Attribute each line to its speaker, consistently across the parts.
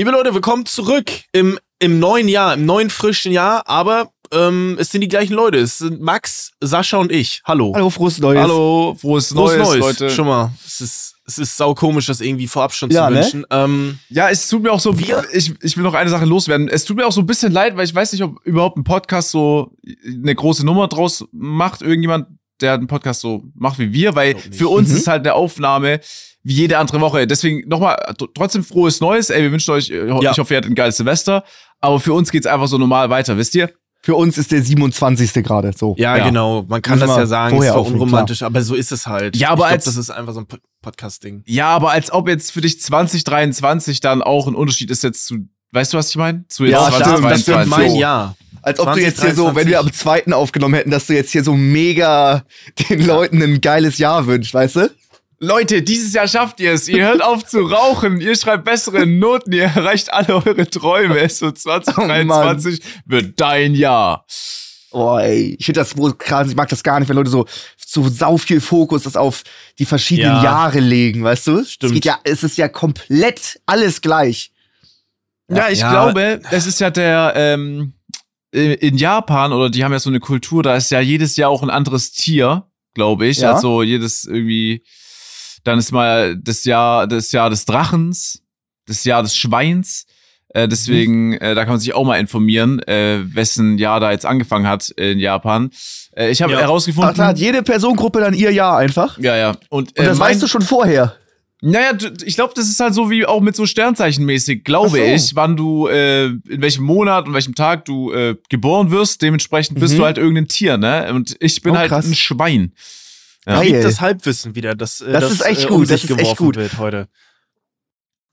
Speaker 1: Liebe Leute, willkommen zurück im, im neuen Jahr, im neuen frischen Jahr, aber ähm, es sind die gleichen Leute. Es sind Max, Sascha und ich. Hallo.
Speaker 2: Hallo, frohes Neues.
Speaker 1: Hallo,
Speaker 3: Frohes
Speaker 1: frohes
Speaker 3: Neues,
Speaker 1: Neues,
Speaker 3: Leute.
Speaker 1: Schon mal, es ist, es ist sau komisch, das irgendwie vorab schon
Speaker 2: Ja,
Speaker 1: zu
Speaker 2: ne?
Speaker 1: wünschen. Ähm,
Speaker 3: Ja, es tut mir auch so,
Speaker 1: Wir-
Speaker 3: ich, ich will noch eine Sache loswerden. Es tut mir auch so ein bisschen leid, weil ich weiß nicht, ob überhaupt ein Podcast so eine große Nummer draus macht. Irgendjemand, der einen Podcast so macht wie wir, weil für uns
Speaker 2: Mhm.
Speaker 3: ist halt eine Aufnahme wie jede andere Woche. Deswegen nochmal tr- trotzdem frohes Neues. Ey, wir wünschen euch, äh,
Speaker 1: Ja.
Speaker 3: ich hoffe, ihr hattet ein geiles Silvester. Aber für uns geht's einfach so normal weiter, wisst ihr?
Speaker 2: Für uns ist der 27. gerade so.
Speaker 1: ja,
Speaker 3: Ja.
Speaker 1: genau. Man kann das ja sagen, ist so
Speaker 2: aufnehmen,
Speaker 1: unromantisch, aber so ist es halt.
Speaker 3: Ja, aber
Speaker 1: ich glaub,
Speaker 3: als-
Speaker 1: das ist einfach so ein Po- Podcast-Ding.
Speaker 3: Ja, aber als ob jetzt für dich 2023 dann auch ein Unterschied ist jetzt zu, weißt du, was ich meine? Zu jetzt
Speaker 2: Ja,
Speaker 1: das,
Speaker 2: stimmt,
Speaker 1: das wird
Speaker 3: 2022.
Speaker 1: mein
Speaker 2: so.
Speaker 1: Jahr.
Speaker 2: Als ob du jetzt hier so,
Speaker 1: 2023.
Speaker 2: wenn wir am zweiten aufgenommen hätten, dass du jetzt hier so mega den Leuten ein geiles Jahr wünschst, weißt du?
Speaker 3: Leute, dieses Jahr schafft ihr es. Ihr hört auf zu rauchen. Ihr schreibt bessere Noten. Ihr erreicht alle eure Träume. So 2023 wird dein Jahr.
Speaker 2: Oh, ey. Ich finde das so krass. Ich mag das gar nicht, wenn Leute so, so sau viel Fokus das auf die verschiedenen
Speaker 1: Ja.
Speaker 2: Jahre legen, weißt du?
Speaker 1: Stimmt.
Speaker 2: Es geht ja, es ist ja komplett alles gleich.
Speaker 3: Ja, ich
Speaker 1: Ja.
Speaker 3: glaube, es ist ja der, ähm, äh, in Japan, oder die haben ja so eine Kultur, da ist ja jedes Jahr auch ein anderes Tier, glaube ich.
Speaker 2: Ja.
Speaker 3: Also jedes irgendwie, dann ist mal das Jahr, das Jahr des Drachens, das Jahr des Schweins. Äh, deswegen, äh, da kann man sich auch mal informieren, äh, wessen Jahr da jetzt angefangen hat in Japan. Äh, ich habe
Speaker 1: Ja.
Speaker 3: herausgefunden.
Speaker 2: Ach, da hat jede Personengruppe dann ihr Jahr einfach.
Speaker 3: ja, ja. Und,
Speaker 2: Und das
Speaker 3: mein-
Speaker 2: weißt du schon vorher.
Speaker 3: Naja, ich glaube, das ist halt so wie auch mit so Sternzeichenmäßig, glaube
Speaker 2: so.
Speaker 3: ich, wann du, äh, in welchem Monat und welchem Tag du äh, geboren wirst. Dementsprechend bist
Speaker 2: Mhm.
Speaker 3: du halt irgendein Tier, ne? Und ich bin
Speaker 2: Oh,
Speaker 3: halt
Speaker 2: krass.
Speaker 3: ein Schwein. Ja.
Speaker 2: Geil.
Speaker 1: Liebt das Halbwissen wieder, das, äh,
Speaker 2: Das ist echt
Speaker 1: äh,
Speaker 2: gut,
Speaker 1: um
Speaker 2: das
Speaker 1: sich
Speaker 2: ist echt
Speaker 1: geworfen
Speaker 2: gut.
Speaker 1: wird heute.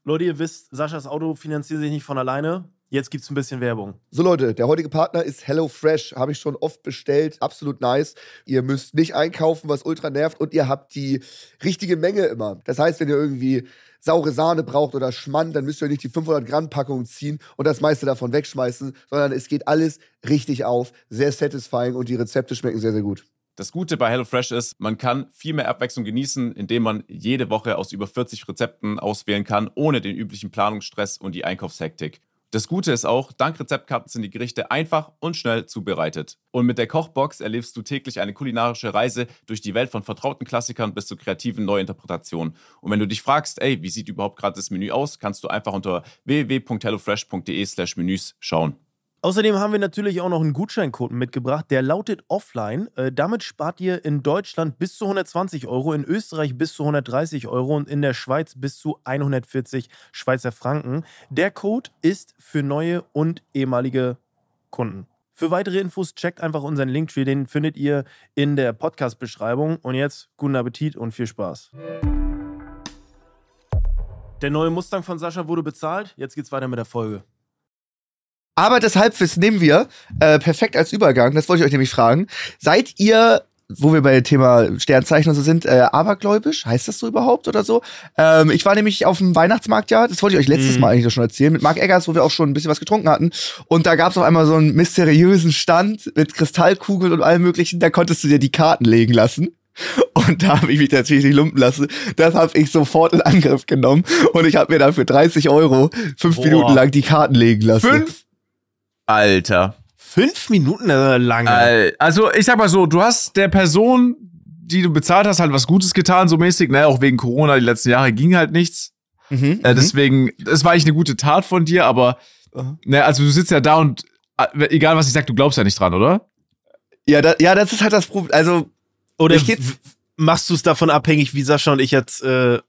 Speaker 1: Leute, ihr wisst, Saschas Auto finanziert sich nicht von alleine. Jetzt gibt's ein bisschen Werbung.
Speaker 2: So Leute, der heutige Partner ist HelloFresh. Habe ich schon oft bestellt. Absolut nice. Ihr müsst nicht einkaufen, was ultra nervt. Und ihr habt die richtige Menge immer. Das heißt, wenn ihr irgendwie saure Sahne braucht oder Schmand, dann müsst ihr nicht die 500 Gramm Packung ziehen und das meiste davon wegschmeißen, sondern es geht alles richtig auf. Sehr satisfying und die Rezepte schmecken sehr, sehr gut.
Speaker 4: Das Gute bei HelloFresh ist, man kann viel mehr Abwechslung genießen, indem man jede Woche aus über 40 Rezepten auswählen kann, ohne den üblichen Planungsstress und die Einkaufshektik. Das Gute ist auch, dank Rezeptkarten sind die Gerichte einfach und schnell zubereitet. Und mit der Kochbox erlebst du täglich eine kulinarische Reise durch die Welt von vertrauten Klassikern bis zu kreativen Neuinterpretationen. Und wenn du dich fragst, ey, wie sieht überhaupt gerade das Menü aus, kannst du einfach unter www.hellofresh.de/menüs schauen.
Speaker 1: Außerdem haben wir natürlich auch noch einen Gutscheincode mitgebracht, der lautet Offline. Äh, damit spart ihr in Deutschland bis zu 120 Euro, in Österreich bis zu 130 Euro und in der Schweiz bis zu 140 Schweizer Franken. Der Code ist für neue und ehemalige Kunden. Für weitere Infos checkt einfach unseren Linktree, den findet ihr in der Podcast-Beschreibung. Und jetzt guten Appetit und viel Spaß. Der neue Mustang von Sascha wurde bezahlt. Jetzt geht's weiter mit der Folge.
Speaker 2: Aber das Halbwissen nehmen wir äh, perfekt als Übergang. Das wollte ich euch nämlich fragen. Seid ihr, wo wir bei dem Thema Sternzeichen und so sind, äh, abergläubisch? Heißt das so überhaupt oder so? Ähm, ich war nämlich auf dem Weihnachtsmarkt, ja, das wollte ich euch letztes
Speaker 1: Mhm.
Speaker 2: Mal eigentlich schon erzählen, mit Marc Eggers, wo wir auch schon ein bisschen was getrunken hatten. Und da gab es auf einmal so einen mysteriösen Stand mit Kristallkugeln und allem möglichen. Da konntest du dir die Karten legen lassen. Und da habe ich mich natürlich nicht lumpen lassen. Das habe ich sofort in Angriff genommen. Und ich habe mir dann für 30 Euro fünf
Speaker 1: Boah.
Speaker 2: Minuten lang die Karten legen lassen.
Speaker 3: Fünf? Alter.
Speaker 1: Fünf Minuten äh, lange.
Speaker 3: Äh, Also, ich sag mal so, du hast der Person, die du bezahlt hast, halt was Gutes getan, so mäßig, ne? Auch wegen Corona, die letzten Jahre ging halt nichts.
Speaker 2: Mhm.
Speaker 3: Äh, deswegen, das war eigentlich eine gute Tat von dir, aber, ne, also du sitzt ja da und egal was ich sag, du glaubst ja nicht dran, oder?
Speaker 2: Ja, da, ja, das ist halt das Problem. Also,
Speaker 1: Oder machst du es davon abhängig, wie Sascha und ich jetzt äh,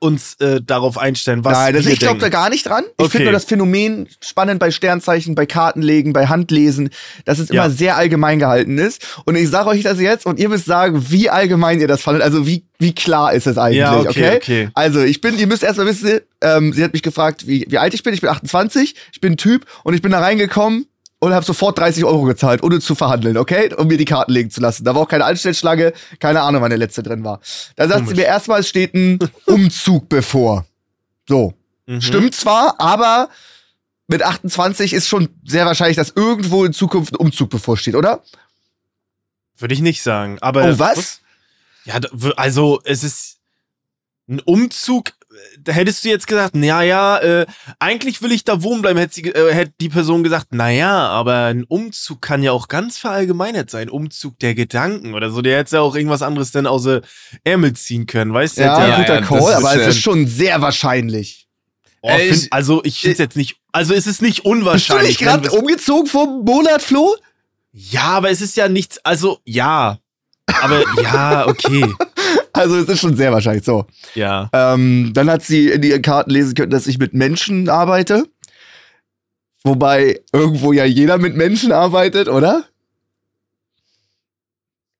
Speaker 1: uns äh, darauf einstellen, was
Speaker 2: nein, also
Speaker 1: wir
Speaker 2: ich glaube da gar nicht dran. Ich
Speaker 1: Okay.
Speaker 2: finde nur das Phänomen spannend bei Sternzeichen, bei Kartenlegen, bei Handlesen, dass es
Speaker 1: Ja.
Speaker 2: immer sehr allgemein gehalten ist. Und ich sage euch das jetzt und ihr müsst sagen, wie allgemein ihr das fandet. Also wie, wie klar ist es eigentlich,
Speaker 1: Ja,
Speaker 2: okay,
Speaker 1: okay, okay.
Speaker 2: Also ich bin, ihr müsst erstmal wissen, ähm, sie hat mich gefragt, wie, wie alt ich bin. Ich bin 28, ich bin ein Typ und ich bin da reingekommen und habe sofort 30 Euro gezahlt, ohne zu verhandeln, okay? Um mir die Karten legen zu lassen. Da war auch keine Anstellschlange, keine Ahnung, wann der letzte drin war. Da sagt sie mir erstmal, es steht ein Umzug bevor. So.
Speaker 1: Mhm.
Speaker 2: Stimmt zwar, aber mit 28 ist schon sehr wahrscheinlich, dass irgendwo in Zukunft ein Umzug bevorsteht, oder?
Speaker 1: Würde ich nicht sagen. Aber
Speaker 2: oh, was?
Speaker 1: Ja, also es ist ein Umzug da hättest du jetzt gesagt, naja, äh, eigentlich will ich da wohnen bleiben, hätte, sie, äh, hätte die Person gesagt, naja, aber ein Umzug kann ja auch ganz verallgemeinert sein. Umzug der Gedanken oder so. Der hätte ja auch irgendwas anderes denn außer Ärmel ziehen können, weißt du?
Speaker 2: Ja,
Speaker 1: Der-
Speaker 3: ja,
Speaker 2: guter
Speaker 3: ja,
Speaker 2: Call, aber es ist schon sehr wahrscheinlich.
Speaker 1: Oh,
Speaker 3: Ey,
Speaker 1: find,
Speaker 3: ich-
Speaker 1: also ich finde es jetzt nicht, also es ist nicht
Speaker 2: Bist du
Speaker 1: unwahrscheinlich.
Speaker 2: nicht gerade umgezogen vor einem Monat, Flo?
Speaker 1: ja, aber es ist ja nichts, also ja. Aber ja, okay.
Speaker 2: Also es ist schon sehr wahrscheinlich so.
Speaker 1: Ja.
Speaker 2: Ähm, dann hat sie in ihren Karten lesen können, dass ich mit Menschen arbeite. Wobei irgendwo ja jeder mit Menschen arbeitet, oder?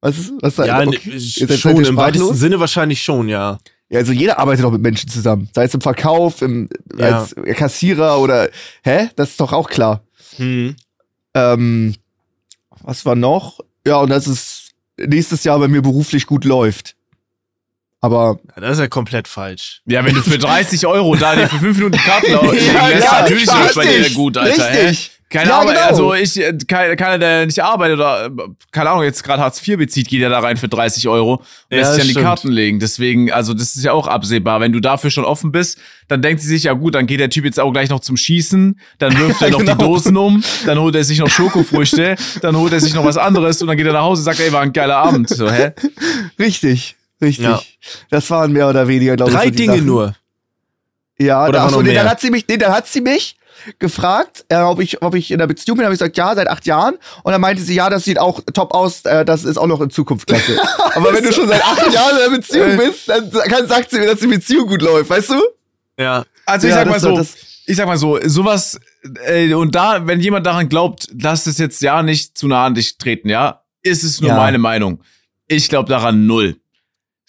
Speaker 2: Was ist was
Speaker 1: Ja,
Speaker 2: okay.
Speaker 1: ne,
Speaker 2: Ihr seid
Speaker 1: schon, im weitesten? Sinne wahrscheinlich schon, ja.
Speaker 2: Ja, also jeder arbeitet doch mit Menschen zusammen. Sei es im Verkauf, im,
Speaker 1: Ja.
Speaker 2: als Kassierer oder. Hä? Das ist doch auch klar.
Speaker 1: Hm.
Speaker 2: Ähm, was war noch? Ja, und dass es nächstes Jahr bei mir beruflich gut läuft. Aber
Speaker 1: Ja, das ist ja komplett falsch.
Speaker 3: Ja, wenn du für 30 Euro da dir für 5 Minuten die Karten
Speaker 1: Ja,
Speaker 3: lässt,
Speaker 1: ja,
Speaker 3: natürlich läuft bei dir gut, Alter.
Speaker 2: richtig.
Speaker 3: Keine
Speaker 2: Ja,
Speaker 3: Ahnung,
Speaker 2: genau.
Speaker 3: also ich, äh, keiner, keiner, der nicht arbeitet oder, äh, keine Ahnung, jetzt gerade Hartz IV bezieht, geht ja da rein für 30 Euro und
Speaker 1: Ja,
Speaker 3: lässt sich an die
Speaker 1: stimmt.
Speaker 3: Karten legen. Deswegen, also das ist ja auch absehbar. Wenn du dafür schon offen bist, dann denkt sie sich, ja gut, dann geht der Typ jetzt auch gleich noch zum Schießen, dann wirft er noch
Speaker 2: genau.
Speaker 3: die Dosen um, dann holt er sich noch Schokofrüchte, dann holt er sich noch was anderes und dann geht er nach Hause und sagt, ey, war ein geiler Abend. So, hä?
Speaker 2: richtig, richtig.
Speaker 1: Ja.
Speaker 2: Das waren mehr oder weniger, glaube ich.
Speaker 1: Drei
Speaker 2: so
Speaker 1: Dinge
Speaker 2: Sachen.
Speaker 1: nur.
Speaker 2: Ja,
Speaker 1: Oder
Speaker 2: da, achso, nee, dann hat sie mich, nee, dann hat sie mich gefragt, äh, ob ich, ob ich in einer Beziehung bin. Habe ich gesagt, ja, seit acht Jahren. Und dann meinte sie, ja, das sieht auch top aus. Äh, das ist auch noch in Zukunft klasse. Aber wenn du schon seit acht Jahren in einer Beziehung bist, dann kann, sagt sie mir, dass die Beziehung gut läuft, weißt du?
Speaker 1: Ja.
Speaker 3: Also ich
Speaker 2: Ja,
Speaker 3: sag mal so,
Speaker 2: das-
Speaker 3: ich sag mal so, sowas, äh, und da, wenn jemand daran glaubt, lass es jetzt ja nicht zu nah an dich treten, ja, ist es nur
Speaker 2: Ja.
Speaker 3: meine Meinung. Ich glaube daran null.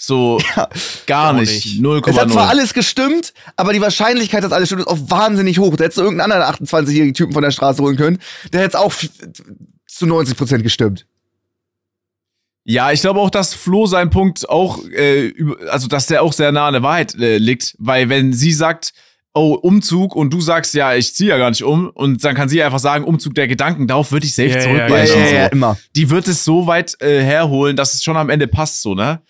Speaker 3: So, gar
Speaker 1: auch
Speaker 3: nicht.
Speaker 1: nicht.
Speaker 3: 0,0.
Speaker 2: Es hat zwar alles gestimmt, aber die Wahrscheinlichkeit, dass alles stimmt, ist auch wahnsinnig hoch. Da hättest du irgendeinen anderen 28-jährigen Typen von der Straße holen können. Der hätte auch zu 90% gestimmt.
Speaker 3: Ja, ich glaube auch, dass Flo sein Punkt auch, äh, über- also dass der auch sehr nah an der Wahrheit äh, liegt, weil wenn sie sagt, oh, Umzug und du sagst, ja, ich ziehe ja gar nicht um und dann kann sie einfach sagen, Umzug der Gedanken, darauf würde ich safe
Speaker 1: Ja, ja,
Speaker 3: zurückweichen.
Speaker 1: ja, ja,
Speaker 3: so.
Speaker 2: immer.
Speaker 3: Die wird es so weit äh, herholen, dass es schon am Ende passt, so, ne?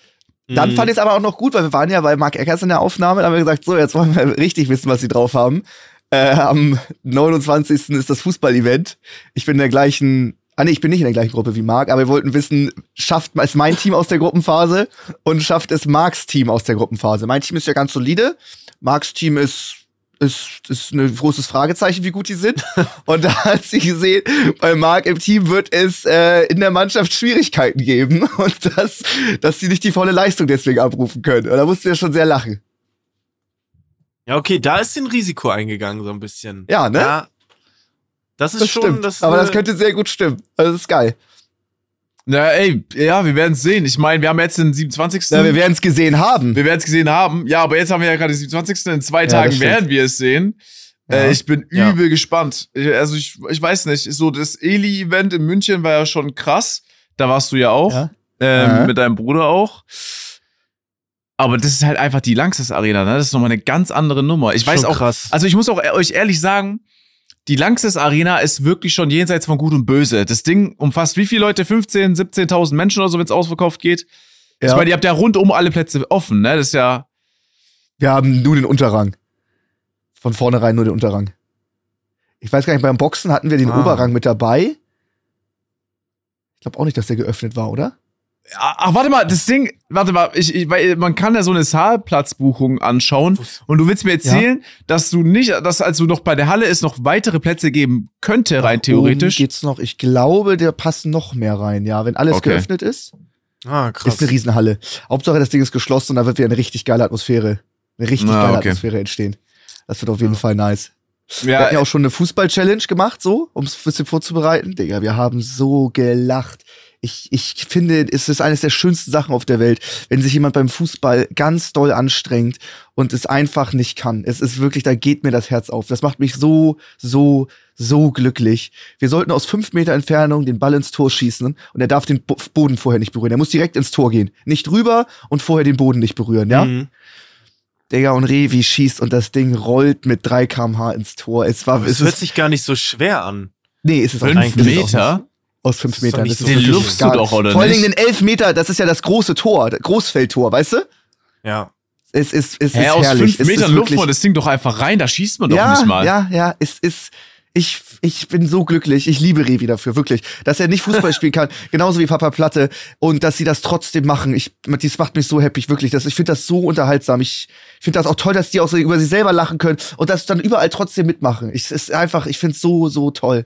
Speaker 2: Dann
Speaker 1: Mhm.
Speaker 2: fand ich es aber auch noch gut, weil wir waren ja bei Mark Eckers in der Aufnahme, da haben wir gesagt, so, jetzt wollen wir richtig wissen, was sie drauf haben. Äh, am 29. ist das Fußball-Event. Ich bin in der gleichen, ah nee, ich bin nicht in der gleichen Gruppe wie Marc, aber wir wollten wissen, schafft es mein Team aus der Gruppenphase und schafft es Marks Team aus der Gruppenphase. Mein Team ist ja ganz solide. Marks Team ist ist, ist ein großes Fragezeichen, wie gut die sind. Und da hat sie gesehen, bei Marc im Team wird es äh, in der Mannschaft Schwierigkeiten geben und das, dass sie nicht die volle Leistung deswegen abrufen können. Und da musste er schon sehr lachen.
Speaker 1: Ja, okay, da ist ein Risiko eingegangen, so ein bisschen.
Speaker 2: Ja, ne?
Speaker 1: Ja. Das ist
Speaker 2: Das
Speaker 1: schon,
Speaker 2: stimmt.
Speaker 1: das,
Speaker 2: Aber
Speaker 1: äh,
Speaker 2: das könnte sehr gut stimmen. Also das ist geil.
Speaker 3: Na, ey, ja, wir werden es sehen. Ich meine, wir haben jetzt den 27.
Speaker 2: Ja, wir werden es gesehen haben.
Speaker 3: wir werden es gesehen haben. Ja, aber jetzt haben wir ja gerade den 27. In zwei
Speaker 2: Ja,
Speaker 3: Tagen werden wir es sehen.
Speaker 2: Ja.
Speaker 3: Äh, ich bin
Speaker 1: Ja.
Speaker 3: übel gespannt. Ich- Also ich, ich weiß nicht, so das Eli-Event in München war ja schon krass. Da warst du ja auch.
Speaker 2: Ja.
Speaker 3: Ähm,
Speaker 2: Ja.
Speaker 3: Mit deinem Bruder auch. Aber das ist halt einfach die Langsys Arena, ne? Das ist nochmal eine ganz andere Nummer. Ich weiß
Speaker 1: schon
Speaker 3: auch,
Speaker 1: krass.
Speaker 3: also ich muss auch e- euch ehrlich sagen, die Lanxess Arena ist wirklich schon jenseits von Gut und Böse. Das Ding umfasst wie viele Leute? 15, 17.000 Menschen oder so, wenn es ausverkauft geht.
Speaker 2: Ja.
Speaker 3: Ich meine, ihr habt ja rundum alle Plätze offen, ne? Das ist ja.
Speaker 2: Wir haben nur den Unterrang. Von vornherein nur den Unterrang. Ich weiß gar nicht, beim Boxen hatten wir den
Speaker 1: Ah.
Speaker 2: Oberrang mit dabei. Ich glaube auch nicht, dass der geöffnet war, oder?
Speaker 3: Ach, ach, warte mal, das Ding, warte mal, ich, ich, weil man kann ja so eine Saalplatzbuchung anschauen und du willst mir erzählen, dass du nicht, dass als du noch bei der Halle ist, noch weitere Plätze geben könnte, rein
Speaker 2: Nach
Speaker 3: theoretisch.
Speaker 2: Oben geht's noch. Ich glaube, der passt noch mehr rein, ja. Wenn alles
Speaker 3: Okay.
Speaker 2: geöffnet ist,
Speaker 1: ah, krass.
Speaker 2: ist eine Riesenhalle. Hauptsache, das Ding ist geschlossen und da wird wieder eine richtig geile Atmosphäre, eine richtig
Speaker 3: Ah,
Speaker 2: geile
Speaker 3: okay.
Speaker 2: Atmosphäre entstehen. Das wird auf jeden Fall nice. Wir
Speaker 3: Ja,
Speaker 2: hatten ja auch schon eine Fußball-Challenge gemacht, so, um es ein bisschen vorzubereiten. Digga, wir haben so gelacht. Ich, ich finde, es ist eines der schönsten Sachen auf der Welt, wenn sich jemand beim Fußball ganz doll anstrengt und es einfach nicht kann. Es ist wirklich, da geht mir das Herz auf. Das macht mich so, so, so glücklich. Wir sollten aus fünf Meter Entfernung den Ball ins Tor schießen und er darf den Bo Boden vorher nicht berühren. Er muss direkt ins Tor gehen. Nicht rüber und vorher den Boden nicht berühren, ja?
Speaker 1: Mhm.
Speaker 2: Digga, und Revi schießt und das Ding rollt mit 3 kmh ins Tor. Es war, es
Speaker 1: es hört
Speaker 2: ist,
Speaker 1: sich gar nicht so schwer an.
Speaker 2: nee, es ist
Speaker 3: fünf
Speaker 2: es ist auch nicht.
Speaker 3: Meter?
Speaker 2: Aus fünf
Speaker 1: Das ist doch
Speaker 2: Metern. Das
Speaker 1: so
Speaker 2: ist
Speaker 3: Den lufst du doch, oder
Speaker 2: Vor allen? Dingen den Elfmeter, das ist ja das große Tor, das Großfeldtor, weißt du?
Speaker 1: Ja.
Speaker 2: Es ist, es
Speaker 3: Hä,
Speaker 2: ist
Speaker 3: aus
Speaker 2: herrlich.
Speaker 3: fünf Metern Luftfahrt, das Ding doch einfach rein, da schießt man doch
Speaker 2: ja,
Speaker 3: nicht mal.
Speaker 2: Ja, ja, es ist. Ich, ich bin so glücklich. Ich liebe Revi dafür, wirklich. Dass er nicht Fußball spielen kann, genauso wie Papa Platte. Und dass sie das trotzdem machen. Ich, das macht mich so happy, wirklich. Das, ich finde das so unterhaltsam. Ich finde das auch toll, dass die auch so über sich selber lachen können und das dann überall trotzdem mitmachen. Ich, es ist einfach, ich finde es so, so toll.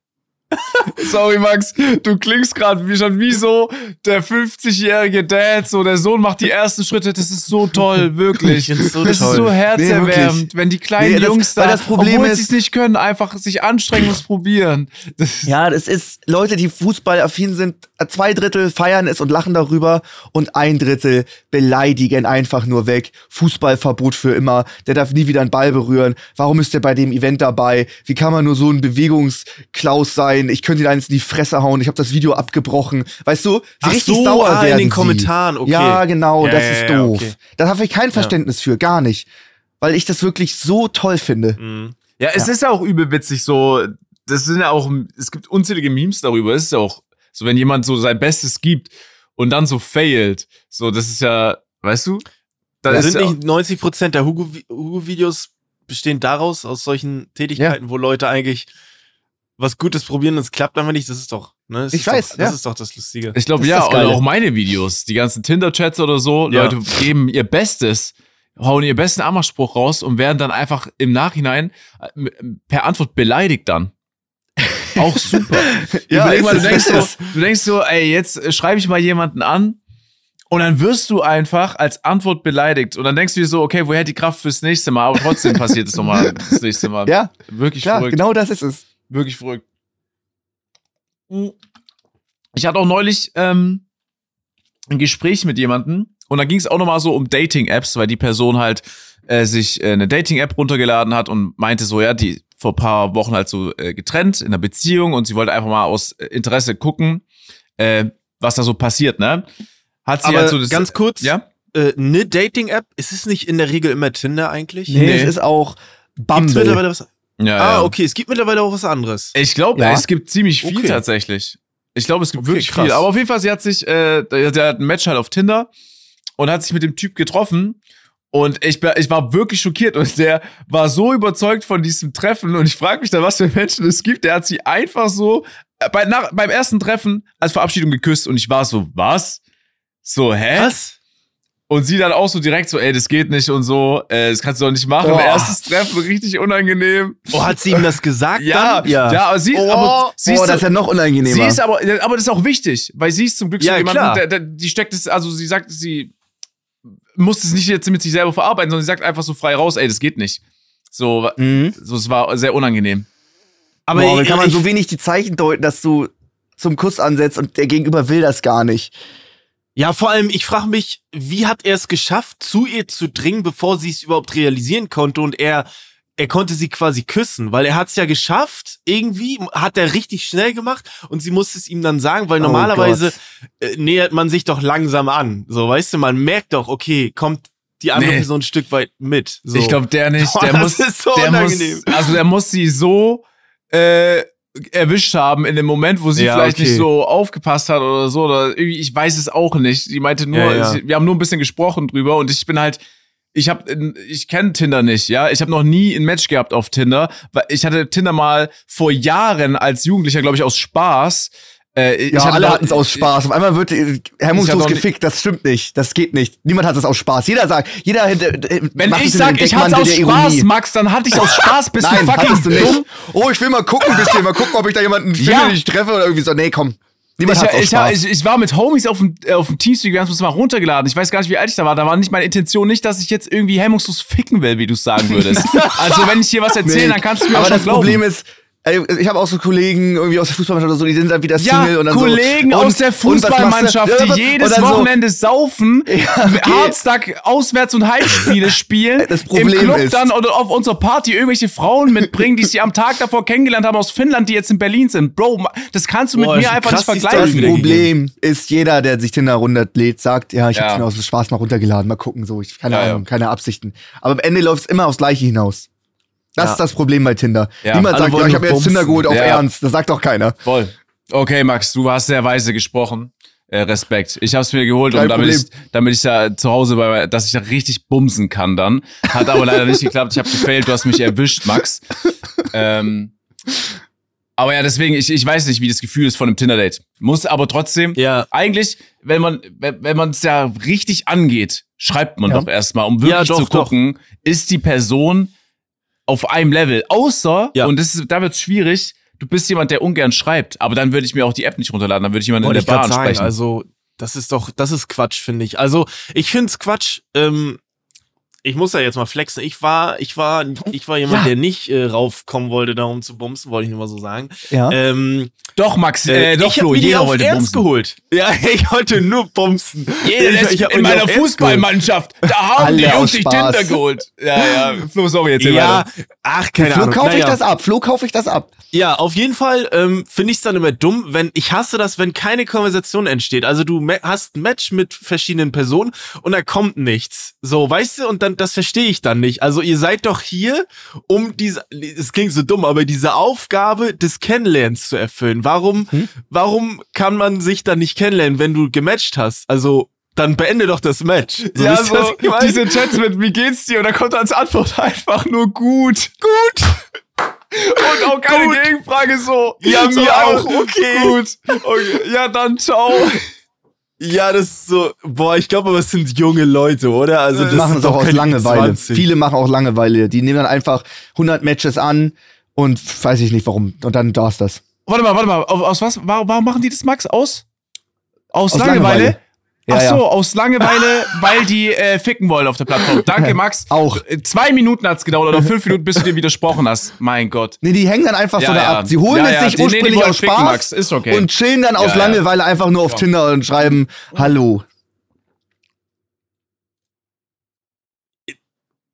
Speaker 3: Sorry, Max, du klingst gerade wie schon wie so der 50-jährige Dad, so der Sohn macht die ersten Schritte, das ist so toll, wirklich.
Speaker 1: So
Speaker 3: das
Speaker 1: toll.
Speaker 3: ist so
Speaker 2: Nee,
Speaker 3: herzerwärmend,
Speaker 2: wirklich.
Speaker 3: wenn die kleinen
Speaker 2: Nee, das-
Speaker 3: Jungs da,
Speaker 2: das Problem
Speaker 3: obwohl sie es nicht können, einfach sich anstrengen und es probieren. Das,
Speaker 2: Ja, das ist Leute, die fußballaffin sind, zwei Drittel feiern es und lachen darüber und ein Drittel beleidigen einfach nur weg. Fußballverbot für immer. Der darf nie wieder einen Ball berühren. Warum ist der bei dem Event dabei? Wie kann man nur so ein Bewegungsklaus sein? Ich könnte ihn eins in die Fresse hauen. Ich habe das Video abgebrochen. Weißt du? Wie
Speaker 1: Ach
Speaker 2: richtig
Speaker 1: so,
Speaker 2: sauer
Speaker 1: ah, in
Speaker 2: werden
Speaker 1: den
Speaker 2: sie.
Speaker 1: Kommentaren, okay.
Speaker 2: Ja, genau.
Speaker 1: Ja,
Speaker 2: das
Speaker 1: ja,
Speaker 2: ist
Speaker 1: ja,
Speaker 2: doof.
Speaker 1: okay.
Speaker 2: Da habe ich kein Verständnis für, gar nicht. Weil ich das wirklich so toll finde.
Speaker 1: Mhm.
Speaker 3: Ja, es ist ja auch übel witzig, so, das sind ja auch, es gibt unzählige Memes darüber, es ist ja auch, so wenn jemand so sein Bestes gibt und dann so failt, so, das ist ja, weißt du? Da
Speaker 1: sind
Speaker 3: ja,
Speaker 1: nicht 90 Prozent der Hugo- Hugo-Videos bestehen daraus, aus solchen Tätigkeiten, wo Leute eigentlich was Gutes probieren und es klappt einfach nicht. Das ist doch, ne? Das
Speaker 2: Ich
Speaker 1: ist
Speaker 2: weiß,
Speaker 1: doch,
Speaker 2: ja.
Speaker 1: Das ist doch das Lustige.
Speaker 3: ich glaube,
Speaker 2: das
Speaker 3: ja,
Speaker 2: das
Speaker 3: und auch meine Videos, die ganzen Tinder-Chats oder so,
Speaker 1: Ja.
Speaker 3: Leute geben ihr Bestes, hauen ihr besten Ammerspruch raus und werden dann einfach im Nachhinein äh, per Antwort beleidigt dann. Auch super.
Speaker 2: Ja,
Speaker 3: Überleg mal, du denkst, so, du denkst so, ey, jetzt schreibe ich mal jemanden an und dann wirst du einfach als Antwort beleidigt und dann denkst du dir so, okay, woher die Kraft fürs nächste Mal, aber trotzdem passiert es nochmal das nächste Mal.
Speaker 2: Ja,
Speaker 3: Wirklich
Speaker 2: klar,
Speaker 3: verrückt.
Speaker 2: genau das ist es.
Speaker 3: Wirklich verrückt. Ich hatte auch neulich ähm, ein Gespräch mit jemandem und da ging es auch nochmal so um Dating-Apps, weil die Person halt äh, sich äh, eine Dating-App runtergeladen hat und meinte so, ja, die vor ein paar Wochen halt so äh, getrennt in einer Beziehung und sie wollte einfach mal aus äh, Interesse gucken, äh, was da so passiert, ne? Hat sie
Speaker 1: Aber
Speaker 3: halt so das,
Speaker 1: ganz kurz,
Speaker 3: ja?
Speaker 1: äh, eine Dating-App, ist es nicht in der Regel immer Tinder eigentlich?
Speaker 2: Nee,
Speaker 3: Nee.
Speaker 2: es ist auch
Speaker 1: Gibt's
Speaker 2: Bumble.
Speaker 1: mittlerweile was?
Speaker 3: Ja,
Speaker 1: Ah,
Speaker 3: ja.
Speaker 1: okay, es gibt mittlerweile auch was anderes.
Speaker 3: Ich glaube,
Speaker 2: Ja.
Speaker 3: es gibt ziemlich viel
Speaker 1: Okay.
Speaker 3: tatsächlich. Ich glaube, es gibt
Speaker 1: Okay,
Speaker 3: wirklich
Speaker 1: krass.
Speaker 3: viel. Aber auf jeden Fall, sie hat sich, äh, der, hat ein Match halt auf Tinder und hat sich mit dem Typ getroffen. Und ich, ich war wirklich schockiert und der war so überzeugt von diesem Treffen und ich frage mich dann, was für Menschen es gibt. Der hat sie einfach so äh, bei, nach, beim ersten Treffen als Verabschiedung geküsst und ich war so, was? So, hä?
Speaker 1: Was?
Speaker 3: Und sie dann auch so direkt so, ey, das geht nicht und so, äh, das kannst du doch nicht machen.
Speaker 2: Boah.
Speaker 3: Erstes Treffen, richtig unangenehm.
Speaker 1: Oh, hat sie ihm das gesagt
Speaker 3: Ja,
Speaker 1: dann?
Speaker 3: ja, aber sie,
Speaker 1: Oh,
Speaker 3: aber sie
Speaker 2: oh,
Speaker 3: ist
Speaker 2: das ist ja noch unangenehmer.
Speaker 3: Sie ist aber, aber das ist auch wichtig, weil sie ist zum Glück
Speaker 1: Ja,
Speaker 3: so jemand,
Speaker 1: klar.
Speaker 3: der, der, die steckt es, also sie sagt, sie muss es nicht jetzt mit sich selber verarbeiten, sondern sie sagt einfach so frei raus, ey, das geht nicht. So,
Speaker 2: mhm.
Speaker 3: so es war sehr unangenehm.
Speaker 1: Aber
Speaker 2: Boah, kann man
Speaker 1: ich,
Speaker 2: so wenig die Zeichen deuten, dass du zum Kuss ansetzt und der Gegenüber will das gar nicht.
Speaker 1: Ja, vor allem, ich frage mich, wie hat er es geschafft, zu ihr zu dringen, bevor sie es überhaupt realisieren konnte und er, er konnte sie quasi küssen, weil er hat es ja geschafft, irgendwie hat er richtig schnell gemacht und sie musste es ihm dann sagen, weil
Speaker 2: Oh
Speaker 1: normalerweise äh, nähert man sich doch langsam an. So, weißt du, man merkt doch, okay, kommt die andere
Speaker 3: Nee.
Speaker 1: Person ein Stück weit mit. So.
Speaker 3: Ich glaube, der nicht.
Speaker 1: Boah,
Speaker 3: der
Speaker 1: das
Speaker 3: muss,
Speaker 1: so
Speaker 3: der
Speaker 1: unangenehm.
Speaker 3: muss, also der muss sie so äh, erwischt haben in dem Moment, wo sie
Speaker 1: Ja,
Speaker 3: vielleicht
Speaker 1: okay.
Speaker 3: nicht so aufgepasst hat oder so. Oder irgendwie, ich weiß es auch nicht. Die meinte nur,
Speaker 1: Ja, ja.
Speaker 3: Sie, wir haben nur ein bisschen gesprochen drüber und ich bin halt. Ich habe, ich kenne Tinder nicht, ja. Ich habe noch nie ein Match gehabt auf Tinder. weil Ich hatte Tinder mal vor Jahren als Jugendlicher, glaube ich, aus Spaß. Äh, ich
Speaker 2: Ja,
Speaker 3: hatte
Speaker 2: alle hatten es aus Spaß. Auf einmal wird äh, hemmungslos gefickt. Das stimmt nicht. Das geht nicht. Niemand hat es aus Spaß. Jeder sagt, jeder hinter, äh,
Speaker 3: Wenn
Speaker 2: macht
Speaker 3: ich
Speaker 2: es in
Speaker 3: sag,
Speaker 2: den
Speaker 3: ich hatte
Speaker 2: Deckmantel
Speaker 3: aus Spaß,
Speaker 2: Ironie.
Speaker 3: Max, dann hatte ich aus Spaß. Bist
Speaker 2: Nein,
Speaker 3: du fucking
Speaker 2: du nicht.
Speaker 3: dumm?
Speaker 2: Oh, ich will mal gucken, bisschen, mal gucken, ob ich da jemanden finde,
Speaker 3: Ja.
Speaker 2: den ich treffe oder irgendwie so. Nee, komm. Niemand
Speaker 3: Ich, ich,
Speaker 2: Spaß.
Speaker 3: ich, ich war mit Homies auf dem, äh, auf dem Teamspeak, wir haben es mal runtergeladen. Ich weiß gar nicht, wie alt ich da war. Da war nicht meine Intention, nicht, dass ich jetzt irgendwie hemmungslos ficken will, wie du es sagen würdest. also, wenn ich dir was erzähle, dann kannst du mir
Speaker 2: Aber
Speaker 3: auch schon
Speaker 2: das
Speaker 3: glauben.
Speaker 2: Problem ist, ich habe auch so Kollegen irgendwie aus der Fußballmannschaft oder so, die sind dann wieder
Speaker 3: ja,
Speaker 2: Single und dann
Speaker 3: Kollegen
Speaker 2: so.
Speaker 3: aus der? Fußballmannschaft,
Speaker 2: Ja,
Speaker 3: die jedes
Speaker 2: dann so,
Speaker 3: Wochenende saufen,
Speaker 2: Ja, okay.
Speaker 3: Auswärts- und Heimspiele spielen,
Speaker 2: Das Problem
Speaker 3: im Club
Speaker 2: ist-
Speaker 3: dann oder auf unserer Party irgendwelche Frauen mitbringen, die sie am Tag davor kennengelernt haben aus Finnland, die jetzt in Berlin sind. Bro, das kannst du mit
Speaker 1: Boah,
Speaker 3: mir
Speaker 1: ist
Speaker 3: einfach nicht
Speaker 2: Das
Speaker 3: vergleichen.
Speaker 1: wieder
Speaker 2: Problem ist, jeder, der sich Tinder runterlädt, sagt, ja, ich
Speaker 3: Ja.
Speaker 2: hab's mir aus Spaß mal runtergeladen, mal gucken, so, ich, keine
Speaker 3: Ja, ja.
Speaker 2: Ahnung, keine Absichten. Aber am Ende läuft's immer aufs Gleiche hinaus. Das
Speaker 1: Ja.
Speaker 2: ist das Problem bei Tinder.
Speaker 3: Ja.
Speaker 2: Niemand
Speaker 1: Alle
Speaker 2: sagt, ja, ich habe jetzt. Tinder geholt auf
Speaker 3: Ja.
Speaker 2: Ernst. Das sagt doch keiner.
Speaker 3: Voll. Okay, Max, du hast sehr weise gesprochen. äh, Respekt. Ich habe es mir geholt,
Speaker 5: Kein
Speaker 3: um, damit, ich, damit ich da zu Hause bei, dass ich da richtig bumsen kann dann. Hat aber leider nicht geklappt. Ich habe gefailt, du hast mich erwischt, Max. Ähm, aber ja, deswegen, ich, ich weiß nicht, wie das Gefühl ist von einem Tinder-Date. Muss aber trotzdem,
Speaker 1: Ja.
Speaker 3: eigentlich, wenn man wenn wenn man es ja richtig angeht, schreibt man
Speaker 5: Ja.
Speaker 3: doch erstmal, um wirklich
Speaker 1: Ja, doch,
Speaker 3: zu gucken, ist die Person auf einem Level. Außer,
Speaker 1: Ja.
Speaker 3: und das ist, da wird es schwierig, du bist jemand, der ungern schreibt, aber dann würde ich mir auch die App nicht runterladen, dann würde ich jemanden in
Speaker 1: Wollte
Speaker 3: der
Speaker 1: ich grad
Speaker 3: Bahn
Speaker 1: sagen,
Speaker 3: sprechen.
Speaker 1: also das ist doch, das ist Quatsch, finde ich. Also ich finde es Quatsch. Ähm, ich muss da jetzt mal flexen. Ich war, ich war, ich war jemand,
Speaker 5: Ja.
Speaker 1: der nicht äh, raufkommen wollte, da um zu bumsen, wollte ich nur mal so sagen.
Speaker 5: Ja.
Speaker 1: Ähm,
Speaker 3: doch, Max, äh,
Speaker 1: äh,
Speaker 3: doch,
Speaker 1: ich
Speaker 3: Flo, jeder
Speaker 1: auf
Speaker 3: wollte
Speaker 1: Ernst
Speaker 3: bumsen.
Speaker 1: geholt. Ja, ich wollte nur bumsen.
Speaker 3: Jeder
Speaker 1: ich, ich
Speaker 3: in meiner. Fußballmannschaft, da haben die Jungs sich. Tinder geholt. Ja, ja, Flo, sorry, jetzt
Speaker 1: Ja, ach, keine
Speaker 5: Flo
Speaker 1: Ahnung.
Speaker 5: kaufe ich
Speaker 1: Naja.
Speaker 5: das ab. Flo kaufe ich das ab.
Speaker 1: Ja, auf jeden Fall ähm, finde ich es dann immer dumm, wenn ich hasse das, wenn keine Konversation entsteht. Also du hast ein Match mit verschiedenen Personen und da kommt nichts. So, weißt du, und dann das verstehe ich dann nicht. Also ihr seid doch hier, um diese, es klingt so dumm, aber diese Aufgabe des Kennenlernens zu erfüllen. Warum, warum kann man sich dann nicht kennenlernen, wenn du gematcht hast? Also dann beende doch das Match. So,
Speaker 3: ja, so
Speaker 1: meine?
Speaker 3: diese Chats mit wie geht's dir und da kommt als Antwort einfach nur gut. Gut. Und auch keine
Speaker 1: Gut.
Speaker 3: Gegenfrage so.
Speaker 1: Ja,
Speaker 3: so
Speaker 1: mir auch, okay.
Speaker 3: Gut. Okay. Ja, dann ciao.
Speaker 1: Ja, das ist so, boah, ich glaube aber es sind junge Leute, oder? Also das
Speaker 5: machen es auch
Speaker 1: doch
Speaker 5: aus Langeweile.
Speaker 1: 20.
Speaker 5: Viele machen auch Langeweile. Die nehmen dann einfach 100 Matches an und weiß ich nicht warum. Und dann war's das.
Speaker 3: Warte mal, warte mal. Aus, was? Warum, warum machen die das, Max? Aus? Aus,
Speaker 5: Aus
Speaker 3: Langeweile?
Speaker 5: Langeweile. Ja,
Speaker 3: Ach so,
Speaker 5: ja.
Speaker 3: aus Langeweile, weil die äh, ficken wollen auf der Plattform. Danke, Max.
Speaker 5: Auch.
Speaker 3: Äh, Zwei Minuten hat's gedauert oder fünf Minuten, bis du dir widersprochen hast. Mein Gott.
Speaker 5: Nee, die hängen dann einfach so
Speaker 3: Ja,
Speaker 5: da
Speaker 3: ja.
Speaker 5: ab. Sie holen es sich
Speaker 3: nee,
Speaker 5: ursprünglich
Speaker 3: wollen
Speaker 5: aus
Speaker 3: ficken,
Speaker 5: Spaß
Speaker 3: Max. Ist okay.
Speaker 5: und chillen dann aus. Langeweile einfach nur auf. Tinder und schreiben Hallo.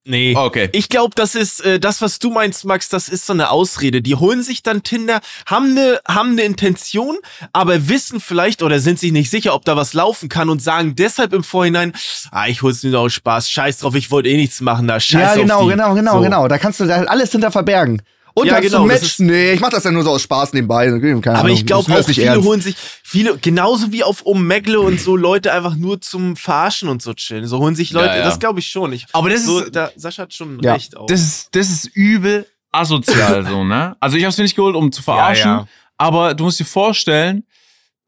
Speaker 1: Nee.
Speaker 3: Okay.
Speaker 1: Ich glaube, das ist äh, das, was du meinst, Max, das ist so eine Ausrede. Die holen sich dann Tinder, haben eine haben eine Intention, aber wissen vielleicht oder sind sich nicht sicher, ob da was laufen kann und sagen deshalb im Vorhinein, ah, ich hol's nur aus Spaß, scheiß drauf, ich wollte eh nichts machen da, scheiß
Speaker 5: ja, genau,
Speaker 1: auf die.
Speaker 5: genau, genau,
Speaker 1: So.
Speaker 5: genau. Da kannst du da alles hinter verbergen. Und
Speaker 1: Ja,
Speaker 5: hast du
Speaker 1: genau, das
Speaker 5: Match? Nee, ich mach das ja nur so aus Spaß nebenbei. Keine
Speaker 1: Aber
Speaker 5: Ahnung,
Speaker 1: ich glaube auch viele
Speaker 5: ernst.
Speaker 1: holen sich viele genauso wie auf Omegle und so Leute einfach nur zum Verarschen und so chillen. So holen sich Leute,
Speaker 3: Ja, ja.
Speaker 1: das glaube ich schon. Ich,
Speaker 3: Aber das
Speaker 1: so,
Speaker 3: ist,
Speaker 1: da, Sascha hat schon
Speaker 5: Ja,
Speaker 1: recht auch.
Speaker 3: das ist, das ist übel asozial, so, ne? Also ich hab's mir nicht geholt, um zu verarschen,
Speaker 1: Ja, ja.
Speaker 3: aber du musst dir vorstellen,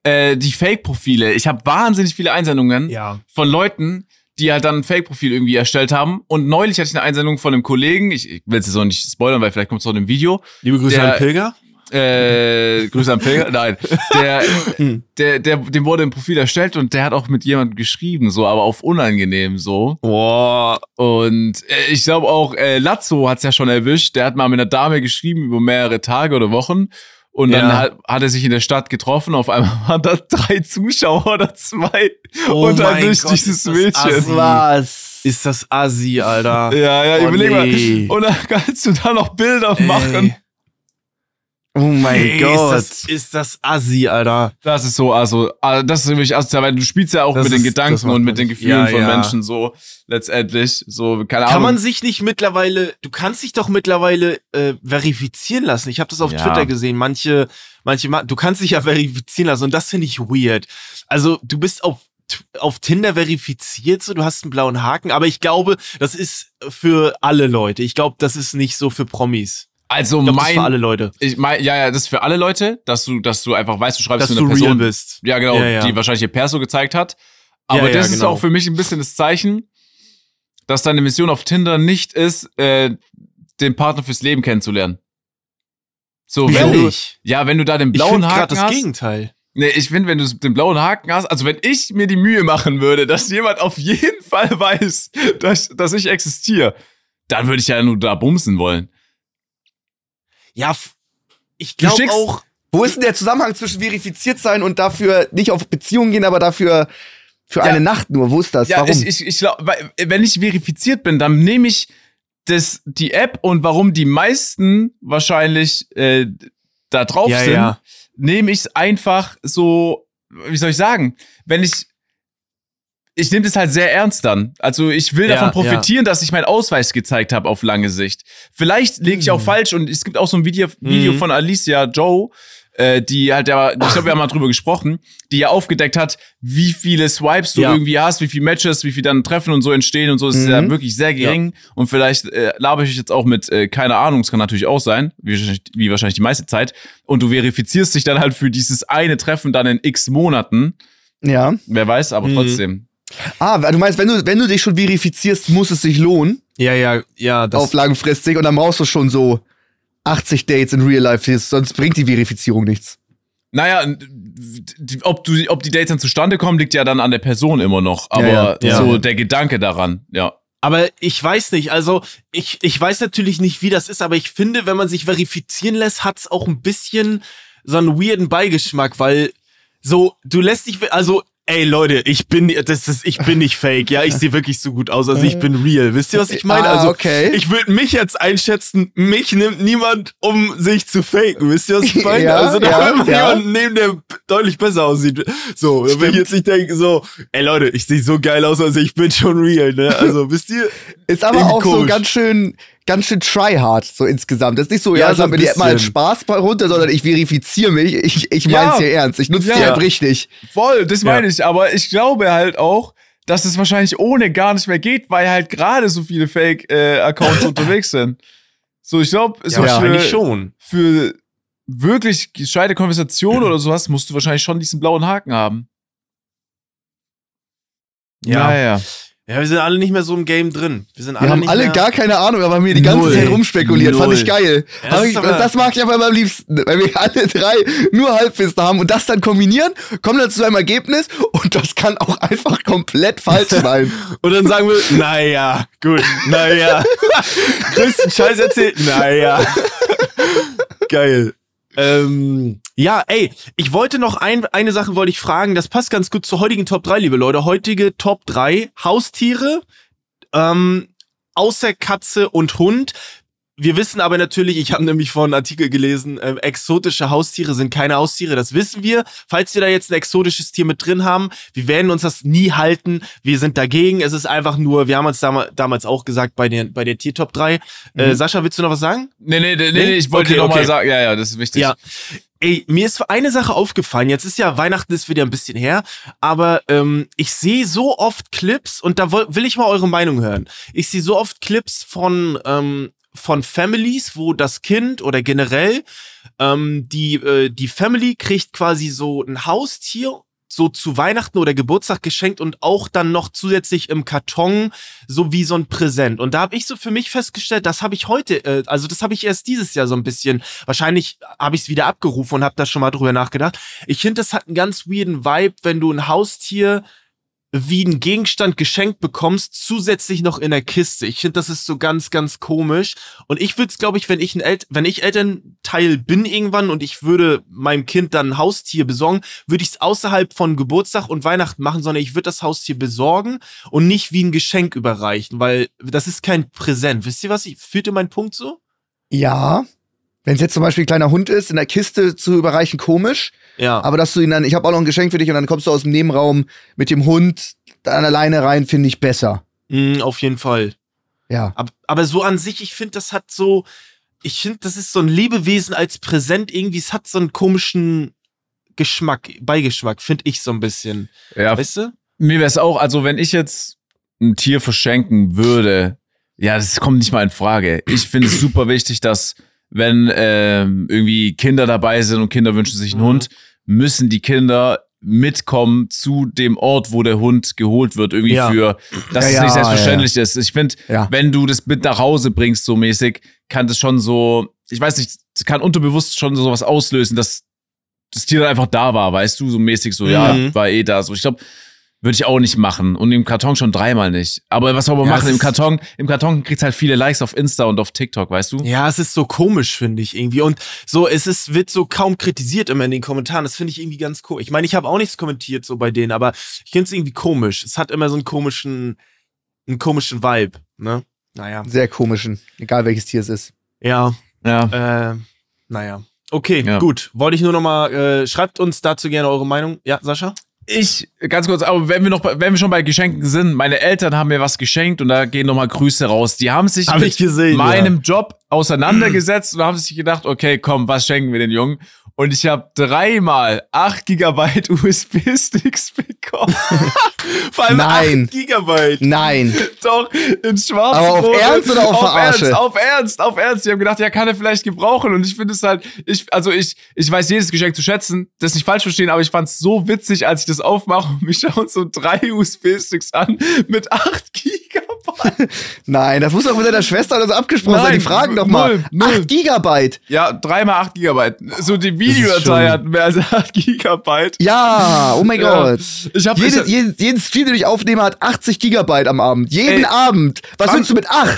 Speaker 3: äh, die Fake-Profile, ich habe wahnsinnig viele Einsendungen
Speaker 1: ja.
Speaker 3: von Leuten, die halt dann ein Fake-Profil irgendwie erstellt haben. Und neulich hatte ich eine Einsendung von einem Kollegen, ich, ich will es jetzt auch nicht spoilern, weil vielleicht kommt es auch in einem Video.
Speaker 1: Liebe Grüße
Speaker 3: Der-
Speaker 1: an Pilger.
Speaker 3: Äh, Grüße an Pilger. Nein. Der, der, der, dem wurde ein Profil erstellt und der hat auch mit jemandem geschrieben, so, aber auf unangenehm so.
Speaker 1: Boah.
Speaker 3: Und äh, ich glaube auch, äh, Lazzo hat's ja schon erwischt. Der hat mal mit einer Dame geschrieben über mehrere Tage oder Wochen. Und dann
Speaker 1: Ja.
Speaker 3: hat, hat er sich in der Stadt getroffen. Auf einmal waren da drei Zuschauer oder zwei.
Speaker 1: Oh
Speaker 3: und dann
Speaker 1: mein
Speaker 3: durch
Speaker 1: Gott,
Speaker 3: dieses
Speaker 1: ist das
Speaker 3: Mädchen.
Speaker 1: assi.
Speaker 5: Was?
Speaker 1: Ist das assi, Alter.
Speaker 3: Ja, ja,
Speaker 1: Oh,
Speaker 3: überleg
Speaker 1: nee.
Speaker 3: mal. Und dann kannst du da noch Bilder machen.
Speaker 5: Oh mein
Speaker 1: Ey,
Speaker 5: Gott.
Speaker 1: Ist das, ist das assi, Alter.
Speaker 3: Das ist so, also, das ist wirklich asozial, weil du spielst ja auch
Speaker 1: Das
Speaker 3: mit den
Speaker 1: ist- das
Speaker 3: Gedanken und mit den. Gefühlen
Speaker 1: Ja,
Speaker 3: von
Speaker 1: ja.
Speaker 3: Menschen so letztendlich. So, keine
Speaker 1: Kann
Speaker 3: Ahnung.
Speaker 1: man sich nicht mittlerweile, du kannst dich doch mittlerweile äh, verifizieren lassen. Ich habe das auf
Speaker 3: Ja.
Speaker 1: Twitter gesehen. Manche, manche, ma- du kannst dich ja verifizieren lassen und das finde ich weird. Also du bist auf auf Tinder verifiziert, so du hast einen blauen Haken, aber ich glaube, das ist für alle Leute. Ich glaube, das ist nicht so für Promis.
Speaker 3: Also
Speaker 1: Ich glaube, das ist für alle
Speaker 3: mein,
Speaker 1: Leute,
Speaker 3: ich mein, ja, ja, das ist für alle Leute, dass du, dass du einfach weißt, du schreibst
Speaker 1: dass
Speaker 3: mit
Speaker 1: du
Speaker 3: einer
Speaker 1: real
Speaker 3: Person,
Speaker 1: bist.
Speaker 3: ja genau,
Speaker 1: Ja, ja.
Speaker 3: die wahrscheinlich ihr Perso gezeigt hat. Aber
Speaker 1: Ja,
Speaker 3: das ist
Speaker 1: genau.
Speaker 3: auch für mich ein bisschen das Zeichen, dass deine Mission auf Tinder nicht ist, äh, den Partner fürs Leben kennenzulernen. So, wenn du, ja, wenn du da den
Speaker 1: Ich
Speaker 3: blauen
Speaker 1: gerade
Speaker 3: Haken
Speaker 1: das
Speaker 3: hast.
Speaker 1: Gegenteil.
Speaker 3: Nee, ich finde, wenn du den blauen Haken hast, also wenn ich mir die Mühe machen würde, dass jemand auf jeden Fall weiß, dass, dass ich existiere, dann würde ich ja nur da bumsen wollen.
Speaker 1: Ja, ich glaube auch.
Speaker 5: Wo ist denn der Zusammenhang zwischen verifiziert sein und dafür nicht auf Beziehungen gehen, aber dafür für
Speaker 3: Ja.
Speaker 5: eine Nacht nur? Wo ist das?
Speaker 3: Ja,
Speaker 5: Warum?
Speaker 3: ich, ich, ich glaube, wenn ich verifiziert bin, dann nehme ich das, die App und warum die meisten wahrscheinlich äh, da drauf
Speaker 1: Ja,
Speaker 3: sind, nehme ich es einfach so, wie soll ich sagen, wenn ich ich nehme das halt sehr ernst dann. Also ich will
Speaker 1: Ja,
Speaker 3: davon profitieren, dass ich meinen Ausweis gezeigt habe auf lange Sicht. Vielleicht liege ich auch falsch und es gibt auch so ein Video, Video
Speaker 1: Mhm.
Speaker 3: von Alicia Joe, äh, die halt ja, ich glaube, wir haben mal drüber gesprochen, die ja aufgedeckt hat, wie viele Swipes du
Speaker 1: Ja.
Speaker 3: irgendwie hast, wie viele Matches, wie viel dann Treffen und so entstehen und so. Das ist ja
Speaker 5: Mhm.
Speaker 3: wirklich sehr gering. Und vielleicht äh, laber ich jetzt auch mit, äh, keine Ahnung, es kann natürlich auch sein, wie wahrscheinlich, wie wahrscheinlich die meiste Zeit. Und du verifizierst dich dann halt für dieses eine Treffen dann in x Monaten.
Speaker 5: Ja.
Speaker 3: Wer weiß, aber
Speaker 1: Mhm.
Speaker 3: trotzdem.
Speaker 5: Ah, du meinst, wenn du, wenn du dich schon verifizierst, muss es sich lohnen
Speaker 1: Ja, ja, ja. Das,
Speaker 5: auf langfristig und dann brauchst du schon so 80 Dates in Real Life, sonst bringt die Verifizierung nichts.
Speaker 3: Naja, ob, du, ob die Dates dann zustande kommen, liegt ja dann an der Person immer noch. Aber
Speaker 5: ja,
Speaker 1: ja.
Speaker 3: so der Gedanke daran, ja.
Speaker 1: Aber ich weiß nicht, also ich, ich weiß natürlich nicht, wie das ist, aber ich finde, wenn man sich verifizieren lässt, hat's auch ein bisschen so einen weirden Beigeschmack, weil so, du lässt dich, also, ey Leute, ich bin, das ist, ich bin nicht fake, ja, ich sehe wirklich so gut aus, also ich bin real. Wisst ihr, was ich meine?
Speaker 5: Ah,
Speaker 1: Also,
Speaker 5: okay.
Speaker 1: ich würde mich jetzt einschätzen, mich nimmt niemand, um sich zu faken. Wisst ihr, was ich meine?
Speaker 5: Ja,
Speaker 1: also, da
Speaker 5: ja,
Speaker 1: man
Speaker 5: ja.
Speaker 1: jemanden neben, der deutlich besser aussieht. So, da will ich jetzt nicht denken, so, ey Leute, ich sehe so geil aus, also ich bin schon real, ne? Also, wisst ihr?
Speaker 5: Ist aber auch so
Speaker 1: komisch.
Speaker 5: ganz schön, ganz schön tryhard, so insgesamt. Das ist nicht so,
Speaker 1: Ja,
Speaker 5: ja,
Speaker 1: so
Speaker 5: ich
Speaker 1: ein
Speaker 5: mir jetzt mal einen. Spaß runter, sondern ich verifiziere mich. Ich, ich
Speaker 3: Ja.
Speaker 5: mein's hier ernst. Ich nutze die
Speaker 3: Ja.
Speaker 5: App richtig.
Speaker 3: Voll, das
Speaker 1: Ja.
Speaker 3: meine ich. Aber ich glaube halt auch, dass es wahrscheinlich ohne gar nicht mehr geht, weil halt gerade so viele Fake-Accounts unterwegs sind. So, ich glaube, so
Speaker 1: Ja, wahrscheinlich
Speaker 3: für,
Speaker 1: schon.
Speaker 3: für wirklich gescheite Konversation oder sowas musst du wahrscheinlich schon diesen blauen Haken haben.
Speaker 1: Ja.
Speaker 3: Naja.
Speaker 1: Ja, wir sind alle nicht mehr so im Game drin. Wir sind alle
Speaker 5: Wir haben
Speaker 1: nicht
Speaker 5: alle
Speaker 1: mehr
Speaker 5: gar keine Ahnung, aber haben hier die ganze
Speaker 1: Null.
Speaker 5: Zeit rumspekuliert. Fand ich
Speaker 1: Null.
Speaker 5: geil.
Speaker 1: Ja, das
Speaker 5: ich, das mag ich aber am liebsten, weil wir alle drei nur Halbwissen haben und das dann kombinieren, kommen dann zu einem Ergebnis und das kann auch einfach komplett falsch sein.
Speaker 1: Und dann sagen wir, naja, gut, naja. Größten Scheiß erzählt, naja. Geil. Ähm, ja, ey, ich wollte noch ein, eine Sache wollte ich fragen, das passt ganz gut zur heutigen Top 3, liebe Leute. Heutige Top 3 Haustiere, ähm, außer Katze und Hund. Wir wissen aber natürlich, ich habe nämlich vorhin einen Artikel gelesen, ähm, exotische Haustiere sind keine Haustiere, das wissen wir. Falls wir da jetzt ein exotisches Tier mit drin haben, wir werden uns das nie halten. Wir sind dagegen. Es ist einfach nur, wir haben uns dam damals auch gesagt bei der, bei der Tier-Top 3. Äh, Sascha, willst du noch was sagen?
Speaker 3: Nee, nee, nee,
Speaker 1: Nee?
Speaker 3: nee, ich wollte
Speaker 1: Okay,
Speaker 3: dir noch mal
Speaker 1: okay.
Speaker 3: sagen, ja, ja, das ist wichtig.
Speaker 1: Ja. Ey, mir ist eine Sache aufgefallen. Jetzt ist ja Weihnachten ist wieder ein bisschen her, aber ähm, ich sehe so oft Clips und da will ich mal eure Meinung hören. Ich sehe so oft Clips von ähm, von Families, wo das Kind oder generell ähm, die äh, die Family kriegt quasi so ein Haustier so zu Weihnachten oder Geburtstag geschenkt und auch dann noch zusätzlich im Karton so wie so ein Präsent. Und da habe ich so für mich festgestellt, das habe ich heute, äh, also das habe ich erst dieses Jahr so ein bisschen, wahrscheinlich habe ich es wieder abgerufen und habe da schon mal drüber nachgedacht. Ich finde, das hat einen ganz weirden Vibe, wenn du ein Haustier wie ein Gegenstand geschenkt bekommst, zusätzlich noch in der Kiste. Ich finde, das ist so ganz, ganz komisch. Und ich würde es, glaube ich, wenn ich ein El wenn ich Elternteil bin irgendwann und ich würde meinem Kind dann ein Haustier besorgen, würde ich es außerhalb von Geburtstag und Weihnachten machen, sondern ich würde das Haustier besorgen und nicht wie ein Geschenk überreichen, weil das ist kein Präsent. Wisst ihr was? Ich, fühlt ihr meinen Punkt so?
Speaker 5: Ja. Wenn es jetzt zum Beispiel ein kleiner Hund ist, in der Kiste zu überreichen, komisch.
Speaker 1: Ja.
Speaker 5: Aber dass du ihn dann, ich habe auch noch ein Geschenk für dich und dann kommst du aus dem Nebenraum mit dem Hund dann alleine rein, finde ich besser.
Speaker 1: Mm, auf jeden Fall.
Speaker 5: Ja.
Speaker 1: Aber, aber so an sich, ich finde, das hat so, ich finde, das ist so ein Lebewesen als Präsent irgendwie, es hat so einen komischen Geschmack, Beigeschmack, finde ich so ein bisschen.
Speaker 3: Ja,
Speaker 1: Weißt du?
Speaker 3: mir wäre es auch, also wenn ich jetzt ein Tier verschenken würde, ja, das kommt nicht mal in Frage. Ich finde es super wichtig, dass wenn ähm, irgendwie Kinder dabei sind und Kinder wünschen sich einen
Speaker 1: Mhm.
Speaker 3: Hund, müssen die Kinder mitkommen zu dem Ort, wo der Hund geholt wird, irgendwie
Speaker 1: Ja.
Speaker 3: für, dass
Speaker 5: Ja,
Speaker 3: es
Speaker 5: ja,
Speaker 3: nicht selbstverständlich ist. Ich finde,
Speaker 5: Ja.
Speaker 3: wenn du das mit nach Hause bringst, so mäßig, kann das schon so, ich weiß nicht, kann unterbewusst schon so was auslösen, dass das Tier dann einfach da war, weißt du, so mäßig so,
Speaker 1: Mhm.
Speaker 3: ja, war eh da. So, ich glaube, würde ich auch nicht machen. Und im Karton schon dreimal nicht. Aber was soll man
Speaker 1: Ja,
Speaker 3: machen? Im Karton, im Karton kriegt's halt viele Likes auf Insta und auf TikTok, weißt du?
Speaker 1: Ja, es ist so komisch, finde ich irgendwie. Und so, es ist, wird so kaum kritisiert immer in den Kommentaren. Das finde ich irgendwie ganz cool. Ich meine, ich habe auch nichts kommentiert so bei denen, aber ich finde es irgendwie komisch. Es hat immer so einen komischen, einen komischen Vibe, ne? Naja.
Speaker 5: Sehr komischen. Egal welches Tier es ist.
Speaker 1: Ja,
Speaker 3: Ja.
Speaker 1: Äh, naja. Okay,
Speaker 3: Ja.
Speaker 1: gut. Wollte ich nur noch mal, äh, schreibt uns dazu gerne eure Meinung. Ja, Sascha?
Speaker 3: Ich, ganz kurz, aber wenn wir noch, wenn wir schon bei Geschenken sind, meine Eltern haben mir was geschenkt und da gehen nochmal Grüße raus. Die haben sich
Speaker 1: Hab
Speaker 3: mit
Speaker 1: gesehen,
Speaker 3: meinem Job auseinandergesetzt und haben sich gedacht, okay, komm, was schenken wir den Jungen? Und ich habe dreimal 8 Gigabyte USB-Sticks bekommen. Vor allem
Speaker 2: Nein.
Speaker 3: 8 Gigabyte.
Speaker 2: Nein.
Speaker 3: Doch, in schwarz.
Speaker 2: Aber auf Ernst oder auf Verarsche?
Speaker 3: Ernst, auf Ernst, auf Ernst. Ich habe gedacht, ja, kann er vielleicht gebrauchen. Und ich finde es halt, ich, also ich, ich weiß jedes Geschenk zu schätzen, das nicht falsch verstehen, aber ich fand es so witzig, als ich das aufmache und mich schauen so drei USB-Sticks an mit 8 Gigabyte.
Speaker 2: Nein, das muss doch mit deiner Schwester oder so abgesprochen sein.
Speaker 3: Nein,
Speaker 2: Die fragen doch mal.
Speaker 3: null.
Speaker 2: 8 Gigabyte.
Speaker 3: Ja, dreimal 8 Gigabyte. So die Videodatei hat mehr als 8 Gigabyte.
Speaker 2: Ja, oh mein
Speaker 3: Ja.
Speaker 2: Gott.
Speaker 3: Ich hab-
Speaker 2: Jede,
Speaker 3: ich-
Speaker 2: jeden, jeden Stream, den ich aufnehme, hat 80 Gigabyte am Abend. Jeden
Speaker 3: Ey,
Speaker 2: Abend. Was willst du mit 8?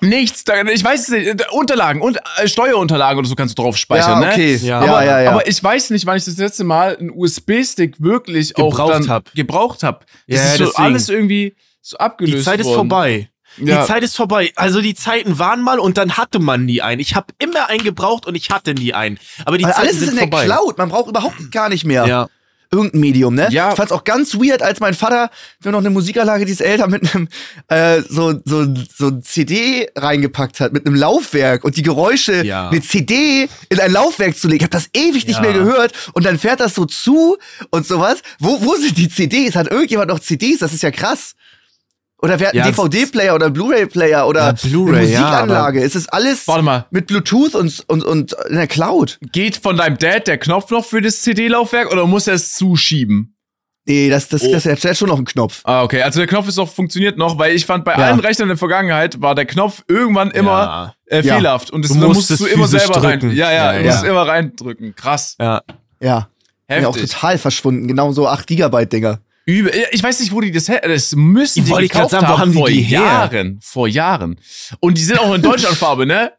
Speaker 3: Nichts, ich weiß es nicht. Unterlagen und äh, Steuerunterlagen oder so kannst du drauf speichern,
Speaker 2: Ja, okay.
Speaker 3: ne?
Speaker 1: Ja.
Speaker 3: aber,
Speaker 2: Ja, ja, ja.
Speaker 3: aber ich weiß nicht, wann ich das letzte Mal einen USB-Stick wirklich auch
Speaker 1: Gebraucht
Speaker 3: dann
Speaker 1: hab.
Speaker 3: gebraucht habe. Das
Speaker 1: Ja,
Speaker 3: ist so
Speaker 1: deswegen.
Speaker 3: alles irgendwie so abgelöst
Speaker 1: Die Zeit ist
Speaker 3: worden.
Speaker 1: vorbei.
Speaker 3: Ja.
Speaker 1: Die Zeit ist vorbei. Also die Zeiten waren mal und dann hatte man nie einen. Ich habe immer einen gebraucht und ich hatte nie einen. Aber die
Speaker 2: Weil
Speaker 1: Zeiten
Speaker 2: alles ist
Speaker 1: sind
Speaker 2: in der
Speaker 1: vorbei.
Speaker 2: Cloud. Man braucht überhaupt gar nicht mehr.
Speaker 1: Ja.
Speaker 2: Irgendein Medium, ne?
Speaker 3: Ja.
Speaker 2: Ich fand's auch ganz weird, als mein Vater mir noch eine Musikanlage, die ist älter, mit einem äh, so, so, so ein CD reingepackt hat, mit einem Laufwerk und die Geräusche,
Speaker 1: Ja.
Speaker 2: eine CD in ein Laufwerk zu legen. Ich hab das ewig nicht mehr gehört und dann fährt das so zu und sowas. Wo, wo sind die CDs? Hat irgendjemand noch CDs? Das ist ja krass. Oder wer hat einen
Speaker 1: Ja,
Speaker 2: DVD-Player oder einen Blu-ray-Player oder
Speaker 1: Ja, Blu-ray,
Speaker 2: eine
Speaker 1: ja,
Speaker 2: Musikanlage? es ist alles
Speaker 3: Warte mal.
Speaker 2: mit Bluetooth und, und, und in der Cloud.
Speaker 3: Geht von deinem Dad der Knopf noch für das CD-Laufwerk oder muss er es zuschieben?
Speaker 2: Nee, das, das,
Speaker 3: Oh.
Speaker 2: das ist ja schon noch ein Knopf.
Speaker 3: Ah, okay. Also der Knopf ist auch funktioniert noch, weil ich fand, bei
Speaker 2: Ja.
Speaker 3: allen Rechnern in der Vergangenheit war der Knopf irgendwann immer äh, fehlerhaft. Und das
Speaker 1: Du
Speaker 3: da
Speaker 1: musst
Speaker 3: musst du
Speaker 1: es
Speaker 3: immer selber
Speaker 1: drücken.
Speaker 3: rein. Ja, ja,
Speaker 1: Ja,
Speaker 3: du
Speaker 2: ja.
Speaker 3: musst immer reindrücken. Krass.
Speaker 1: Ja.
Speaker 2: Ja. Ja, auch
Speaker 3: Heftig.
Speaker 2: total verschwunden. Genau so 8 Gigabyte Dinger.
Speaker 3: Übel. Ich weiß nicht, wo die das her. Das müssen die
Speaker 1: Wollte ich grad
Speaker 3: gekauft
Speaker 1: sagen, wo haben die
Speaker 3: vor
Speaker 1: die her?
Speaker 3: Jahren. Vor Jahren. Und die sind auch in Deutschlandfarbe, ne?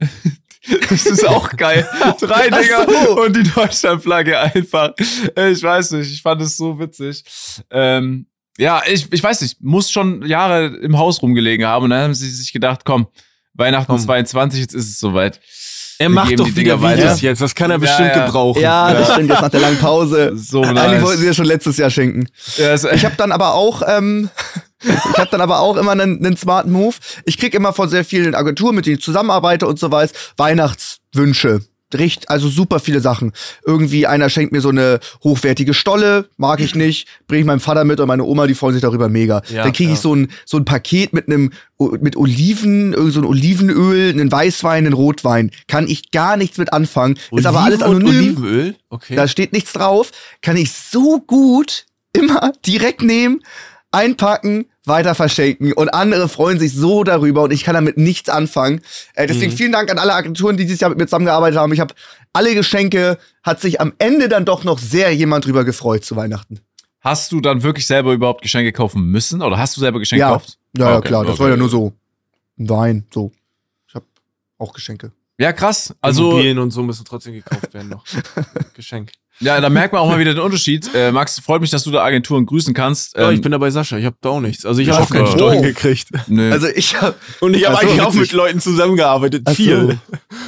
Speaker 3: Das ist auch geil. Drei Dinger
Speaker 2: so.
Speaker 3: und die Deutschlandflagge einfach. Ich weiß nicht, ich fand es so witzig. Ähm, ja, ich, ich weiß nicht, muss schon Jahre im Haus rumgelegen haben und dann haben sie sich gedacht, komm, Weihnachten
Speaker 1: Komm.
Speaker 3: 22, jetzt ist es soweit.
Speaker 1: Er macht doch
Speaker 3: die
Speaker 1: wieder
Speaker 3: weiter.
Speaker 1: Videos jetzt. Das kann er
Speaker 3: Ja,
Speaker 1: bestimmt
Speaker 3: ja.
Speaker 1: gebrauchen.
Speaker 2: Ja, das stimmt, jetzt nach der langen Pause.
Speaker 3: So
Speaker 2: Eigentlich
Speaker 3: nice.
Speaker 2: wollten sie ja schon letztes Jahr schenken. Ich habe dann aber auch, ähm, ich habe dann aber auch immer einen, einen smarten Move. Ich krieg immer von sehr vielen Agenturen, mit denen ich zusammenarbeite und so was, Weihnachtswünsche. Richt, also super viele Sachen. Irgendwie einer schenkt mir so eine hochwertige Stolle, mag ich nicht, bringe ich meinem Vater mit und meine Oma, die freuen sich darüber mega.
Speaker 1: Ja,
Speaker 2: dann kriege ich
Speaker 1: ja.
Speaker 2: so ein so ein Paket mit einem mit Oliven, so ein Olivenöl, einen Weißwein, einen Rotwein. Kann ich gar nichts mit anfangen. Ist aber alles
Speaker 1: Oliven
Speaker 2: anonym.
Speaker 1: Olivenöl? Okay.
Speaker 2: Da steht nichts drauf. Kann ich so gut immer direkt nehmen, einpacken, weiter verschenken. Und andere freuen sich so darüber und ich kann damit nichts anfangen. Äh, deswegen
Speaker 1: Mhm.
Speaker 2: vielen Dank an alle Agenturen, die dieses Jahr mit mir zusammengearbeitet haben. Ich habe alle Geschenke, hat sich am Ende dann doch noch sehr jemand drüber gefreut zu Weihnachten.
Speaker 3: Hast du dann wirklich selber überhaupt Geschenke kaufen müssen? Oder hast du selber Geschenke
Speaker 2: Ja.
Speaker 3: gekauft?
Speaker 2: Ja, ja
Speaker 3: Okay,
Speaker 2: klar, das
Speaker 3: okay.
Speaker 2: war ja nur so ein Wein, so. Ich habe auch Geschenke.
Speaker 3: Ja, krass. Also,
Speaker 1: Immobilien und so müssen trotzdem gekauft werden noch. Geschenk.
Speaker 3: Ja, da merkt man auch mal wieder den Unterschied. Äh, Max, freut mich, dass du da Agenturen grüßen kannst.
Speaker 1: Ja,
Speaker 3: Ähm,
Speaker 1: ich bin da bei Sascha. Ich habe da auch nichts. Also ich
Speaker 3: Ja,
Speaker 1: habe auch keinen
Speaker 3: okay.
Speaker 1: Steuern
Speaker 2: Oh.
Speaker 1: gekriegt.
Speaker 3: nö.
Speaker 2: Also ich habe
Speaker 1: Und ich habe
Speaker 2: Ach so,
Speaker 1: eigentlich auch mit Leuten zusammengearbeitet.
Speaker 2: Ach so.
Speaker 1: Viel.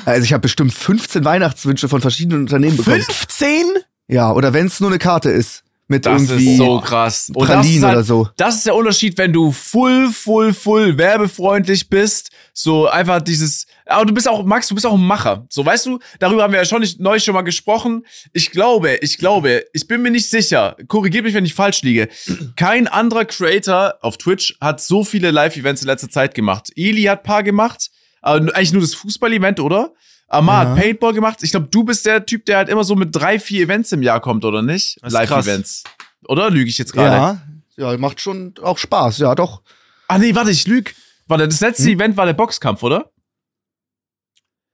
Speaker 2: also ich habe bestimmt 15 Weihnachtswünsche von verschiedenen Unternehmen bekommen.
Speaker 1: 15?
Speaker 2: Ja, oder wenn es nur eine Karte ist mit
Speaker 3: das
Speaker 2: irgendwie
Speaker 3: ist so krass. Und das
Speaker 2: Pralinen
Speaker 3: ist, halt,
Speaker 2: oder so.
Speaker 3: das ist der Unterschied, wenn du full, full, full werbefreundlich bist. So einfach dieses. Aber du bist auch, Max, du bist auch ein Macher. So, weißt du, darüber haben wir ja schon nicht, neu schon mal gesprochen. Ich glaube, ich glaube, ich bin mir nicht sicher. Korrigiert mich, wenn ich falsch liege. Kein anderer Creator auf Twitch hat so viele Live-Events in letzter Zeit gemacht. Eli hat paar gemacht. Aber eigentlich nur das Fußball-Event, oder? Amar
Speaker 2: Ja.
Speaker 3: hat Paintball gemacht. Ich glaube, du bist der Typ, der halt immer so mit drei, vier Events im Jahr kommt, oder nicht?
Speaker 1: Das.
Speaker 3: Live-Events. Oder lüge ich jetzt gerade?
Speaker 2: Ja, ja, macht schon auch Spaß, ja doch.
Speaker 3: Ah nee, warte, ich lüg. Warte, das letzte
Speaker 1: Hm?
Speaker 3: Event war der Boxkampf, oder?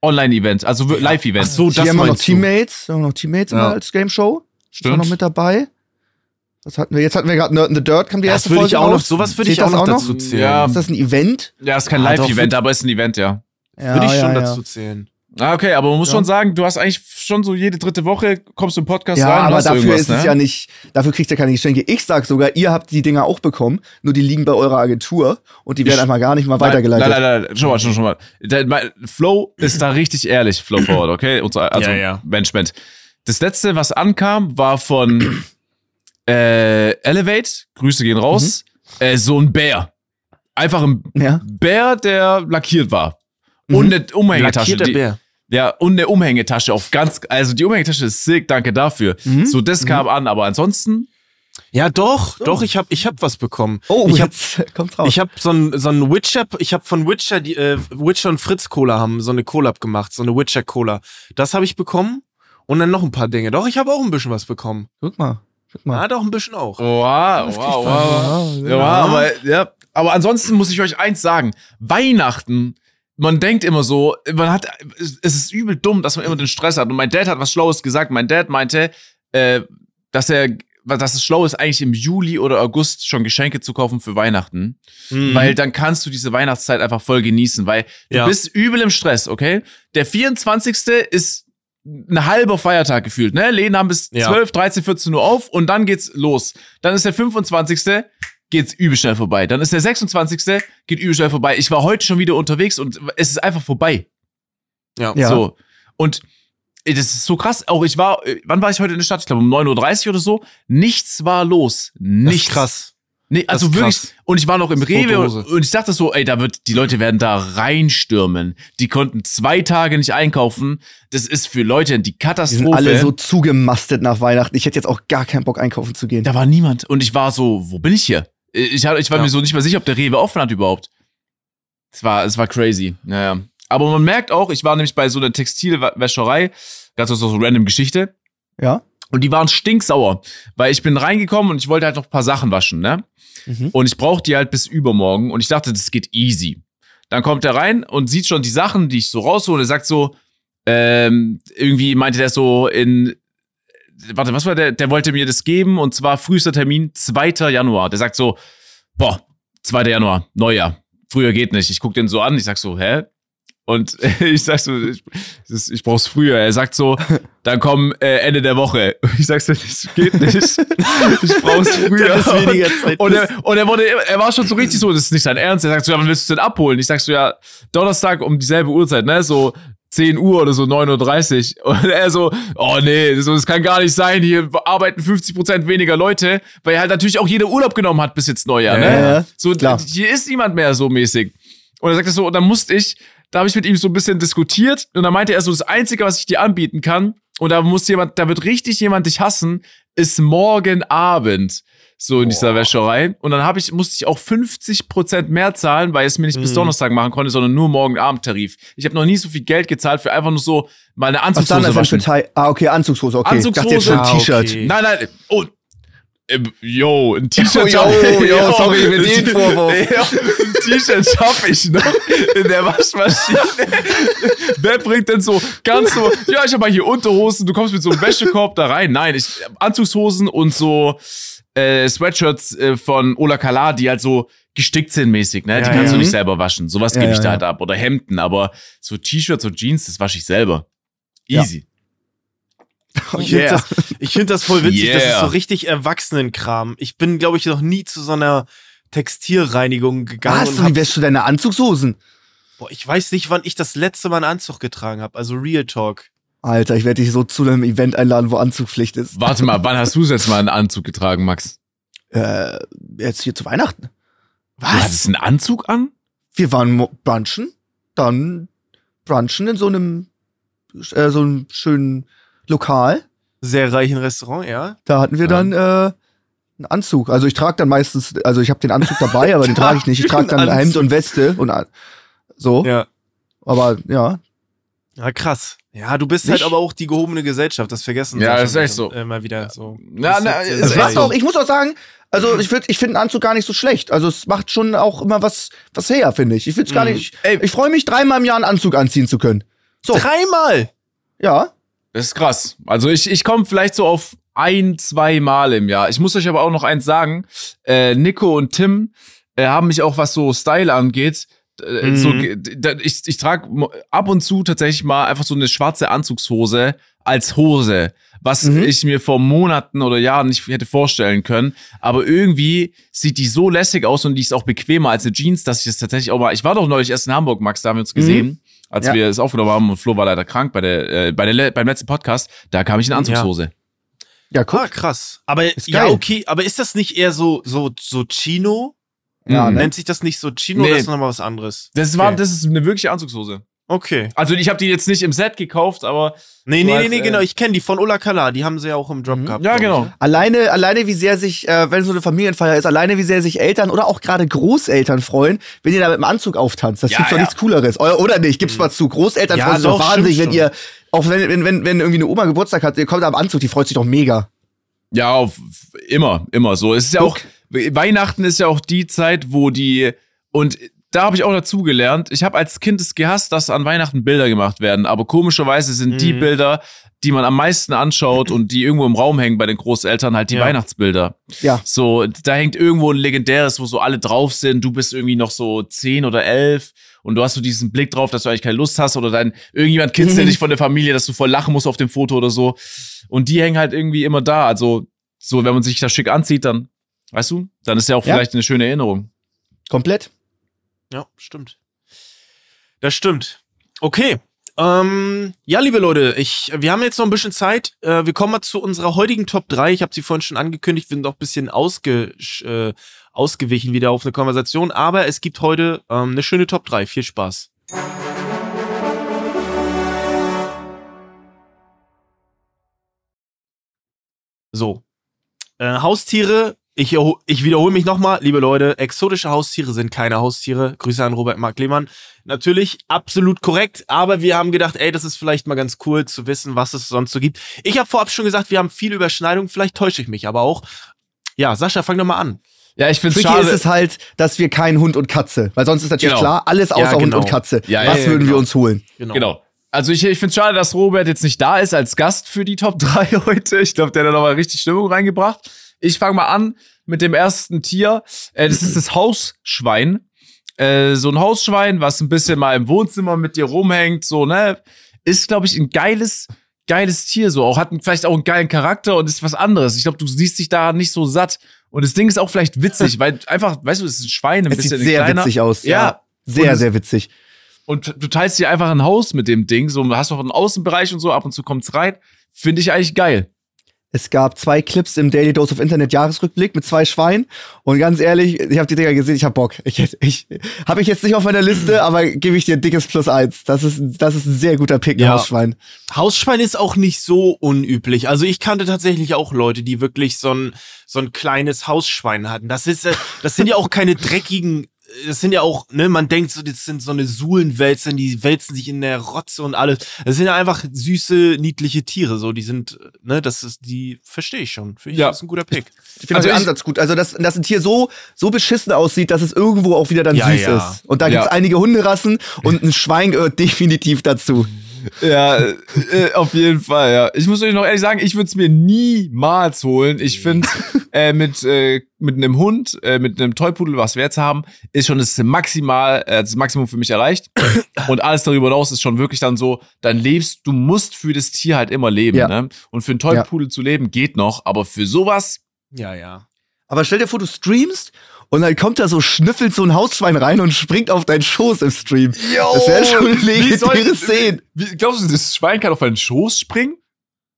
Speaker 3: Online-Event, also Live-Event.
Speaker 1: Ach so,
Speaker 2: Hier haben wir noch. Teammates, haben wir noch Teammates
Speaker 3: Ja.
Speaker 2: immer als Game Show.
Speaker 3: Stimmt.
Speaker 2: noch mit dabei. Was hatten wir? Jetzt hatten wir gerade Nerd in the Dirt, kam die
Speaker 1: Das
Speaker 2: erste
Speaker 1: würde
Speaker 2: Folge
Speaker 1: ich auch noch, sowas würde ich auch
Speaker 2: das
Speaker 1: noch dazu zählen.
Speaker 3: Ja.
Speaker 2: Ist das ein Event?
Speaker 3: Ja, ist kein
Speaker 1: Ah,
Speaker 3: Live-Event, aber ist ein Event, ja.
Speaker 2: Ja,
Speaker 1: Würde ich schon
Speaker 2: ja,
Speaker 1: dazu zählen.
Speaker 3: Ah, okay, aber man muss
Speaker 2: Ja.
Speaker 3: schon sagen, du hast eigentlich schon so jede dritte Woche kommst du im Podcast
Speaker 2: Ja,
Speaker 3: rein und
Speaker 2: aber
Speaker 3: hast
Speaker 2: dafür ist es
Speaker 3: ne?
Speaker 2: ja nicht, dafür kriegt ihr keine Geschenke. Ich sag sogar, ihr habt die Dinger auch bekommen, nur die liegen bei eurer Agentur und die werden
Speaker 3: Ich-
Speaker 2: einfach gar nicht mal weitergeleitet.
Speaker 3: Nein, nein, nein, schon mal, schon, schon mal. Der, mein, Flow ist da richtig ehrlich, Flow Forward, okay? Unser, also
Speaker 1: Ja, ja.
Speaker 3: Management. Das letzte, was ankam, war von äh, Elevate. Grüße gehen raus.
Speaker 2: Mhm.
Speaker 3: Äh, so ein Bär. Einfach ein
Speaker 2: Ja.
Speaker 3: Bär, der lackiert war.
Speaker 2: Mhm.
Speaker 3: Und eine Umhängetasche.
Speaker 1: Lackierter
Speaker 3: Die,
Speaker 1: Bär.
Speaker 3: Ja, und eine Umhängetasche auf ganz, also die Umhängetasche ist sick, danke dafür.
Speaker 2: Mhm.
Speaker 3: So, das kam an, aber ansonsten,
Speaker 1: Ja, doch, doch, ich hab, ich hab was bekommen.
Speaker 2: Oh,
Speaker 1: ich hab,
Speaker 2: jetzt kommt's raus.
Speaker 1: ich hab so ein, so ein Witcher, ich hab von Witcher, die, äh, Witcher und Fritz Cola haben so eine Collab gemacht, so eine Witcher Cola. Das habe ich bekommen und dann noch ein paar Dinge. Doch, ich habe auch ein bisschen was bekommen.
Speaker 2: Guck mal. Guck mal.
Speaker 1: Ja, doch ein bisschen auch.
Speaker 3: wow, wow, wow. Ja, aber, ja, aber ansonsten muss ich euch eins sagen. Weihnachten, man denkt immer so, man hat, es ist übel dumm, dass man immer den Stress hat. Und mein Dad hat was Schlaues gesagt. Mein Dad meinte, äh, dass er, dass es schlau ist, eigentlich im Juli oder August schon Geschenke zu kaufen für Weihnachten.
Speaker 1: Mhm.
Speaker 3: Weil dann kannst du diese Weihnachtszeit einfach voll genießen, weil du
Speaker 1: Ja.
Speaker 3: bist übel im Stress, okay? Der 24. ist ein halber Feiertag gefühlt, ne? Läden haben bis
Speaker 1: Ja.
Speaker 3: 12, 13, 14 Uhr auf und dann geht's los. Dann ist der 25. geht's übel schnell vorbei. Dann ist der 26. geht übel schnell vorbei. Ich war heute schon wieder unterwegs und es ist einfach vorbei.
Speaker 1: ja.
Speaker 2: Ja.
Speaker 3: So. Und das ist so krass. Auch ich war, äh, wann war ich heute in der Stadt? Ich glaube um 9.30 Uhr oder so. Nichts war los.
Speaker 1: Das
Speaker 3: Nichts.
Speaker 1: ist krass.
Speaker 3: Nee, also
Speaker 1: ist
Speaker 3: wirklich.
Speaker 1: krass.
Speaker 3: Und ich war noch im Rewe und, und ich dachte so, ey, da wird, die Leute werden da reinstürmen. Die konnten zwei Tage nicht einkaufen. Das ist für Leute die
Speaker 2: Die
Speaker 3: Katastrophe.
Speaker 2: sind alle so zugemastet nach Weihnachten. Ich hätte jetzt auch gar keinen Bock einkaufen zu gehen.
Speaker 3: da war niemand. Und ich war so, wo bin ich hier? Ich, hatte- ich war
Speaker 1: Ja.
Speaker 3: mir so nicht mal sicher, ob der Rewe offen hat überhaupt. Es war, es war crazy. Naja. Aber man merkt auch, ich war nämlich bei so einer Textilwäscherei, ganz so, so random Geschichte.
Speaker 2: Ja?
Speaker 3: Und die waren stinksauer, weil ich bin reingekommen und ich wollte halt noch ein paar Sachen waschen, ne?
Speaker 2: Mhm.
Speaker 3: Und ich brauchte die halt bis übermorgen und ich dachte, das geht easy. Dann kommt er rein und sieht schon die Sachen, die ich so raushole. Er sagt so, ähm, irgendwie meinte der so in, warte, was war der? Der wollte mir das geben und zwar frühester Termin 2. Januar. Der sagt so, boah, 2. Januar, Neujahr. Früher geht nicht. Ich guck den so an, ich sag so, hä? Und ich sag so, ich, ich brauch's früher. Er sagt so, dann komm äh, Ende der Woche. Ich sag so, das geht nicht. Ich brauch's früher.
Speaker 1: Das ist weniger Zeit.
Speaker 3: Und er, und er wurde, er war schon so richtig so, das ist nicht sein Ernst. Er sagt so, ja, wann willst du denn abholen? Ich sag so, ja, Donnerstag um dieselbe Uhrzeit, ne? So 10 Uhr oder so 9.30 Uhr. Und er so, oh nee, das kann gar nicht sein. Hier arbeiten 50% weniger Leute, weil er halt natürlich auch jeder Urlaub genommen hat bis jetzt Neujahr, ne?
Speaker 2: Ja, ja,
Speaker 3: So,
Speaker 2: klar.
Speaker 3: hier ist niemand mehr so mäßig. Und er sagt das so, und dann musste ich, da habe ich mit ihm so ein bisschen diskutiert und dann meinte er so, das Einzige, was ich dir anbieten kann, und da muss jemand, da wird richtig jemand dich hassen, ist morgen Abend. So in dieser Wäscherei. Und dann habe ich, musste ich auch 50% mehr zahlen, weil ich es mir nicht bis
Speaker 1: Mhm.
Speaker 3: Donnerstag machen konnte, sondern nur morgen Abend-Tarif. Ich habe noch nie so viel Geld gezahlt für einfach nur so mal eine
Speaker 2: Was dann
Speaker 3: Anzugshose waschen.
Speaker 2: Ah, okay, Anzugshose, okay. Ich dachte jetzt schon
Speaker 1: Ah,
Speaker 2: T-Shirt.
Speaker 1: okay.
Speaker 3: Nein, nein. Oh. Ähm, Yo, ein T-Shirt.
Speaker 2: Yo,
Speaker 3: schaff-
Speaker 2: yo, sorry für den Vorwurf.
Speaker 3: Ein T-Shirt schaffe ich noch in der Waschmaschine. Wer bringt denn so ganz so, ja, ich habe mal hier Unterhosen, du kommst mit so einem Wäschekorb da rein. Nein, ich Anzugshosen und so äh, Sweatshirts äh, von Ola Kala, die halt so gestickt sind mäßig, ne? Die
Speaker 1: Ja,
Speaker 3: kannst
Speaker 2: ja.
Speaker 3: du nicht selber waschen. Sowas
Speaker 2: Ja,
Speaker 3: gebe ich
Speaker 2: ja,
Speaker 3: da
Speaker 2: ja.
Speaker 3: halt ab. Oder Hemden, aber so T-Shirts und Jeans, das wasche ich selber.
Speaker 2: Ja.
Speaker 3: Easy.
Speaker 1: Ich finde
Speaker 2: Yeah.
Speaker 1: das, ich find das voll witzig. Das ist
Speaker 3: Yeah.
Speaker 1: so richtig Erwachsenenkram. Ich bin, glaube ich, noch nie zu so einer Textilreinigung gegangen.
Speaker 2: Was?
Speaker 1: und
Speaker 2: Wie wäschst du deine Anzugshosen?
Speaker 1: boah, ich weiß nicht, wann ich das letzte Mal einen Anzug getragen habe. Also Real Talk.
Speaker 2: Alter, ich werde dich so zu einem Event einladen, wo Anzugpflicht ist.
Speaker 3: Warte mal, wann hast du jetzt mal einen Anzug getragen, Max?
Speaker 2: Äh, jetzt hier zu Weihnachten.
Speaker 3: Du hattest einen Anzug an?
Speaker 2: Wir waren brunchen, dann brunchen in so einem, äh, so einem schönen Lokal.
Speaker 1: Sehr reichen Restaurant, ja.
Speaker 2: Da hatten wir
Speaker 3: Ja.
Speaker 2: dann äh, einen Anzug. Also ich trage dann meistens, also ich habe den Anzug dabei, aber den trage ich nicht. Ich trage dann. Hemd und Weste und so.
Speaker 1: Ja.
Speaker 2: Aber ja,
Speaker 1: Ja, krass. Ja, du bist
Speaker 2: Nicht?
Speaker 1: halt aber auch die gehobene Gesellschaft. Das vergessen
Speaker 3: Ja,
Speaker 1: wir
Speaker 3: ist echt so.
Speaker 1: Immer wieder so.
Speaker 3: Ja,
Speaker 1: Das
Speaker 3: na,
Speaker 1: halt
Speaker 3: ist
Speaker 2: es macht
Speaker 3: so.
Speaker 2: auch, ich muss auch sagen, also ich, würd- ich finde einen Anzug gar nicht so schlecht. Also es macht schon auch immer was, was her, finde ich. Ich finde es gar
Speaker 1: Mhm.
Speaker 2: nicht.
Speaker 3: Ey.
Speaker 2: Ich freue mich, dreimal im Jahr einen Anzug anziehen zu können. So,
Speaker 1: Dreimal!
Speaker 2: ja.
Speaker 3: Das ist krass. Also ich, ich komme vielleicht so auf ein, zwei Mal im Jahr. Ich muss euch aber auch noch eins sagen. Äh, Nico und Tim äh, haben mich auch, was so Style angeht, äh,
Speaker 1: Mhm.
Speaker 3: so, ich, ich trage ab und zu tatsächlich mal einfach so eine schwarze Anzugshose als Hose, was
Speaker 2: Mhm.
Speaker 3: ich mir vor Monaten oder Jahren nicht hätte vorstellen können. Aber irgendwie sieht die so lässig aus und die ist auch bequemer als eine Jeans, dass ich es tatsächlich auch mal. Ich war doch neulich erst in Hamburg, Max, da haben wir uns gesehen. Als
Speaker 2: Ja.
Speaker 3: wir es aufgenommen haben und Flo war leider krank bei der, äh, bei der beim letzten Podcast, da kam ich in Anzugshose.
Speaker 2: Ja, guck.
Speaker 1: Ah, krass. Aber
Speaker 2: Ist
Speaker 1: ja, okay, aber ist das nicht eher so, so, so Chino?
Speaker 2: Ja,
Speaker 3: Mhm.
Speaker 2: ne?
Speaker 1: Nennt sich das nicht so Chino
Speaker 3: Nee.
Speaker 1: oder ist das nochmal was anderes?
Speaker 3: Das war,
Speaker 1: Okay.
Speaker 3: das ist eine wirkliche Anzugshose.
Speaker 1: Okay.
Speaker 3: Also ich habe die jetzt nicht im Set gekauft, aber
Speaker 1: Nee, nee, nee, nee,
Speaker 3: äh,
Speaker 1: genau. Ich kenne die von Ulla Kala. Die haben sie ja auch im Drop gehabt.
Speaker 3: ja genau.
Speaker 1: ne?
Speaker 2: Alleine, alleine wie sehr sich, äh, wenn so eine Familienfeier ist, alleine wie sehr sich Eltern oder auch gerade Großeltern freuen, wenn ihr da mit dem Anzug auftanzt. Das
Speaker 3: Ja,
Speaker 2: gibt's doch
Speaker 3: ja.
Speaker 2: nichts Cooleres. Oder, oder nicht? Gibt's mal zu. Großeltern
Speaker 1: Ja,
Speaker 2: freuen sich doch
Speaker 1: doch,
Speaker 2: wahnsinnig, wenn ihr, auch wenn, wenn, wenn, wenn irgendwie eine Oma Geburtstag hat, ihr kommt am Anzug, die freut sich doch mega.
Speaker 3: Ja, auf, immer, immer so. Es ist ja auch, Weihnachten ist ja auch die Zeit, wo die, und da habe ich auch dazu gelernt, ich habe als Kind es gehasst, dass an Weihnachten Bilder gemacht werden, aber komischerweise sind die
Speaker 1: Mhm.
Speaker 3: Bilder, die man am meisten anschaut und die irgendwo im Raum hängen bei den Großeltern, halt die
Speaker 1: Ja.
Speaker 3: Weihnachtsbilder.
Speaker 2: Ja.
Speaker 3: So, da hängt irgendwo ein legendäres, wo so alle drauf sind, du bist irgendwie noch so zehn oder elf und du hast so diesen Blick drauf, dass du eigentlich keine Lust hast oder dein, irgendjemand kitzelt
Speaker 2: Mhm.
Speaker 3: dich von der Familie, dass du voll lachen musst auf dem Foto oder so. Und die hängen halt irgendwie immer da. Also, so, wenn man sich da schick anzieht, dann, weißt du, dann ist ja auch
Speaker 2: Ja.
Speaker 3: vielleicht eine schöne Erinnerung.
Speaker 2: Komplett.
Speaker 1: Ja, stimmt. Das stimmt. Okay. Ähm, ja, liebe Leute, ich, wir haben jetzt noch ein bisschen Zeit. Äh, wir kommen mal zu unserer heutigen Top 3. Ich habe sie vorhin schon angekündigt. Wir sind auch ein bisschen ausge, äh, ausgewichen wieder auf eine Konversation. Aber es gibt heute ähm, eine schöne Top 3. Viel Spaß. So. Äh, Haustiere, ich, ich wiederhole mich nochmal, liebe Leute, exotische Haustiere sind keine Haustiere. Grüße an Robert Mark Lehmann. Natürlich absolut korrekt, aber wir haben gedacht, ey, das ist vielleicht mal ganz cool zu wissen, was es sonst so gibt. Ich habe vorab schon gesagt, wir haben viel Überschneidung, vielleicht täusche ich mich aber auch. Ja, Sascha, fang doch mal an.
Speaker 3: Ja, ich finde
Speaker 2: Tricky ist es halt, dass wir kein Hund und Katze, weil sonst ist natürlich
Speaker 3: Genau.
Speaker 2: klar, alles außer
Speaker 1: Ja,
Speaker 2: Hund
Speaker 1: genau.
Speaker 2: und Katze.
Speaker 3: Ja, ja,
Speaker 2: Was
Speaker 3: ja,
Speaker 2: würden wir
Speaker 3: genau.
Speaker 2: uns holen?
Speaker 3: Genau. Also ich, ich finde es schade, dass Robert jetzt nicht da ist als Gast für die Top 3 heute. Ich glaube, der hat da nochmal richtig Stimmung reingebracht. Ich fange mal an mit dem ersten Tier. Äh, das ist das Hausschwein. Äh, so ein Hausschwein, was ein bisschen mal im Wohnzimmer mit dir rumhängt, so, ne? Ist, glaube ich, ein geiles, geiles Tier. So, auch hat vielleicht auch einen geilen Charakter und ist was anderes. Ich glaube, du siehst dich da nicht so satt. Und das Ding ist auch vielleicht witzig, weil einfach, weißt du, es ist ein Schwein, ein
Speaker 2: Es sieht
Speaker 3: bisschen
Speaker 2: sehr
Speaker 3: kleiner.
Speaker 2: witzig aus.
Speaker 3: Ja.
Speaker 2: Sehr,
Speaker 3: Und-
Speaker 2: sehr witzig.
Speaker 3: Und du teilst dir einfach ein Haus mit dem Ding, so, du hast auch einen Außenbereich und so, ab und zu kommt's rein. Finde ich eigentlich geil.
Speaker 2: Es gab zwei Clips im Daily Dose of Internet Jahresrückblick mit zwei Schweinen. Und ganz ehrlich, ich habe die Dinger gesehen, ich hab Bock. Ich, ich habe ich jetzt nicht auf meiner Liste, aber gebe ich dir ein dickes Plus eins. Das ist, das ist ein sehr guter Pick,
Speaker 1: Ja.
Speaker 2: Hausschwein.
Speaker 1: Hausschwein ist auch nicht so unüblich. Also ich kannte tatsächlich auch Leute, die wirklich so ein, so ein kleines Hausschwein hatten. Das ist, äh, das sind ja auch keine dreckigen, das sind ja auch, ne, man denkt so, das sind so eine Suhlenwälzer, die wälzen sich in der Rotze und alles. Das sind ja einfach süße, niedliche Tiere, so, die sind, ne, das ist, die verstehe ich schon. Finde ich,
Speaker 3: Ja.
Speaker 1: das ist ein guter Pick.
Speaker 2: Ich finde
Speaker 3: Also
Speaker 2: den Ansatz gut. Also, dass, dass ein Tier so, so beschissen aussieht, dass es irgendwo auch wieder dann
Speaker 1: Ja,
Speaker 2: süß
Speaker 1: ja.
Speaker 2: ist. Und da gibt's einige Hunderassen und ein Schwein gehört definitiv dazu.
Speaker 3: Ja, äh, auf jeden Fall, ja. Ich muss euch noch ehrlich sagen, ich würde es mir niemals holen. Ich finde, äh, mit, äh, mit einem Hund, äh, mit einem Toypudel, was wir jetzt haben, ist schon das Maximal, äh, das Maximum für mich erreicht. Und alles darüber hinaus ist schon wirklich dann so, dann lebst, du musst für das Tier halt immer leben,
Speaker 2: Ja.
Speaker 3: ne? Und für einen Toypudel zu leben geht noch, aber für sowas,
Speaker 1: Ja, ja.
Speaker 2: Aber stell dir vor, du streamst und dann kommt da so schnüffelt so ein Hausschwein rein und springt auf deinen Schoß im Stream. das wäre schon eine legendäre Szene.
Speaker 3: Wie, glaubst du, das Schwein kann auf einen Schoß springen?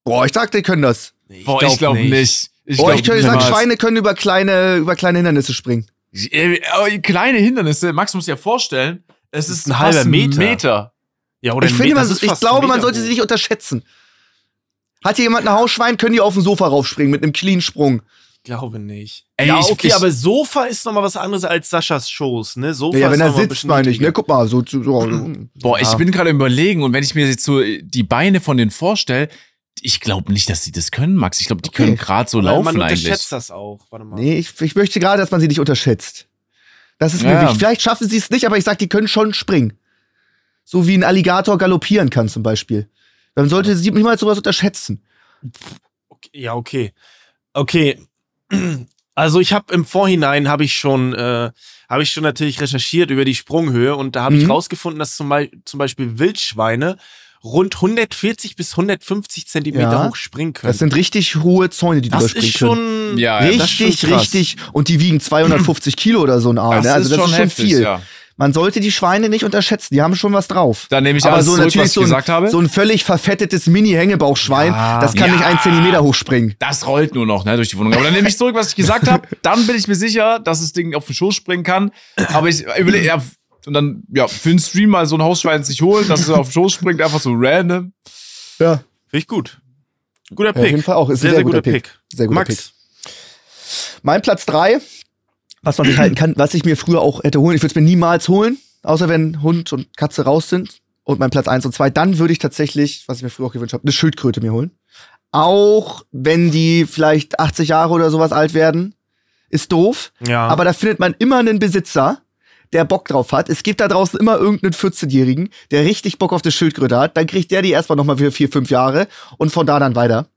Speaker 2: Boah, ich sag, die können das.
Speaker 1: Nee,
Speaker 3: Boah, ich glaube nicht. Ich
Speaker 2: Boah,
Speaker 3: glaub
Speaker 2: ich, ich sag. Schweine können über kleine, über kleine Hindernisse springen.
Speaker 3: Äh, aber kleine Hindernisse, Max muss sich ja vorstellen, es ist,
Speaker 1: ein
Speaker 3: fast
Speaker 1: halber
Speaker 3: ein
Speaker 1: Meter.
Speaker 3: Meter.
Speaker 1: Ja, oder
Speaker 2: Ich
Speaker 1: ein
Speaker 2: finde,
Speaker 1: Meter,
Speaker 2: man,
Speaker 1: ist
Speaker 2: ich glaube,
Speaker 1: ein
Speaker 2: man sollte
Speaker 1: hoch.
Speaker 2: sie nicht unterschätzen. Hat hier jemand ein Hausschwein, können die auf dem Sofa raufspringen mit einem clean Sprung.
Speaker 1: Ich glaube nicht.
Speaker 3: Ey,
Speaker 1: ja,
Speaker 3: ich-
Speaker 1: okay,
Speaker 3: ich-
Speaker 1: aber Sofa ist noch mal was anderes als Saschas Schoß, ne? Sofa
Speaker 2: Ja,
Speaker 1: ist
Speaker 2: wenn er sitzt, meine ich, ne? Guck mal, so, so, so.
Speaker 3: Boah, ich
Speaker 2: Ja.
Speaker 3: bin gerade überlegen und wenn ich mir jetzt so die Beine von denen vorstelle, ich glaube nicht, dass sie das können, Max. Ich glaube, die
Speaker 2: Okay.
Speaker 3: können gerade so
Speaker 1: Aber
Speaker 3: laufen
Speaker 1: man
Speaker 3: eigentlich.
Speaker 1: unterschätzt das auch. Warte mal.
Speaker 2: Nee, ich, ich möchte gerade, dass man sie nicht unterschätzt. Das ist mir
Speaker 3: Ja.
Speaker 2: wichtig. Vielleicht schaffen sie es nicht, aber ich sag, die können schon springen. So wie ein Alligator galoppieren kann zum Beispiel. Dann sollte sie niemals sowas unterschätzen.
Speaker 1: Okay, ja, okay. Okay. Also ich habe im Vorhinein habe ich schon äh, habe ich schon natürlich recherchiert über die Sprunghöhe und da habe ich
Speaker 2: Mhm.
Speaker 1: rausgefunden, dass zum, Beispiel- zum Beispiel Wildschweine rund 140 bis 150 Zentimeter
Speaker 2: Ja.
Speaker 1: hoch springen können.
Speaker 2: Das sind richtig hohe Zäune, die
Speaker 1: das
Speaker 2: überspringen
Speaker 1: ist
Speaker 2: können.
Speaker 1: schon
Speaker 3: Ja, ja,
Speaker 1: das ist schon
Speaker 2: Richtig, richtig. Und die wiegen 250 Kilo oder so ein Aal.
Speaker 3: Das,
Speaker 2: Ne? Also
Speaker 3: ist
Speaker 2: das
Speaker 3: schon
Speaker 2: ist schon
Speaker 3: heftig,
Speaker 2: viel.
Speaker 3: ja.
Speaker 2: Man sollte die Schweine nicht unterschätzen. Die haben schon was drauf.
Speaker 3: Dann nehme ich
Speaker 2: Aber
Speaker 3: alles
Speaker 2: so
Speaker 3: zurück,
Speaker 2: natürlich
Speaker 3: was ich
Speaker 2: so ein,
Speaker 3: gesagt habe.
Speaker 2: so ein völlig verfettetes Mini-Hängebauchschwein,
Speaker 1: Ja.
Speaker 2: das kann
Speaker 3: Ja.
Speaker 2: nicht einen Zentimeter hochspringen.
Speaker 3: das rollt nur noch ne, durch die Wohnung. Aber dann nehme ich zurück, was ich gesagt habe. Dann bin ich mir sicher, dass das Ding auf den Schoß springen kann. Aber ich überlege, ja, und dann, ja, für den Stream mal so ein Hausschwein sich holen, dass es auf den Schoß springt, einfach so random.
Speaker 2: Ja,
Speaker 1: Finde ich gut. Guter
Speaker 2: ja,
Speaker 1: Pick.
Speaker 2: auf jeden Fall auch. Ist ein
Speaker 1: sehr, sehr, guter Pick.
Speaker 2: Sehr guter
Speaker 1: Max.
Speaker 2: Pick. Mein Platz drei, was man sich halten kann, was ich mir früher auch hätte holen. Ich würde es mir niemals holen, außer wenn Hund und Katze raus sind. Und mein Platz eins und zwei, dann würde ich tatsächlich, was ich mir früher auch gewünscht habe, eine Schildkröte mir holen. Auch wenn die vielleicht 80 Jahre oder sowas alt werden, ist doof.
Speaker 1: Ja.
Speaker 2: Aber da findet man immer einen Besitzer, der Bock drauf hat. Es gibt da draußen immer irgendeinen 14-Jährigen, der richtig Bock auf die Schildkröte hat. Dann kriegt der die erstmal nochmal für vier, fünf Jahre und von da dann weiter.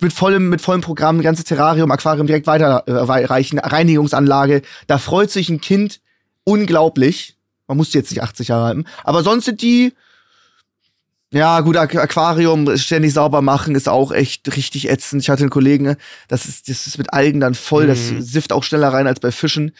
Speaker 2: Mit vollem, mit vollem Programm, ganze Terrarium, Aquarium direkt weiterreichen, Reinigungsanlage. Da freut sich ein Kind unglaublich. Man muss jetzt nicht 80 Jahre halten. Aber sonst sind die, ja, gut, Aqu- Aquarium ständig sauber machen ist auch echt richtig ätzend. Ich hatte einen Kollegen, das ist, das ist mit Algen dann voll, das
Speaker 1: Mhm.
Speaker 2: sifft auch schneller rein als bei Fischen.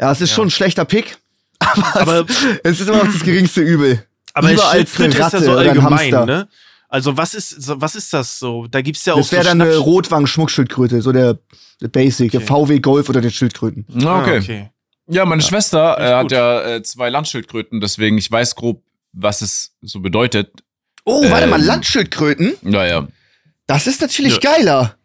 Speaker 2: Ja, es ist
Speaker 1: Ja.
Speaker 2: schon ein schlechter Pick, aber,
Speaker 1: Aber-
Speaker 2: es, es ist immer noch das geringste Übel.
Speaker 1: Aber
Speaker 2: Lieber als eine
Speaker 1: ist ja
Speaker 2: Ratte
Speaker 1: so allgemein,
Speaker 2: Hamster.
Speaker 1: ne? Also was ist, so- was ist das so? Da gibt's ja auch
Speaker 2: Das wäre
Speaker 1: so
Speaker 2: dann eine
Speaker 1: Schnaps-
Speaker 2: Rotwang-Schmuckschildkröte, so der, der Basic, der
Speaker 1: Okay.
Speaker 2: VW Golf oder den Schildkröten.
Speaker 3: Ja,
Speaker 1: Ah,
Speaker 3: okay.
Speaker 1: okay.
Speaker 3: Ja, meine Schwester
Speaker 1: Finde ich
Speaker 3: äh, hat ja äh, zwei Landschildkröten, deswegen ich weiß grob, was es so bedeutet.
Speaker 2: Oh, warte
Speaker 3: Ähm.
Speaker 2: mal, Landschildkröten?
Speaker 3: Naja.
Speaker 2: Das ist natürlich
Speaker 3: Ja.
Speaker 2: geiler.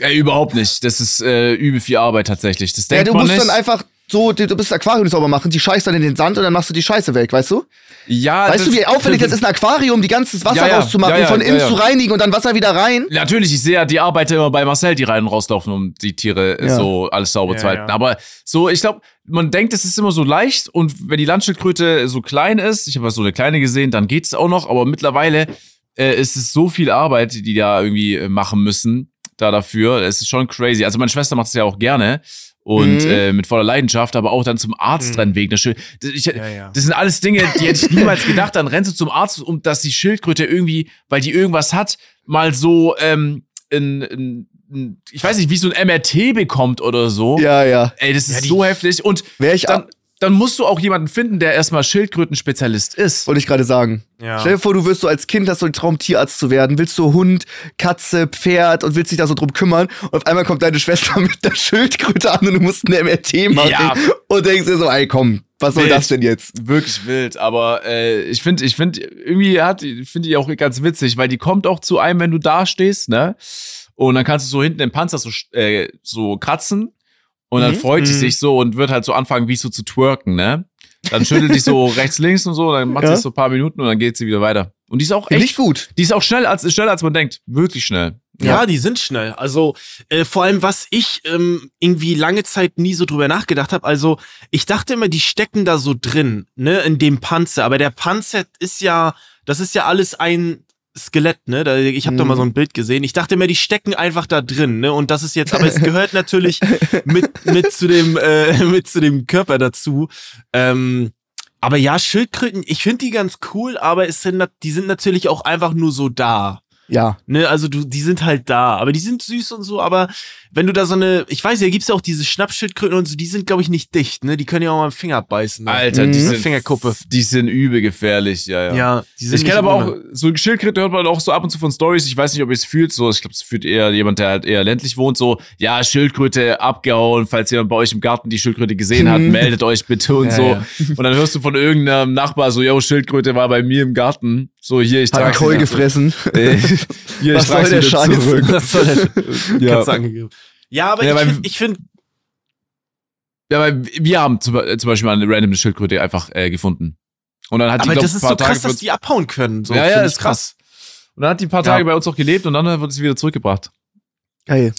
Speaker 3: Äh, überhaupt nicht. Das ist äh, übel viel Arbeit tatsächlich. Das
Speaker 2: Ja,
Speaker 3: denkt
Speaker 2: du
Speaker 3: man
Speaker 2: musst
Speaker 3: nicht.
Speaker 2: dann einfach so, du du bist Aquarium sauber machen, die scheißt dann in den Sand und dann machst du die Scheiße weg, weißt du?
Speaker 3: Ja,
Speaker 2: Weißt du, wie aufwendig das ist, ein Aquarium, die ganze Wasser
Speaker 3: Ja, ja,
Speaker 2: rauszumachen,
Speaker 3: ja, ja,
Speaker 2: von innen zu reinigen und dann Wasser wieder rein?
Speaker 3: Natürlich, ich sehe ja die Arbeiter immer bei Marcel, die rein und rauslaufen, um die Tiere
Speaker 2: Ja.
Speaker 3: so alles sauber
Speaker 1: Ja,
Speaker 3: zu halten.
Speaker 1: ja.
Speaker 3: Aber so, ich glaube, man denkt, es ist immer so leicht und wenn die Landschildkröte so klein ist, ich habe ja so eine kleine gesehen, dann geht es auch noch, aber mittlerweile äh, ist es so viel Arbeit, die die da irgendwie äh, machen müssen, da dafür. Es ist schon crazy. Also meine Schwester macht es ja auch gerne und
Speaker 2: Mhm.
Speaker 3: äh, mit voller Leidenschaft, aber auch dann zum Arzt
Speaker 1: Mhm.
Speaker 3: rennen wegen der Schil das, ich,
Speaker 1: Ja, ja.
Speaker 3: das sind alles Dinge, die hätte ich niemals gedacht. Dann rennst du zum Arzt, um dass die Schildkröte irgendwie, weil die irgendwas hat, mal so ähm, in, in, ich weiß nicht, wie so ein MRT bekommt oder so.
Speaker 2: Ja, ja.
Speaker 3: Ey, das ist
Speaker 1: Ja,
Speaker 3: so heftig. Und
Speaker 2: Wäre ich
Speaker 3: dann, dann musst du auch jemanden finden, der erstmal Schildkrötenspezialist ist.
Speaker 2: wollte ich gerade sagen.
Speaker 1: Ja.
Speaker 2: Stell dir vor, du wirst so als Kind, hast so den Traum, Tierarzt zu werden. Willst du Hund, Katze, Pferd und willst dich da so drum kümmern. Und auf einmal kommt deine Schwester mit der Schildkröte an und du musst ein MRT machen.
Speaker 3: Ja.
Speaker 2: Und denkst dir so, ey, komm, was soll
Speaker 3: Wild.
Speaker 2: das denn jetzt?
Speaker 3: Wirklich wild, aber äh, ich finde, ich finde, irgendwie hat, finde ich auch ganz witzig, weil die kommt auch zu einem, wenn du da stehst, ne? Und dann kannst du so hinten im Panzer so, äh, so kratzen und dann
Speaker 2: Mhm.
Speaker 3: freut die
Speaker 1: Mhm.
Speaker 3: sich so und wird halt so anfangen, wie so zu twerken, ne? Dann schüttelt die so rechts, links und so, dann macht
Speaker 2: Ja.
Speaker 3: sie so ein paar Minuten und dann geht sie wieder weiter. Und die ist auch echt,
Speaker 2: ich gut.
Speaker 3: die ist auch schnell als, schneller als man denkt. Wirklich schnell.
Speaker 1: Ja, die sind schnell. Also äh, vor allem, was ich ähm, irgendwie lange Zeit nie so drüber nachgedacht habe. Also ich dachte immer, die stecken da so drin, ne, in dem Panzer. Aber der Panzer ist ja, das ist ja alles ein Skelett, ne? Ich habe da
Speaker 2: Mhm.
Speaker 1: mal so ein Bild gesehen. Ich dachte immer, die stecken einfach da drin, ne? Und das ist jetzt, aber es gehört natürlich mit mit zu dem äh, mit zu dem Körper dazu. Ähm, aber ja, Schildkröten, ich finde die ganz cool, aber es sind, die sind natürlich auch einfach nur so da.
Speaker 2: Ja.
Speaker 1: Ne, also du, die sind halt da, aber die sind süß und so, aber wenn du da so eine, ich weiß ja, gibt's ja auch diese Schnappschildkröten und so, die sind, glaube ich, nicht dicht, ne? Die können ja auch mal einen Finger beißen. Ne?
Speaker 3: Alter, die
Speaker 2: Mhm.
Speaker 3: sind,
Speaker 1: Fingerkuppe.
Speaker 3: die sind übel gefährlich, ja, ja.
Speaker 1: Ja, die sind
Speaker 3: Ich kenne aber auch, so Schildkröte hört man auch so ab und zu von Stories. Ich weiß nicht, ob ihr es fühlt. So, ich glaube, es fühlt eher jemand, der halt eher ländlich wohnt. So, ja, Schildkröte abgehauen. Falls jemand bei euch im Garten die Schildkröte gesehen hat,
Speaker 2: Mhm.
Speaker 3: meldet euch bitte und
Speaker 1: Ja,
Speaker 3: so.
Speaker 1: ja.
Speaker 3: Und dann hörst du von irgendeinem Nachbar so, yo, Schildkröte war bei mir im Garten. So, hier, ich trage
Speaker 2: Koi gefressen.
Speaker 3: Äh, hier,
Speaker 2: Was
Speaker 3: ich trage
Speaker 2: der Scheiß?
Speaker 3: zurück.
Speaker 1: Das soll der
Speaker 3: Ja.
Speaker 1: Angegeben. Ja, aber
Speaker 3: Ja,
Speaker 1: ich finde, ich find,
Speaker 3: Ja, weil wir haben zum, äh, zum Beispiel mal eine random Schildkröte einfach äh, gefunden. Und dann hat die,
Speaker 1: aber
Speaker 3: glaub,
Speaker 1: das ist
Speaker 3: paar
Speaker 1: so
Speaker 3: Tage
Speaker 1: krass, dass die abhauen können. So,
Speaker 3: Ja, ja, ist
Speaker 1: ich
Speaker 3: krass. Und dann hat die ein paar Tage
Speaker 1: Ja.
Speaker 3: bei uns auch gelebt und dann wurde sie wieder zurückgebracht.
Speaker 2: Geil.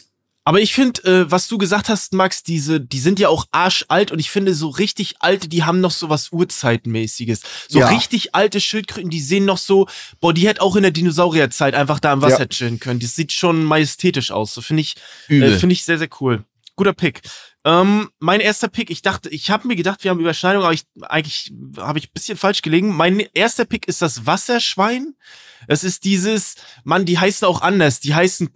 Speaker 1: Aber ich finde, äh, was du gesagt hast, Max, diese, die sind ja auch arschalt und ich finde, so richtig alte, die haben noch so was Urzeitmäßiges. So
Speaker 2: Ja.
Speaker 1: richtig alte Schildkröten, die sehen noch so, boah, die hätte auch in der Dinosaurierzeit einfach da im Wasser
Speaker 2: Ja.
Speaker 1: chillen können. Das sieht schon majestätisch aus. So finde ich,
Speaker 3: Übel.
Speaker 1: äh, finde ich sehr, sehr cool. Guter Pick. Ähm, mein erster Pick, ich dachte, ich habe mir gedacht, wir haben Überschneidung, aber ich, eigentlich habe ich ein bisschen falsch gelegen. Mein erster Pick ist das Wasserschwein. Es ist dieses, Mann, die heißen auch anders. Die heißen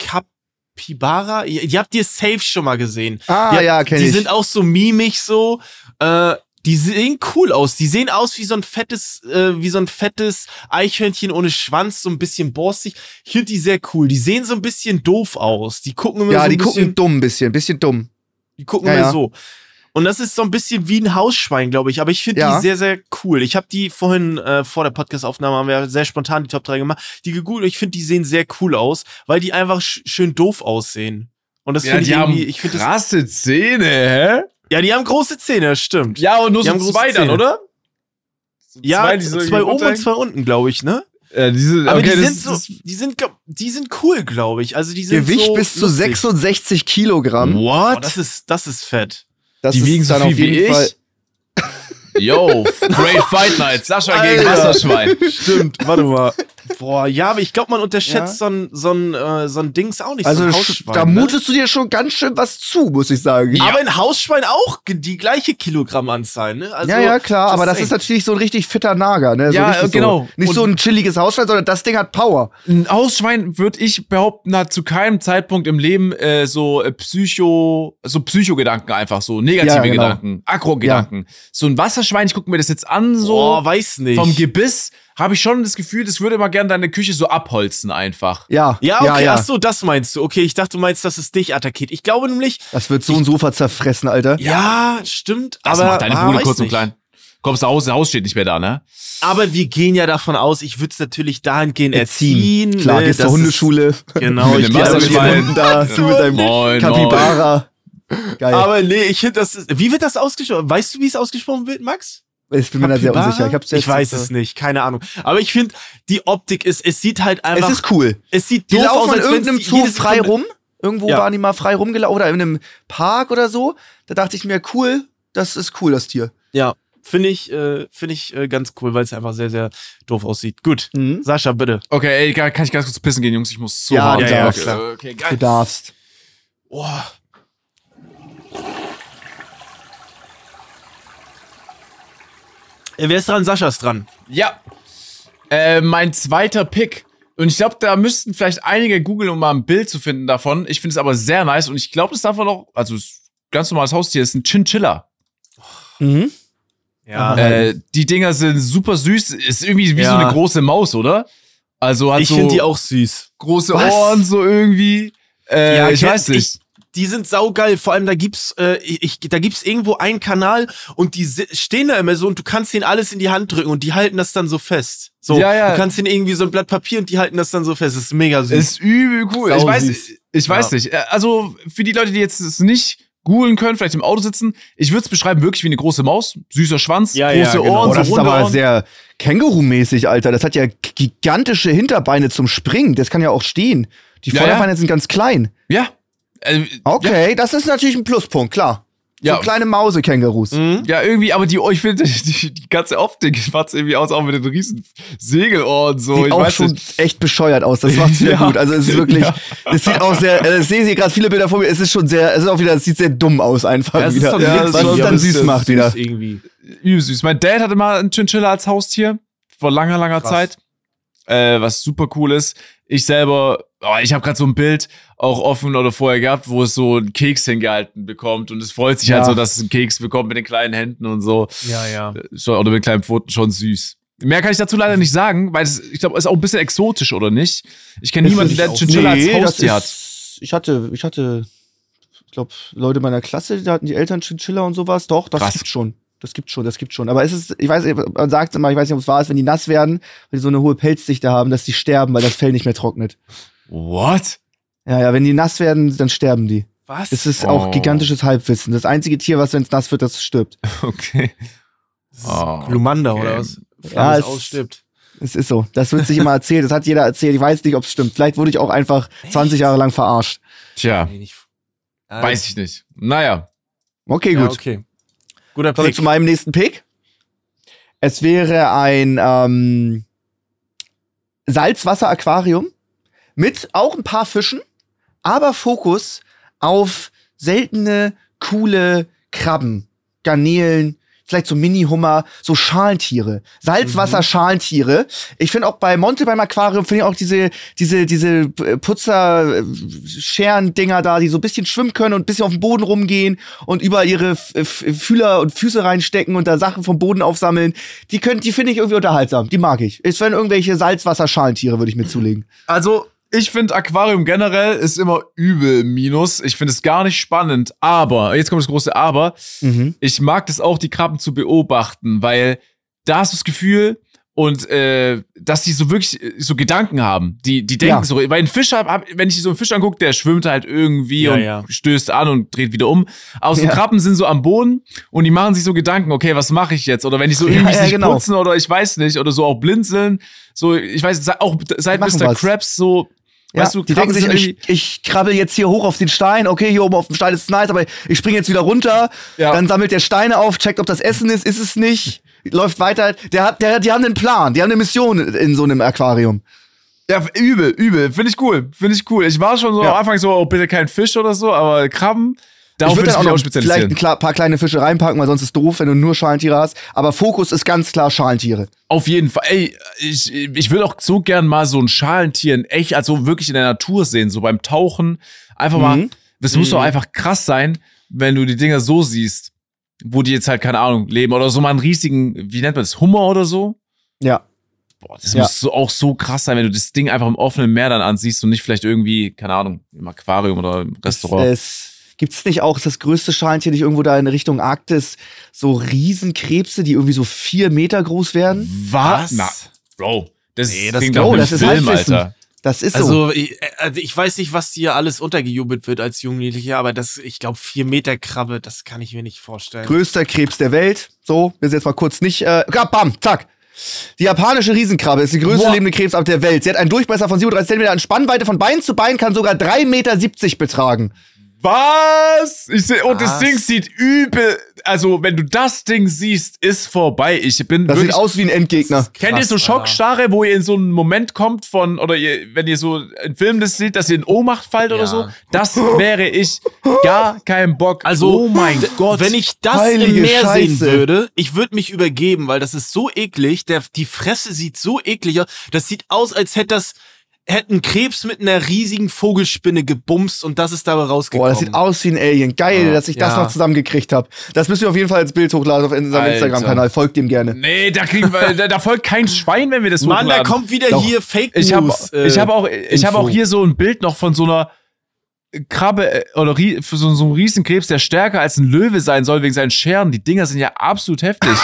Speaker 1: Capybara. Die, die habt ihr safe schon mal gesehen.
Speaker 2: Ah, ja, kenn
Speaker 1: Die
Speaker 2: ich.
Speaker 1: sind auch so mimig so. Äh, die sehen cool aus. Die sehen aus wie so ein fettes, äh, wie so ein fettes Eichhörnchen ohne Schwanz, so ein bisschen borstig. Ich finde die sehr cool. Die sehen so ein bisschen doof aus. Die gucken immer
Speaker 2: ja,
Speaker 1: so ein
Speaker 2: die
Speaker 1: bisschen,
Speaker 2: gucken dumm ein bisschen, bisschen dumm.
Speaker 1: die gucken
Speaker 2: Ja,
Speaker 1: immer
Speaker 2: ja.
Speaker 1: so. Und das ist so ein bisschen wie ein Hausschwein, glaube ich. Aber ich finde
Speaker 2: Ja.
Speaker 1: die sehr, sehr cool. Ich habe die vorhin äh, vor der Podcast-Aufnahme haben wir sehr spontan die Top 3 gemacht. Die gegoogelt. Ich finde, die sehen sehr cool aus, weil die einfach sch schön doof aussehen. Und das
Speaker 3: Ja,
Speaker 1: finde ich irgendwie. Ich finde das.
Speaker 3: krasse Zähne, hä?
Speaker 1: Ja, die haben große Zähne, das stimmt.
Speaker 3: Ja, und nur
Speaker 1: Die
Speaker 3: so zwei dann,
Speaker 1: Zähne.
Speaker 3: oder? So
Speaker 1: Ja,
Speaker 3: zwei, so
Speaker 1: zwei oben und zwei unten, glaube ich, ne?
Speaker 3: Ja, diese,
Speaker 1: Aber
Speaker 3: okay,
Speaker 1: die sind so, die sind, die sind cool, glaube ich. Also die sind
Speaker 2: Gewicht
Speaker 1: so
Speaker 2: bis zu
Speaker 1: lustig.
Speaker 2: 66 Kilogramm.
Speaker 1: Oh, das ist, das ist fett.
Speaker 2: Das
Speaker 3: Die
Speaker 2: ist
Speaker 3: wiegen so
Speaker 2: dann
Speaker 3: viel
Speaker 2: auf jeden
Speaker 3: wie ich.
Speaker 2: Fall.
Speaker 3: Yo, Great Fight Night, Sascha gegen
Speaker 1: Alter.
Speaker 3: Wasserschwein.
Speaker 1: Stimmt, warte mal. Boah, ja, aber ich glaube, man unterschätzt
Speaker 2: Ja.
Speaker 1: so ein, so ein, äh, so ein Dings auch nicht.
Speaker 2: Also
Speaker 1: so
Speaker 2: da
Speaker 1: ne?
Speaker 2: mutest du dir schon ganz schön was zu, muss ich sagen.
Speaker 1: Aber ein Hausschwein auch die gleiche Kilogrammanzahl, ne? Also,
Speaker 2: ja, ja, klar,
Speaker 1: just
Speaker 2: aber das
Speaker 1: saying.
Speaker 2: ist natürlich so ein richtig fitter Nager, ne? So
Speaker 3: Ja, genau.
Speaker 2: So, nicht
Speaker 3: Und-
Speaker 2: so ein chilliges Hausschwein, sondern das Ding hat Power.
Speaker 3: Ein Hausschwein, würde ich behaupten, hat zu keinem Zeitpunkt im Leben äh, so äh, Psycho, so Psychogedanken einfach, so negative
Speaker 2: Ja, genau.
Speaker 3: Gedanken, Agro-Gedanken. So ein Wasserschwein, ich gucke mir das jetzt an, so
Speaker 1: Boah, weiß nicht.
Speaker 3: vom Gebiss, habe ich schon das Gefühl, das würde immer gerne deine Küche so abholzen einfach.
Speaker 2: Ja,
Speaker 1: ja, okay,
Speaker 2: ja, ja.
Speaker 1: ach so, das meinst du. Okay, ich dachte, du meinst, dass es dich attackiert. Ich glaube nämlich,
Speaker 2: Das wird so ein Sofa zerfressen, Alter.
Speaker 1: ja, stimmt,
Speaker 3: Das
Speaker 1: aber
Speaker 3: macht deine
Speaker 1: ah,
Speaker 3: Bude
Speaker 1: weiß
Speaker 3: kurz und klein. Kommst du raus, das Haus steht nicht mehr da, ne?
Speaker 1: Aber wir gehen ja davon aus, ich würde es natürlich dahingehend
Speaker 2: Erziehen.
Speaker 1: erziehen.
Speaker 2: Klar,
Speaker 1: ne,
Speaker 2: gehst zur Hundeschule.
Speaker 1: Genau, ich gehe da mit den. Hunden
Speaker 2: da, du mit deinem
Speaker 3: Moin,
Speaker 2: Kapibara. Geil.
Speaker 1: Aber nee, ich finde das ist, wie wird das ausgesprochen? Weißt du, wie es ausgesprochen wird, Max?
Speaker 2: Ich bin mir da sehr unsicher. Ich,
Speaker 1: ich weiß es nicht, keine Ahnung. Aber ich finde, die Optik ist, es sieht halt einfach,
Speaker 2: Es ist cool.
Speaker 1: es sieht
Speaker 2: Die
Speaker 1: doof
Speaker 2: laufen
Speaker 1: aus,
Speaker 2: in irgendeinem Zoo frei rum. Irgendwo
Speaker 1: Ja.
Speaker 2: waren die mal frei rumgelaufen oder in einem Park oder so. Da dachte ich mir, cool, das ist cool, das Tier.
Speaker 1: Ja, finde ich, äh, finde ich äh, ganz cool, weil es einfach sehr, sehr doof aussieht. Gut,
Speaker 2: Mhm.
Speaker 1: Sascha, bitte.
Speaker 3: Okay, ey, kann kann ich ganz kurz pissen gehen, Jungs? Ich muss so
Speaker 2: Ja,
Speaker 3: hart.
Speaker 2: ja,
Speaker 1: ja,
Speaker 3: okay,
Speaker 1: klar.
Speaker 3: okay,
Speaker 2: Du
Speaker 3: geil.
Speaker 2: darfst.
Speaker 1: Boah. Wer ist dran? Sascha ist dran.
Speaker 3: Ja. Äh, mein zweiter Pick. Und ich glaube, da müssten vielleicht einige googeln, um mal ein Bild zu finden davon. Ich finde es aber sehr nice und ich glaube, das darf man auch, also es ist ein ganz normales Haustier, ist ein Chinchilla.
Speaker 2: Mhm.
Speaker 1: Ja.
Speaker 3: Äh, die Dinger sind super süß, ist irgendwie wie
Speaker 1: Ja.
Speaker 3: so eine große Maus, oder? Also hat
Speaker 1: ich
Speaker 3: so
Speaker 1: finde die auch süß.
Speaker 3: große
Speaker 2: Was?
Speaker 3: Ohren so irgendwie. Äh,
Speaker 1: Ja,
Speaker 3: ich
Speaker 1: kennt-
Speaker 3: weiß nicht.
Speaker 1: Die sind saugeil. Vor allem, da gibt's, äh, ich, da gibt's irgendwo einen Kanal und die stehen da immer so und du kannst denen alles in die Hand drücken und die halten das dann so fest. So,
Speaker 3: Ja, ja.
Speaker 1: du kannst denen irgendwie so ein Blatt Papier und die halten das dann so fest. Das ist mega süß.
Speaker 3: Ist übel cool.
Speaker 1: Sau
Speaker 3: ich weiß,
Speaker 1: süß.
Speaker 3: ich weiß
Speaker 1: Ja.
Speaker 3: nicht. Äh, Also für die Leute, die jetzt es nicht googeln können, vielleicht im Auto sitzen, ich würde es beschreiben wirklich wie eine große Maus, süßer Schwanz,
Speaker 1: Ja, ja,
Speaker 3: große
Speaker 1: genau.
Speaker 3: Ohren,
Speaker 2: Oh,
Speaker 3: so
Speaker 2: das ist aber
Speaker 3: Ohren.
Speaker 2: sehr Känguru-mäßig, Alter. Das hat ja gigantische Hinterbeine zum Springen. Das kann ja auch stehen. Die
Speaker 3: Ja,
Speaker 2: Vorderbeine sind ganz klein.
Speaker 3: Ja. Äh,
Speaker 2: Okay, das ist natürlich ein Pluspunkt, klar.
Speaker 3: Ja.
Speaker 2: So kleine Mausekängurus.
Speaker 1: Mhm.
Speaker 3: Ja, irgendwie, aber die, oh, ich finde, die, die ganze Optik macht irgendwie aus, auch mit den riesen Segelohren so.
Speaker 2: Sieht
Speaker 3: ich
Speaker 2: auch
Speaker 3: weiß
Speaker 2: schon
Speaker 3: nicht.
Speaker 2: echt bescheuert aus. Das macht sehr
Speaker 3: Ja.
Speaker 2: gut. Also es ist wirklich,
Speaker 3: Ja.
Speaker 2: es sieht auch sehr, äh, ich sehe hier gerade viele Bilder vor mir. Es ist schon sehr, es ist auch wieder, es sieht sehr dumm aus einfach
Speaker 1: Ja, ist
Speaker 2: wieder.
Speaker 1: so ein
Speaker 3: Ja, was es
Speaker 2: dann süß
Speaker 1: ist
Speaker 2: macht wieder.
Speaker 1: Irgendwie.
Speaker 3: Übel süß. Mein Dad hatte mal einen Chinchilla als Haustier vor langer, langer
Speaker 1: Krass.
Speaker 3: Zeit. Äh, was super cool ist. Ich selber, oh, ich habe gerade so ein Bild auch offen oder vorher gehabt, wo es so einen Keks hingehalten bekommt und es freut sich
Speaker 2: Ja.
Speaker 3: halt so, dass es einen Keks bekommt mit den kleinen Händen und so.
Speaker 1: Ja, ja.
Speaker 3: Schon, oder mit kleinen Pfoten schon süß. Mehr kann ich dazu leider nicht sagen, weil es, ich glaube, es ist auch ein bisschen exotisch, oder nicht? Ich kenne niemanden, der Chinchilla als
Speaker 2: Nee, das
Speaker 3: Haustier hat.
Speaker 2: ich hatte, ich hatte, ich glaube, Leute meiner Klasse, da hatten die Eltern Chinchilla und sowas. Doch, das
Speaker 3: Krass.
Speaker 2: gibt schon. Das gibt schon, das gibt schon. Aber es ist, ich weiß, man sagt immer, ich weiß nicht, ob es wahr ist, wenn die nass werden, weil die so eine hohe Pelzdichte haben, dass die sterben, weil das Fell nicht mehr trocknet.
Speaker 3: What?
Speaker 2: Ja, ja, wenn die nass werden, dann sterben die.
Speaker 1: Was?
Speaker 2: Es ist
Speaker 3: Oh.
Speaker 2: auch gigantisches Halbwissen. Das einzige Tier, was, wenn es nass wird, das stirbt.
Speaker 3: Okay. Oh,
Speaker 1: Lumanda
Speaker 3: okay.
Speaker 1: oder was?
Speaker 2: Ja,
Speaker 1: Ja,
Speaker 2: es-
Speaker 1: ausstirbt.
Speaker 2: Es ist so. Das wird sich immer erzählt. Das hat jeder erzählt. Ich weiß nicht, ob es stimmt. Vielleicht wurde ich auch einfach 20 Jahre lang verarscht.
Speaker 3: Tja,
Speaker 1: Nee. Ah,
Speaker 3: weiß ich nicht. Naja.
Speaker 2: Okay,
Speaker 1: Ja,
Speaker 2: gut.
Speaker 1: okay. Guter
Speaker 2: Kommen wir
Speaker 1: Pick.
Speaker 2: zu meinem nächsten Pick. Es wäre ein ähm, Salzwasser-Aquarium mit auch ein paar Fischen, aber Fokus auf seltene, coole Krabben, Garnelen, vielleicht so Mini-Hummer, so Schalentiere, Salzwasser-Schalentiere. Ich finde auch bei Monte beim Aquarium finde ich auch diese diese diese Putzer Scheren Dinger da, die so ein bisschen schwimmen können und ein bisschen auf dem Boden rumgehen und über ihre Fühler und Füße reinstecken und da Sachen vom Boden aufsammeln. Die können die finde ich irgendwie unterhaltsam, die mag ich. Es wären irgendwelche Salzwasser-Schalentiere würde ich mir zulegen.
Speaker 1: Also
Speaker 3: ich finde Aquarium generell ist immer übel minus. Ich finde es gar nicht spannend. Aber, jetzt kommt das große Aber.
Speaker 2: Mhm.
Speaker 3: Ich mag das auch, die Krabben zu beobachten, weil da hast du das Gefühl, und äh, dass die so wirklich äh, so Gedanken haben. Die, die denken
Speaker 2: Ja.
Speaker 3: so, weil ein Fisch hab, wenn ich so einen Fisch angucke, der schwimmt halt irgendwie
Speaker 1: Ja,
Speaker 3: und
Speaker 1: ja.
Speaker 3: stößt an und dreht wieder um. Aber so. Krabben sind so am Boden und die machen sich so Gedanken, okay, was mache ich jetzt? Oder wenn die so irgendwie sich
Speaker 2: genau.
Speaker 3: putzen oder ich weiß nicht, oder so auch blinzeln. So, ich weiß, auch seit Mr.
Speaker 2: was.
Speaker 3: Krabs so,
Speaker 2: Ja,
Speaker 3: weißt du,
Speaker 2: die denken sich, ich, ich krabbel jetzt hier hoch auf den Stein, okay, hier oben auf dem Stein ist nice, aber ich springe jetzt wieder runter,
Speaker 3: Ja.
Speaker 2: dann sammelt der Steine auf, checkt, ob das Essen ist, ist es nicht, läuft weiter. Der hat, der, die haben einen Plan, die haben eine Mission in so einem Aquarium.
Speaker 3: Ja, übel, übel. Finde ich cool. Finde ich cool. Ich war schon so
Speaker 2: Ja.
Speaker 3: am Anfang so, oh, bitte kein Fisch oder so, aber Krabben, darauf
Speaker 2: ich
Speaker 3: würde ich
Speaker 2: dann auch noch vielleicht ein paar kleine Fische reinpacken, weil sonst ist doof, wenn du nur Schalentiere hast. Aber Fokus ist ganz klar Schalentiere.
Speaker 3: Auf jeden Fall. Ey, ich, ich will auch so gern mal so ein Schalentier in echt, also wirklich in der Natur sehen, so beim Tauchen. Einfach mal,
Speaker 2: Mhm.
Speaker 3: das muss doch einfach krass sein, wenn du die Dinger so siehst, wo die jetzt halt, keine Ahnung, leben oder so mal einen riesigen, wie nennt man das, Hummer oder so?
Speaker 2: Ja.
Speaker 3: Boah, das
Speaker 2: Ja.
Speaker 3: muss so, auch so krass sein, wenn du das Ding einfach im offenen Meer dann ansiehst und nicht vielleicht irgendwie, keine Ahnung, im Aquarium oder im Restaurant.
Speaker 2: Es, gibt's nicht auch das größte Schalentier nicht irgendwo da in Richtung Arktis? So Riesenkrebse, die irgendwie so vier Meter groß werden?
Speaker 3: Was? Na, Bro, das,
Speaker 1: Nee,
Speaker 3: nee,
Speaker 1: das
Speaker 3: klingt
Speaker 2: ich.
Speaker 3: ein
Speaker 2: das ist
Speaker 3: Film. Alter.
Speaker 2: Das ist so.
Speaker 1: Also ich, also ich weiß nicht, was dir alles untergejubelt wird als Jugendlicher, aber das, ich glaube, vier Meter Krabbe, das kann ich mir nicht vorstellen.
Speaker 2: größter Krebs der Welt. So, wir sind jetzt mal kurz nicht. Äh, ja, bam, zack. Die japanische Riesenkrabbe ist die größte
Speaker 3: Boah.
Speaker 2: lebende Krebsart der Welt. Sie hat einen Durchmesser von 37 cm, eine Spannweite von Bein zu Bein kann sogar 3,70 Meter betragen.
Speaker 3: Was? Ich seh, und das? Ding sieht übel. Also, wenn du das Ding siehst, ist vorbei. Ich bin
Speaker 2: Das
Speaker 3: wirklich.
Speaker 2: sieht aus wie ein Endgegner.
Speaker 3: Kennt ihr
Speaker 1: Krass,
Speaker 3: so
Speaker 1: Alter.
Speaker 3: Schockstarre, wo ihr in so einen Moment kommt von, oder ihr, wenn ihr so einen Film das seht, dass ihr in Ohnmacht fallt oder
Speaker 1: Ja.
Speaker 3: so? Das wäre ich. Gar kein Bock.
Speaker 1: Also,
Speaker 3: oh mein Gott.
Speaker 1: Wenn ich das
Speaker 2: Heilige
Speaker 1: im Meer sehen
Speaker 2: Scheiße.
Speaker 1: würde, ich würde mich übergeben, weil das ist so eklig. Der, die Fresse sieht so eklig aus. Das sieht aus, als hätte das hätte ein Krebs mit einer riesigen Vogelspinne gebumst und das ist dabei
Speaker 2: Boah,
Speaker 1: rausgekommen.
Speaker 2: das sieht aus wie ein Alien. Geil,
Speaker 1: Ja.
Speaker 2: dass ich das
Speaker 1: Ja.
Speaker 2: noch zusammengekriegt habe. Das müssen wir auf jeden Fall als Bild hochladen auf unserem. Instagram-Kanal. Folgt dem gerne.
Speaker 3: Nee, da kriegen wir, da, da folgt kein Schwein, wenn wir das
Speaker 1: Mann, da
Speaker 3: hochladen.
Speaker 1: kommt wieder
Speaker 2: Doch.
Speaker 1: hier Fake
Speaker 3: Ich habe
Speaker 1: News. äh,
Speaker 3: ich hab auch, ich hab auch hier so ein Bild noch von so einer Krabbe äh, oder so, so einem Riesenkrebs, der stärker als ein Löwe sein soll wegen seinen Scheren. Die Dinger sind ja absolut heftig.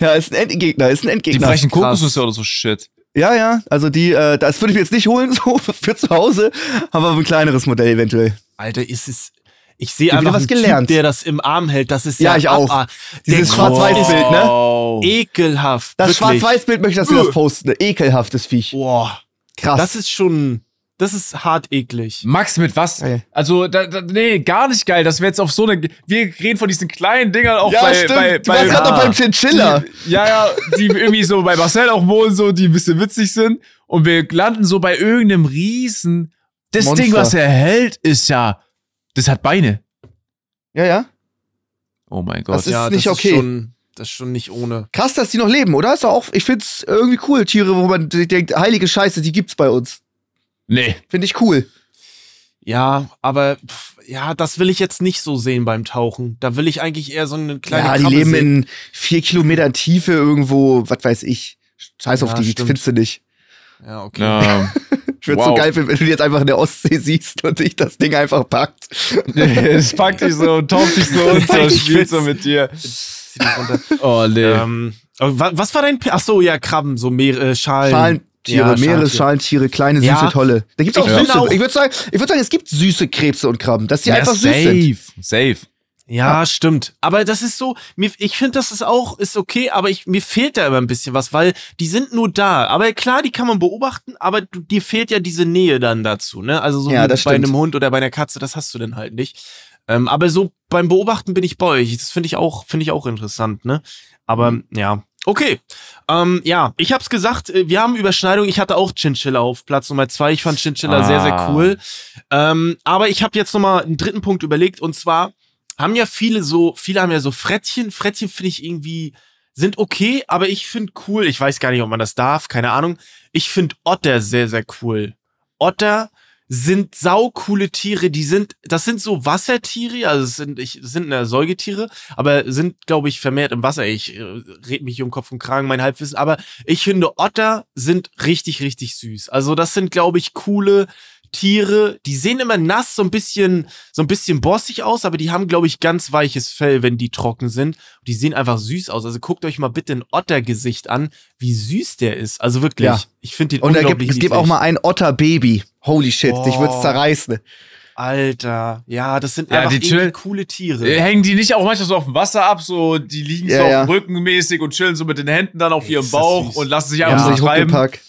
Speaker 2: Ja, ist ein Endgegner, ist ein
Speaker 3: Die
Speaker 2: Endgegner.
Speaker 3: brechen
Speaker 1: krass.
Speaker 3: Kokosnüsse oder so Shit.
Speaker 2: Ja, ja, also die, äh, das würde ich mir jetzt nicht holen, so für zu Hause, aber ein kleineres Modell eventuell.
Speaker 1: Alter, ist es. Ich sehe einfach
Speaker 2: was gelernt.
Speaker 1: Typ, der das im Arm hält. Das ist
Speaker 2: Ja,
Speaker 1: ja,
Speaker 2: ich auch. Dieses Schwarz-Weiß-Bild, ne?
Speaker 1: Ekelhaft.
Speaker 2: Das. Schwarz-Weiß-Bild möchte ich, dass wir das posten. Ekelhaftes Viech.
Speaker 1: Boah,
Speaker 2: Krass.
Speaker 1: das ist schon. Das ist hart eklig.
Speaker 3: Max, mit was?
Speaker 2: Ey.
Speaker 3: Also, da, da, nee, gar nicht geil, dass wir jetzt auf so eine. Wir reden von diesen kleinen Dingern auch
Speaker 2: ja,
Speaker 3: bei.
Speaker 2: stimmt.
Speaker 3: bei,
Speaker 2: du warst
Speaker 3: bei
Speaker 2: gerade noch beim Chinchilla.
Speaker 3: Die, ja, ja, die irgendwie so bei Marcel auch wohnen, so, die ein bisschen witzig sind. Und wir landen so bei irgendeinem Riesen. Das
Speaker 2: Monster.
Speaker 3: Ding, was er hält, ist ja. Das hat Beine.
Speaker 2: Ja, ja.
Speaker 3: Oh mein Gott.
Speaker 2: Das ist
Speaker 1: ja,
Speaker 2: nicht
Speaker 1: das
Speaker 2: okay.
Speaker 1: Ist schon, das ist schon nicht ohne.
Speaker 2: Krass, dass die noch leben, oder? Ist doch auch, ich find's irgendwie cool, Tiere, wo man sich denkt, heilige Scheiße, die gibt's bei uns.
Speaker 3: Nee.
Speaker 2: Finde ich cool.
Speaker 1: Ja, aber pff, ja, das will ich jetzt nicht so sehen beim Tauchen. Da will ich eigentlich eher so eine kleine
Speaker 2: ja, die
Speaker 1: Krabbe
Speaker 2: leben
Speaker 1: sehen.
Speaker 2: in vier Kilometern Tiefe irgendwo, was weiß ich. Scheiß auf
Speaker 1: Ja,
Speaker 2: die,
Speaker 1: stimmt.
Speaker 2: findest du nicht.
Speaker 1: Ja, okay.
Speaker 3: Ja.
Speaker 2: Ich würde
Speaker 3: Wow.
Speaker 2: so geil finden, wenn du die jetzt einfach in der Ostsee siehst und dich das Ding einfach packt.
Speaker 3: Es packt dich so und taucht dich so unter,
Speaker 1: Ich
Speaker 3: spielt so mit dir. Oh, nee.
Speaker 1: ähm, was war dein. P Ach so, ja, Krabben, so Meer, äh, Schalen.
Speaker 2: Schalentiere,
Speaker 1: Ja,
Speaker 2: Meeresschalentiere, kleine, süße,
Speaker 1: Ja.
Speaker 2: tolle. Da gibt's auch
Speaker 1: Ich
Speaker 2: süße. ich würde sagen, ich würde sagen, es gibt süße Krebse und Krabben, dass die
Speaker 3: ja,
Speaker 2: einfach süß sind.
Speaker 3: safe. Safe.
Speaker 1: Ja, stimmt. Aber das ist so, mir, ich finde, das ist auch, ist okay, aber ich, mir fehlt da immer ein bisschen was, weil die sind nur da. Aber klar, die kann man beobachten, aber du, dir fehlt ja diese Nähe dann dazu, ne? Also so
Speaker 2: Ja,
Speaker 1: bei
Speaker 2: stimmt.
Speaker 1: einem Hund oder bei einer Katze, das hast du dann halt nicht. Ähm, aber so beim Beobachten bin ich bei euch. Das finde ich auch, finde ich auch interessant, ne? Aber
Speaker 2: Mhm.
Speaker 1: ja. Okay. Ähm, ja, ich hab's gesagt, äh, wir haben Überschneidung. Ich hatte auch Chinchilla auf Platz Nummer zwei. Ich fand Chinchilla sehr, sehr
Speaker 3: Ah.
Speaker 1: cool. Ähm, aber ich habe jetzt noch mal einen dritten Punkt überlegt und zwar haben ja viele so, viele haben ja so Frettchen. Frettchen finde ich irgendwie, sind okay, aber ich finde cool, ich weiß gar nicht, ob man das darf, keine Ahnung. Ich finde Otter sehr, sehr cool. Otter sind saukoole Tiere. Die sind, das sind so Wassertiere, also es sind, ich, sind äh, Säugetiere, aber sind, glaube ich, vermehrt im Wasser. Ich äh, red mich um Kopf und Kragen, mein Halbwissen. Aber ich finde, Otter sind richtig, richtig süß. Also das sind, glaube ich, coole Tiere, die sehen immer nass, so ein bisschen, so ein bisschen bossig aus, aber die haben, glaube ich, ganz weiches Fell, wenn die trocken sind. Die sehen einfach süß aus. Also guckt euch mal bitte ein Ottergesicht an, wie süß der ist. Also wirklich,
Speaker 2: Ja.
Speaker 1: ich finde den
Speaker 2: Und da gibt,
Speaker 1: unglaublich
Speaker 2: es gibt auch mal ein Otter-Baby. Holy shit, dich wird's zerreißen.
Speaker 1: Alter, ja, das sind
Speaker 3: Ja,
Speaker 1: einfach
Speaker 3: die
Speaker 1: coole Tiere.
Speaker 3: Äh, Hängen die nicht auch manchmal so auf dem Wasser ab, so die liegen
Speaker 2: Ja,
Speaker 3: so
Speaker 2: ja.
Speaker 3: auf dem Rücken mäßig und chillen so mit den Händen dann auf
Speaker 1: Ey,
Speaker 3: ihrem Bauch und lassen sich
Speaker 1: Ja.
Speaker 3: einfach
Speaker 2: Haben
Speaker 3: so treiben.
Speaker 2: Huckepack.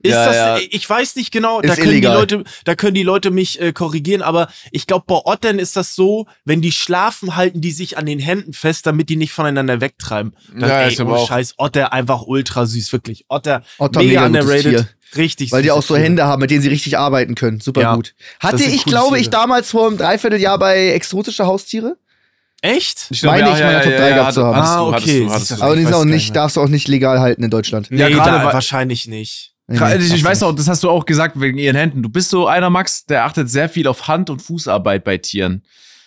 Speaker 1: Ist
Speaker 3: Ja,
Speaker 1: das,
Speaker 3: ja.
Speaker 1: ich weiß nicht genau, da
Speaker 2: Ist
Speaker 1: können, die
Speaker 2: illegal.
Speaker 1: Leute, da können die Leute mich äh, korrigieren, aber ich glaube, bei Ottern ist das so, wenn die schlafen, halten die sich an den Händen fest, damit die nicht voneinander wegtreiben. Das,
Speaker 3: Ja,
Speaker 1: ey,
Speaker 3: ist aber
Speaker 1: ohne
Speaker 3: auch-
Speaker 1: Scheiß, Otter einfach ultra süß, wirklich. Otter,
Speaker 2: Otter,
Speaker 1: mega
Speaker 2: mega
Speaker 1: underrated.
Speaker 2: Tier.
Speaker 1: Richtig
Speaker 2: Weil die auch so
Speaker 1: Tiere.
Speaker 2: Hände haben, mit denen sie richtig arbeiten können. Super
Speaker 1: Ja.
Speaker 2: gut. Hatte ich, glaube ich,
Speaker 1: Tiere.
Speaker 2: damals vor einem Dreivierteljahr bei exotische Haustiere.
Speaker 1: Echt?
Speaker 3: Ich
Speaker 2: Meine ich, meine Top drei gehabt zu haben.
Speaker 3: hattest
Speaker 1: Ah,
Speaker 3: du, hattest
Speaker 1: okay.
Speaker 3: du, hattest du.
Speaker 2: Aber die
Speaker 1: ich
Speaker 2: sind
Speaker 1: weiß
Speaker 2: auch nicht, darfst du auch nicht legal halten in Deutschland.
Speaker 1: Nee,
Speaker 3: Ja, gerade
Speaker 1: da, wahrscheinlich nicht.
Speaker 2: Nee,
Speaker 3: ich
Speaker 2: darfst
Speaker 3: weiß noch, das hast du auch gesagt wegen ihren Händen. Du bist so einer, Max, der achtet sehr viel auf Hand- und Fußarbeit bei Tieren.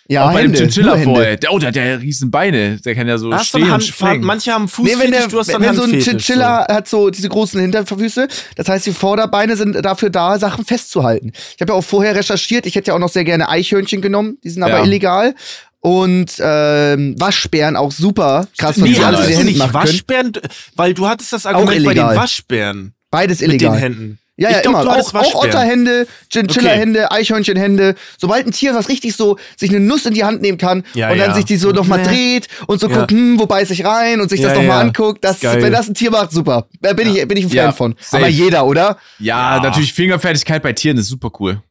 Speaker 2: Ja,
Speaker 3: auch bei
Speaker 2: Hände,
Speaker 3: dem Chinchilla vorher. Der, oh, der hat ja riesen Beine. Der kann ja so
Speaker 1: Hast du
Speaker 3: stehen
Speaker 1: einen
Speaker 3: und
Speaker 1: Hand,
Speaker 3: springen.
Speaker 1: manche haben
Speaker 2: Nee,
Speaker 1: Fußfetisch,
Speaker 2: wenn, der,
Speaker 1: du hast
Speaker 2: wenn,
Speaker 1: dann
Speaker 2: wenn so ein Chinchilla hat so diese großen Hinterfüße, das heißt, die Vorderbeine sind dafür da, Sachen festzuhalten. Ich habe ja auch vorher recherchiert, ich hätte ja auch noch sehr gerne Eichhörnchen genommen, die sind aber
Speaker 3: Ja.
Speaker 2: illegal. Und ähm, Waschbären auch super. Krass, was
Speaker 1: Nee,
Speaker 2: die den Händen
Speaker 1: nicht
Speaker 2: machen können.
Speaker 1: Waschbären, weil du hattest das Argument bei den. Waschbären
Speaker 2: Beides
Speaker 1: mit den
Speaker 2: illegal.
Speaker 1: Händen.
Speaker 2: Ja, ja,
Speaker 1: ich glaub,
Speaker 2: immer. Auch, auch. Otterhände, Chinchilla-Hände, Eichhörnchenhände. Sobald ein Tier, was richtig so sich eine Nuss in die Hand nehmen kann
Speaker 1: Ja,
Speaker 2: und dann
Speaker 1: ja.
Speaker 2: sich die so nochmal dreht und so
Speaker 1: Ja.
Speaker 2: guckt, hm, wo beiß ich rein und sich
Speaker 1: Ja,
Speaker 2: das nochmal
Speaker 1: ja.
Speaker 2: anguckt, das,
Speaker 1: geil.
Speaker 2: wenn das ein Tier macht, super. Da bin, ich, bin ich ein Fan von.
Speaker 3: safe.
Speaker 2: Aber jeder, oder?
Speaker 3: Ja. natürlich Fingerfertigkeit bei Tieren ist super cool.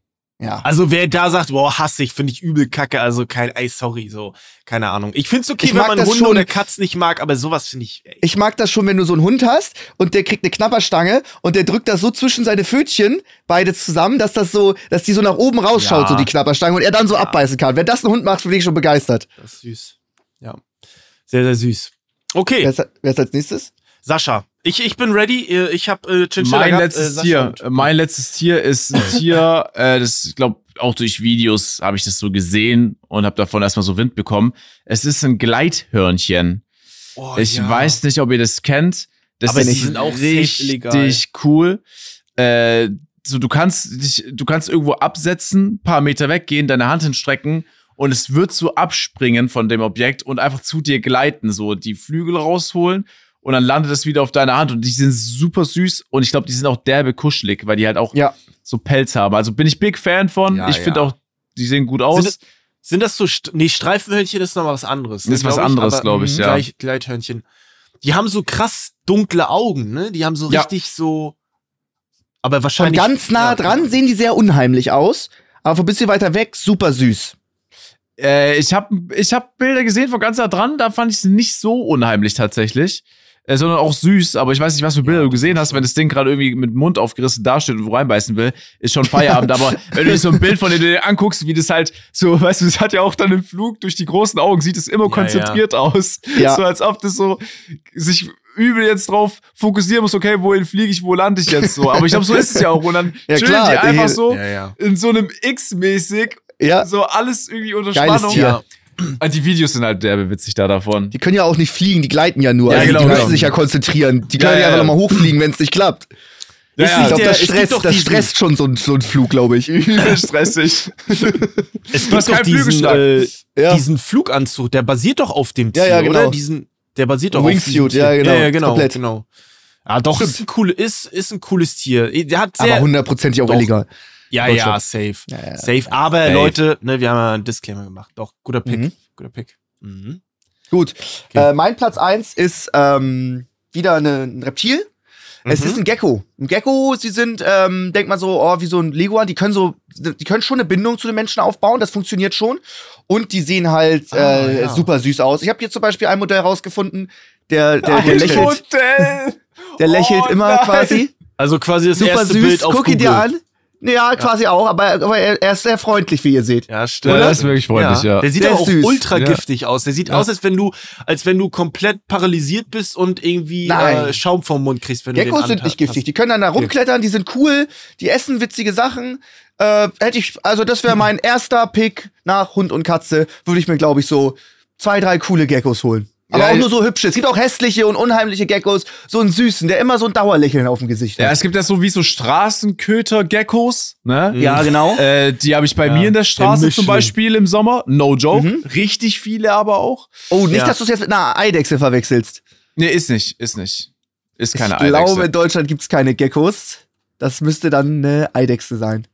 Speaker 2: Ja.
Speaker 1: Also wer da sagt, boah, hasse ich, finde ich übel kacke, also kein, ey, sorry, so, keine Ahnung. Ich find's okay,
Speaker 2: Ich
Speaker 1: wenn man Hunde
Speaker 2: schon.
Speaker 1: oder Katzen nicht mag, aber sowas finde ich, ey.
Speaker 2: Ich mag das schon, wenn du so einen Hund hast und der kriegt eine Knapperstange und der drückt das so zwischen seine Pfötchen, beide zusammen, dass das so, dass die so nach oben rausschaut,
Speaker 1: Ja.
Speaker 2: so die Knapperstange, und er dann so abbeißen kann. Wenn das ein Hund macht, bin ich schon begeistert.
Speaker 1: Das ist süß. Ja. Sehr, sehr süß. Okay,
Speaker 2: Wer ist, wer ist als nächstes?
Speaker 1: Sascha. Ich, ich bin ready. Äh, Ich habe äh, Chinchilla
Speaker 3: Mein
Speaker 1: gehabt,
Speaker 3: letztes
Speaker 1: äh,
Speaker 3: Tier, mein letztes Tier ist ein Tier, äh, das glaube auch durch Videos habe ich das so gesehen und habe davon erstmal so Wind bekommen. Es ist ein Gleithörnchen.
Speaker 1: Oh,
Speaker 3: ich
Speaker 1: ja.
Speaker 3: weiß nicht, ob ihr das kennt. Das
Speaker 1: Aber
Speaker 3: ist
Speaker 1: die sind auch
Speaker 3: richtig cool. Äh, so du kannst dich, du kannst irgendwo absetzen, paar Meter weggehen, deine Hand hinstrecken und es wird so abspringen von dem Objekt und einfach zu dir gleiten, so die Flügel rausholen und dann landet es wieder auf deiner Hand und die sind super süß und ich glaube, die sind auch derbe kuschelig, weil die halt auch
Speaker 2: Ja.
Speaker 3: so Pelz haben. Also bin ich Big Fan von.
Speaker 1: Ja,
Speaker 3: ich finde
Speaker 1: ja.
Speaker 3: auch, die sehen gut aus.
Speaker 1: Sind das, sind das so, St nee, Streifenhörnchen ist noch was anderes.
Speaker 3: Das ist was anderes,
Speaker 1: aber,
Speaker 3: glaub ich,
Speaker 1: mh,
Speaker 3: ja.
Speaker 1: Gleit, Gleithörnchen. Die haben so krass dunkle Augen, ne? Die haben so
Speaker 3: Ja.
Speaker 1: richtig so, aber
Speaker 2: Von
Speaker 1: wahrscheinlich.
Speaker 2: ganz nah
Speaker 1: ja,
Speaker 2: dran sehen die sehr unheimlich aus, aber von ein bisschen weiter weg super süß.
Speaker 3: Äh, ich habe ich hab Bilder gesehen von ganz nah dran, da fand ich es nicht so unheimlich tatsächlich. Äh, sondern auch süß, aber ich weiß nicht, was für Bilder du gesehen hast, wenn das Ding gerade irgendwie mit Mund aufgerissen dasteht und wo reinbeißen will, ist schon Feierabend. aber wenn du dir so ein Bild von dir dir anguckst, wie das halt so, weißt du, das hat ja auch dann im Flug durch die großen Augen, sieht es immer
Speaker 1: Ja,
Speaker 3: konzentriert aus.
Speaker 2: Ja.
Speaker 3: So als ob das so sich übel jetzt drauf fokussieren muss, okay, wohin fliege ich, wo lande ich jetzt so. Aber ich glaube, so ist es ja auch. Und dann
Speaker 2: Ja,
Speaker 3: chillen die einfach so
Speaker 1: Ja, ja.
Speaker 3: in so einem X-mäßig
Speaker 2: Ja,
Speaker 3: so alles irgendwie unter
Speaker 2: Geiles
Speaker 3: Spannung.
Speaker 2: Tier.
Speaker 1: Ja.
Speaker 3: Ah, Die Videos sind halt derbe witzig da davon.
Speaker 2: die können ja auch nicht fliegen, die gleiten ja nur.
Speaker 3: Ja,
Speaker 2: also
Speaker 3: genau,
Speaker 2: die müssen
Speaker 3: genau.
Speaker 2: sich ja konzentrieren. Die können
Speaker 3: Ja,
Speaker 2: ja,
Speaker 3: ja,
Speaker 2: einfach
Speaker 3: ja.
Speaker 2: nochmal hochfliegen, wenn es nicht klappt.
Speaker 3: Ja,
Speaker 1: Ist
Speaker 3: ja,
Speaker 2: Ich glaube, das,
Speaker 1: doch
Speaker 2: das stresst schon so ein, so ein Flug, glaube ich.
Speaker 3: stressig.
Speaker 1: Es
Speaker 3: Du
Speaker 1: gibt
Speaker 3: hast
Speaker 1: doch
Speaker 3: keinen
Speaker 1: diesen, äh,
Speaker 2: Ja.
Speaker 1: diesen Fluganzug, der basiert doch auf dem Tier,
Speaker 2: Ja, ja, genau.
Speaker 1: oder? Diesen, der basiert doch
Speaker 2: Wingsuit,
Speaker 1: auf diesem
Speaker 2: ja,
Speaker 1: Tier.
Speaker 2: genau.
Speaker 1: Ja, ja, genau,
Speaker 2: Komplett.
Speaker 1: genau. Ja, doch, ist ein, cool, ist, ist ein cooles Tier. Der hat sehr,
Speaker 2: Aber hundertprozentig auch
Speaker 1: Doch.
Speaker 2: illegal.
Speaker 1: Ja, ja, safe.
Speaker 2: Ja, ja.
Speaker 1: Safe. Aber
Speaker 3: Safe.
Speaker 1: Leute, ne, wir haben ja einen Disclaimer gemacht. Doch, guter Pick.
Speaker 2: Mhm.
Speaker 1: Guter Pick. Mhm.
Speaker 2: Gut.
Speaker 1: Okay.
Speaker 2: Äh, mein Platz eins ist ähm, wieder eine, ein Reptil. Es
Speaker 1: Mhm.
Speaker 2: ist ein Gecko. Ein Gecko, sie sind, ähm, denk mal so, oh, wie so ein Leguan, die können so, die können schon eine Bindung zu den Menschen aufbauen, das funktioniert schon. Und die sehen halt äh,
Speaker 1: ja.
Speaker 2: super süß aus. Ich habe hier zum Beispiel ein Modell rausgefunden, der, der, der lächelt,
Speaker 3: Hotel.
Speaker 2: der lächelt
Speaker 3: Oh,
Speaker 2: immer
Speaker 3: nein.
Speaker 2: quasi.
Speaker 1: Also quasi das
Speaker 2: Super
Speaker 1: erste
Speaker 2: süß.
Speaker 1: Bild auf
Speaker 2: Guck ihn dir an. Ja, quasi auch, aber, aber er, er ist sehr freundlich, wie ihr seht.
Speaker 1: Ja, stimmt.
Speaker 3: Ja, das ist wirklich freundlich, ja.
Speaker 1: Der sieht
Speaker 2: Der
Speaker 1: auch
Speaker 2: süß.
Speaker 1: ultra
Speaker 3: Ja.
Speaker 1: giftig aus. Der sieht
Speaker 3: Ja.
Speaker 1: aus, als wenn du, als wenn du komplett paralysiert bist und irgendwie äh, Schaum vom Mund kriegst, wenn du
Speaker 2: Geckos
Speaker 1: den
Speaker 2: sind nicht giftig. Die können dann da rumklettern, die sind cool, die essen witzige Sachen. Äh, hätte ich, also das wäre mein erster Pick nach Hund und Katze, würde ich mir, glaube ich, so zwei, drei coole Geckos holen. Aber
Speaker 3: Ja,
Speaker 2: auch
Speaker 3: ich-
Speaker 2: nur so hübsche. Es gibt auch hässliche und unheimliche Geckos. So einen süßen, der immer so ein Dauerlächeln auf dem Gesicht
Speaker 3: Ja,
Speaker 2: hat.
Speaker 3: es gibt ja so wie so Straßenköter-Geckos, ne?
Speaker 2: Ja, genau.
Speaker 3: Äh, die habe ich bei
Speaker 1: Ja,
Speaker 3: mir in der Straße zum Beispiel im Sommer. No joke.
Speaker 2: Mhm.
Speaker 3: Richtig viele aber auch.
Speaker 2: oh, nicht,
Speaker 1: ja.
Speaker 2: dass du es jetzt mit einer Eidechse verwechselst.
Speaker 3: Nee, ist nicht, ist nicht. Ist keine
Speaker 2: ich glaube,
Speaker 3: Eidechse.
Speaker 2: in Deutschland gibt's keine Geckos. Das müsste dann eine Eidechse sein.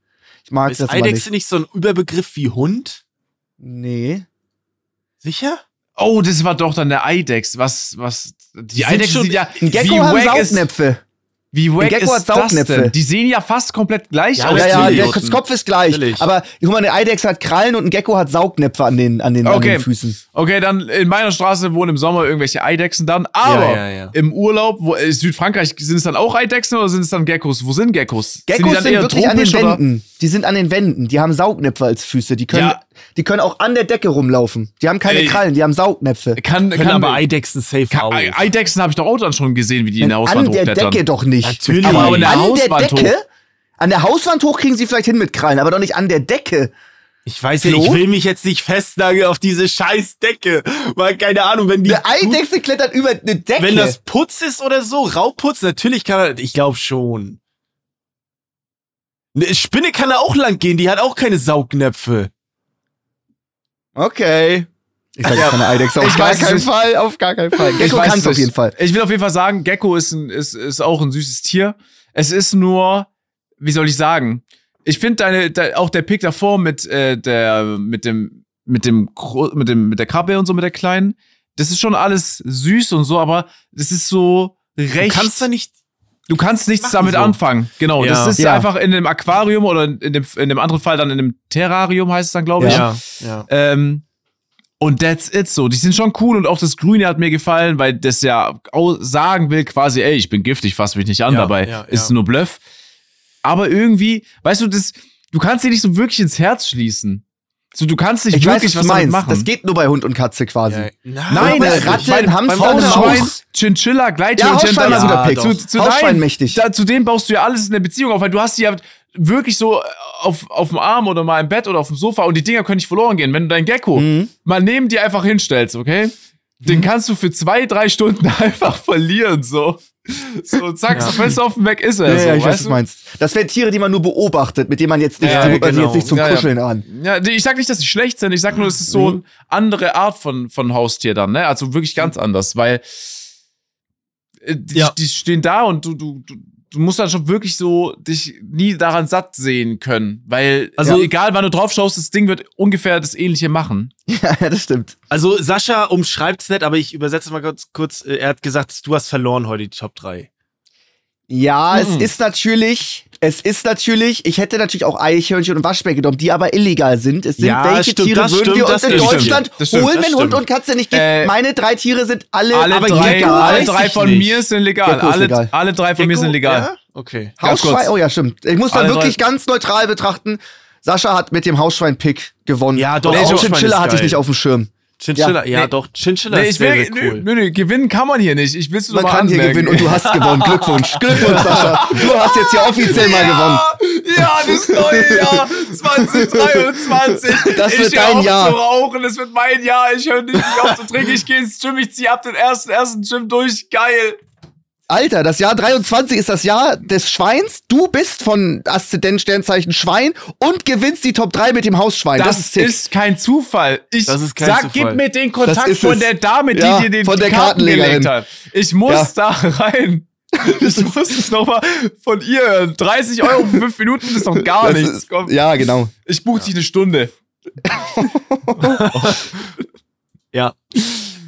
Speaker 2: Ich mag
Speaker 1: Ist
Speaker 2: das
Speaker 1: Eidechse
Speaker 2: nicht.
Speaker 1: nicht so ein Überbegriff wie Hund?
Speaker 2: Nee.
Speaker 1: Sicher?
Speaker 3: Oh, das war doch dann der Eidechs. Was, was, die
Speaker 1: schon-
Speaker 3: sind ja,
Speaker 2: Ein Gecko
Speaker 3: wie
Speaker 2: hat
Speaker 3: wack ist,
Speaker 2: Saugnäpfe.
Speaker 3: Wie wack
Speaker 2: Gecko hat
Speaker 3: ist das
Speaker 2: Saugnäpfe.
Speaker 3: denn? Die sehen ja fast komplett gleich
Speaker 1: Ja,
Speaker 3: aus.
Speaker 2: Ja, ja, der. Kopf ist gleich.
Speaker 1: Natürlich.
Speaker 2: Aber guck mal, eine Eidechse hat Krallen und ein Gecko hat Saugnäpfe an den, an den, an
Speaker 3: Okay.
Speaker 2: den Füßen.
Speaker 3: Okay, dann in meiner Straße wohnen im Sommer irgendwelche Eidechsen dann. Aber
Speaker 1: Ja, ja, ja.
Speaker 3: im Urlaub, wo, äh, Südfrankreich, sind es dann auch Eidechsen oder sind es dann Geckos? Wo sind Geckos? sind die
Speaker 2: Geckos
Speaker 3: dann
Speaker 2: sind,
Speaker 3: eher
Speaker 2: wirklich an den
Speaker 3: tropisch oder?
Speaker 2: Wänden. Die sind an den Wänden. Die haben Saugnäpfe als Füße. Die können,
Speaker 3: Ja.
Speaker 2: die können auch an der Decke rumlaufen. Die haben keine
Speaker 3: Ey.
Speaker 2: Krallen, die haben Saugnäpfe.
Speaker 3: Kann,
Speaker 1: Können
Speaker 3: kann,
Speaker 1: aber Eidechsen safe
Speaker 3: kann,
Speaker 1: auch.
Speaker 3: Eidechsen habe ich doch auch dann schon gesehen, wie die in der Hauswand
Speaker 2: an der. Decke doch nicht.
Speaker 1: Natürlich.
Speaker 2: Aber,
Speaker 3: an der
Speaker 2: an der
Speaker 3: Hauswand
Speaker 2: Decke,
Speaker 3: hoch.
Speaker 2: an der Hauswand hoch kriegen sie vielleicht hin mit Krallen, aber doch nicht an der Decke.
Speaker 1: Ich weiß ja, ich will mich jetzt nicht festnageln auf diese scheiß Decke. Weil, keine Ahnung, wenn die.
Speaker 2: Eine Eidechse klettert über eine Decke.
Speaker 1: Wenn das Putz ist oder so, Raubputz, natürlich kann er, ich glaube schon. Eine Spinne kann da auch lang gehen, die hat auch keine Saugnäpfe.
Speaker 2: okay. Ich sag jetzt keine Eidechse. Auf
Speaker 3: Ich
Speaker 2: gar keinen. Fall, auf gar keinen Fall.
Speaker 3: Ich
Speaker 2: Gecko
Speaker 3: weiß
Speaker 2: kann es auf jeden Fall.
Speaker 3: Ich will auf jeden Fall sagen, Gecko ist, ein, ist, ist auch ein süßes Tier. Es ist nur, wie soll ich sagen? Ich finde deine, de, auch der Pick davor mit äh, der, mit dem, mit dem, mit dem, mit der Krabbe und so, mit der kleinen. Das ist schon alles süß und so, aber das ist so recht.
Speaker 1: Du kannst da nicht.
Speaker 3: Du kannst nichts damit
Speaker 1: so.
Speaker 3: anfangen. Genau.
Speaker 1: Ja.
Speaker 3: Das ist
Speaker 2: Ja.
Speaker 3: einfach in einem Aquarium oder in dem, in dem anderen Fall dann in einem Terrarium heißt es dann, glaube ich.
Speaker 2: Ja.
Speaker 1: ja.
Speaker 3: Ähm, und that's it so. Die sind schon cool und auch das Grüne hat mir gefallen, weil das ja sagen will quasi, ey, ich bin giftig, fass mich nicht an,
Speaker 1: Ja,
Speaker 3: dabei
Speaker 1: ja,
Speaker 3: ist
Speaker 1: ja.
Speaker 3: nur Bluff. Aber irgendwie, weißt du, das, du kannst dir nicht so wirklich ins Herz schließen. So, du kannst nicht
Speaker 2: Ich weiß,
Speaker 3: wirklich
Speaker 2: was
Speaker 3: was
Speaker 2: meinst.
Speaker 3: machen.
Speaker 2: Das geht nur bei Hund und Katze quasi.
Speaker 1: Ja.
Speaker 3: Nein, das-
Speaker 2: Ratte, ein Hamster, eine
Speaker 3: Hausschwein. Chinchilla,
Speaker 2: Ja,
Speaker 3: Gleitschirmchen,
Speaker 2: Hausschwein guter
Speaker 1: Ja,
Speaker 3: zu, zu
Speaker 2: Hausschwein
Speaker 3: deinem-
Speaker 2: mächtig.
Speaker 3: Da, zu dem baust du ja alles in der Beziehung auf, weil du hast die ja wirklich so auf, auf dem Arm oder mal im Bett oder auf dem Sofa und die Dinger können nicht verloren gehen. Wenn du dein Gecko
Speaker 2: Mhm.
Speaker 3: mal neben dir einfach hinstellst, okay? Den kannst du für zwei, drei Stunden einfach verlieren, so. So, zack, so fällst du auf den Weg ist er.
Speaker 2: Ja,
Speaker 3: so,
Speaker 2: ja, ich weiß, was du meinst. Das wären Tiere, die man nur beobachtet, mit denen man jetzt nicht,
Speaker 3: Ja,
Speaker 2: die man
Speaker 1: genau.
Speaker 2: jetzt nicht zum
Speaker 3: Ja, ja.
Speaker 2: Kuscheln an.
Speaker 3: Ja, ich sag nicht, dass sie schlecht sind, ich sag nur, es ist so eine andere Art von, von Haustier dann, ne? Also wirklich ganz anders, weil äh, die,
Speaker 1: Ja.
Speaker 3: die stehen da und du, du, du, du musst dann schon wirklich so dich nie daran satt sehen können, weil
Speaker 1: Also-
Speaker 3: also egal wann du drauf schaust, das Ding wird ungefähr das ähnliche machen.
Speaker 2: Ja, das stimmt.
Speaker 1: Also Sascha umschreibt's nicht, aber ich übersetze mal kurz, kurz. äh, Er hat gesagt, du hast verloren heute die Top 3.
Speaker 2: Ja,
Speaker 3: Mhm.
Speaker 2: es ist natürlich, es ist natürlich, ich hätte natürlich auch Eichhörnchen und Waschbär genommen, die aber illegal sind. Es sind
Speaker 1: Ja,
Speaker 2: welche
Speaker 1: stimmt,
Speaker 2: Tiere würden
Speaker 1: stimmt,
Speaker 2: wir uns in. Deutschland
Speaker 3: stimmt,
Speaker 2: holen, wenn Hund und Katze nicht geht?
Speaker 3: Äh,
Speaker 2: Meine drei Tiere sind alle,
Speaker 3: Alle
Speaker 2: aber
Speaker 3: drei,
Speaker 2: Gecko
Speaker 3: alle drei von
Speaker 2: nicht.
Speaker 3: mir sind legal.
Speaker 2: Gecko
Speaker 3: Alle,
Speaker 2: legal.
Speaker 3: alle drei von mir sind legal.
Speaker 1: Ja? Okay.
Speaker 2: Hausschwein, oh ja, stimmt. Ich muss dann
Speaker 3: Alle
Speaker 2: wirklich
Speaker 3: drei-
Speaker 2: ganz neutral betrachten. Sascha hat mit dem Hausschwein-Pick gewonnen.
Speaker 1: Ja, doch,
Speaker 2: Und auch Chinchilla hatte ich nicht auf dem Schirm.
Speaker 1: Chinchilla, ja,
Speaker 3: Nee.
Speaker 1: doch, Chinchilla
Speaker 3: Nee,
Speaker 1: ist
Speaker 3: ich will,
Speaker 1: sehr, sehr
Speaker 3: nö,
Speaker 1: cool.
Speaker 3: nö, nö, gewinnen kann man hier nicht. Ich will's nur
Speaker 2: Man
Speaker 3: mal
Speaker 2: kann hier
Speaker 3: anmerken.
Speaker 2: gewinnen und du hast gewonnen. Glückwunsch. Glückwunsch, Sascha. Du hast jetzt hier offiziell mal gewonnen.
Speaker 3: Ja, das neue Jahr 2023.
Speaker 2: Das
Speaker 3: ich
Speaker 2: wird
Speaker 3: hör
Speaker 2: dein
Speaker 3: auf
Speaker 2: Jahr.
Speaker 3: zu rauchen, das wird mein Jahr. Ich höre nicht mehr auf zu trinken. Ich gehe ins Gym, ich zieh ab den ersten, ersten Gym durch. Geil.
Speaker 2: Alter, das Jahr 23 ist das Jahr des Schweins. Du bist von Aszendent Sternzeichen Schwein und gewinnst die Top 3 mit dem Hausschwein. Das,
Speaker 3: Das,
Speaker 2: ist
Speaker 3: ist kein Zufall. Ich
Speaker 1: Das ist kein
Speaker 3: sag,
Speaker 1: Zufall.
Speaker 3: gib mir den Kontakt von der Dame, die
Speaker 2: Ja,
Speaker 3: dir den
Speaker 2: von der
Speaker 3: Karten gelegt hat. Ich muss
Speaker 2: Ja.
Speaker 3: da rein. Ich muss es nochmal von ihr hören. 30 Euro für 5 Minuten ist doch gar
Speaker 2: Das
Speaker 3: nichts.
Speaker 2: ist-
Speaker 3: Komm,
Speaker 2: ja, genau.
Speaker 3: ich buche dich eine Stunde.
Speaker 1: Ja.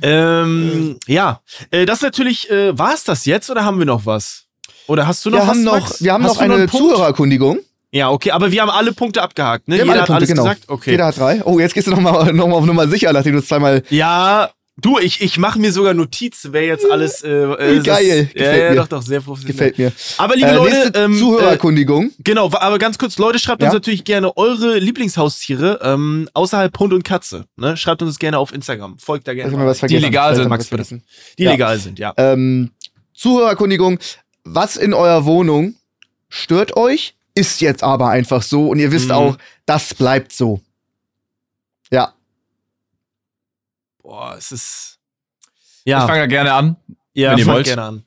Speaker 1: Ähm, ja. Äh, das natürlich, äh, war es das jetzt oder haben wir noch was? Oder hast du noch
Speaker 2: Wir
Speaker 1: was?
Speaker 2: haben noch,
Speaker 1: Max?
Speaker 2: wir haben
Speaker 1: hast
Speaker 2: noch eine
Speaker 1: Punkt?
Speaker 2: Zuhörerkundigung.
Speaker 1: Ja, okay, aber wir haben alle Punkte abgehakt, ne? Jeder
Speaker 2: alle
Speaker 1: hat
Speaker 2: Punkte,
Speaker 1: alles
Speaker 2: genau.
Speaker 1: gesagt? Okay.
Speaker 2: Jeder hat drei. Oh, jetzt gehst du nochmal noch mal auf Nummer sicher, nachdem du es zweimal.
Speaker 1: Ja, Du, ich, ich mache mir sogar Notizen, wer jetzt alles. Äh, äh,
Speaker 2: Geil,
Speaker 1: das- Ja,
Speaker 2: gefällt
Speaker 1: ja,
Speaker 2: mir.
Speaker 1: doch, doch, sehr professionell.
Speaker 2: Gefällt mir.
Speaker 1: Aber liebe
Speaker 2: Äh,
Speaker 1: Leute, ähm, äh,
Speaker 2: Zuhörerkundigung.
Speaker 1: genau, aber ganz kurz, Leute, schreibt
Speaker 2: Ja.
Speaker 1: uns natürlich gerne eure Lieblingshaustiere ähm, außerhalb Hund und Katze. Ne? Schreibt uns das gerne auf Instagram. Folgt da gerne.
Speaker 2: Was vergessen.
Speaker 3: legal sind.
Speaker 2: Max vergessen.
Speaker 1: Die
Speaker 2: Ja.
Speaker 1: legal sind, ja.
Speaker 2: Ähm, Zuhörerkundigung. Was in eurer Wohnung stört euch, ist jetzt aber einfach so und ihr wisst
Speaker 1: Mhm.
Speaker 2: auch, das bleibt so. Ja.
Speaker 1: Boah, es ist.
Speaker 3: Ich
Speaker 1: Ja,
Speaker 3: fange ja gerne an.
Speaker 1: ja
Speaker 3: wenn ihr wollt.
Speaker 1: gerne an.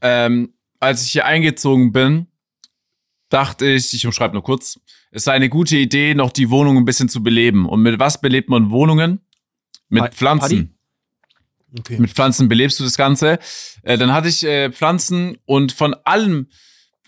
Speaker 3: Ähm, als ich hier eingezogen bin, dachte ich, ich umschreibe nur kurz, es sei eine gute Idee, noch die Wohnung ein bisschen zu beleben. Und mit was belebt man Wohnungen? Mit
Speaker 1: Pa-
Speaker 3: Pflanzen.
Speaker 1: Okay.
Speaker 3: Mit Pflanzen belebst du das Ganze. Äh, dann hatte ich äh, Pflanzen und von allem,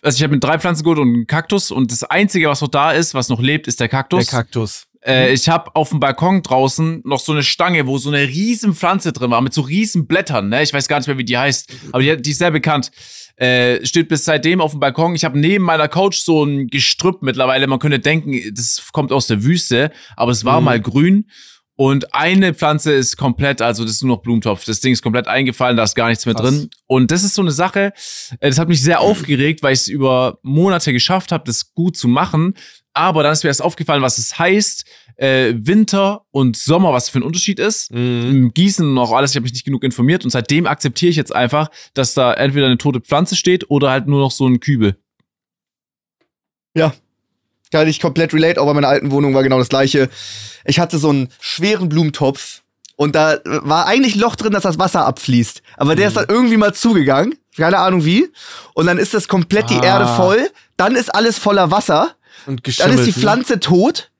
Speaker 3: also ich habe mit drei Pflanzen geholt und einen Kaktus und das Einzige, was noch da ist, was noch lebt, ist der
Speaker 1: Der
Speaker 3: Kaktus. Äh, ich habe auf dem Balkon draußen noch so eine Stange, wo so eine riesen Pflanze drin war, mit so riesen Blättern, ne? Ich weiß gar nicht mehr, wie die heißt, aber die, die ist sehr bekannt. Äh, steht bis seitdem auf dem Balkon. Ich habe neben meiner Couch so ein Gestrüpp mittlerweile. Man könnte denken, das kommt aus der Wüste, aber es war
Speaker 1: Mhm.
Speaker 3: mal grün. Und eine Pflanze ist komplett, also das ist nur noch Blumentopf. Das Ding ist komplett eingefallen, da ist gar nichts mehr
Speaker 1: Krass.
Speaker 3: drin. Und das ist so eine Sache, äh, das hat mich sehr aufgeregt, weil ich es über Monate geschafft habe, das gut zu machen. Aber dann ist mir erst aufgefallen, was es heißt, äh, Winter und Sommer, was für ein Unterschied ist.
Speaker 1: Mhm.
Speaker 3: Gießen und auch alles, ich habe mich nicht genug informiert. Und seitdem akzeptiere ich jetzt einfach, dass da entweder eine tote Pflanze steht oder halt nur noch so ein Kübel.
Speaker 2: Kann ich komplett relate, auch bei meiner alten Wohnung war genau das gleiche. Ich hatte so einen schweren Blumentopf und da war eigentlich ein Loch drin, dass das Wasser abfließt. Aber der ist dann irgendwie mal zugegangen. Keine Ahnung wie. Und dann ist das komplett die
Speaker 1: Ah.
Speaker 2: Erde voll. Dann ist alles voller Wasser.
Speaker 1: Und
Speaker 2: Dann ist die
Speaker 1: ne?
Speaker 2: Pflanze tot.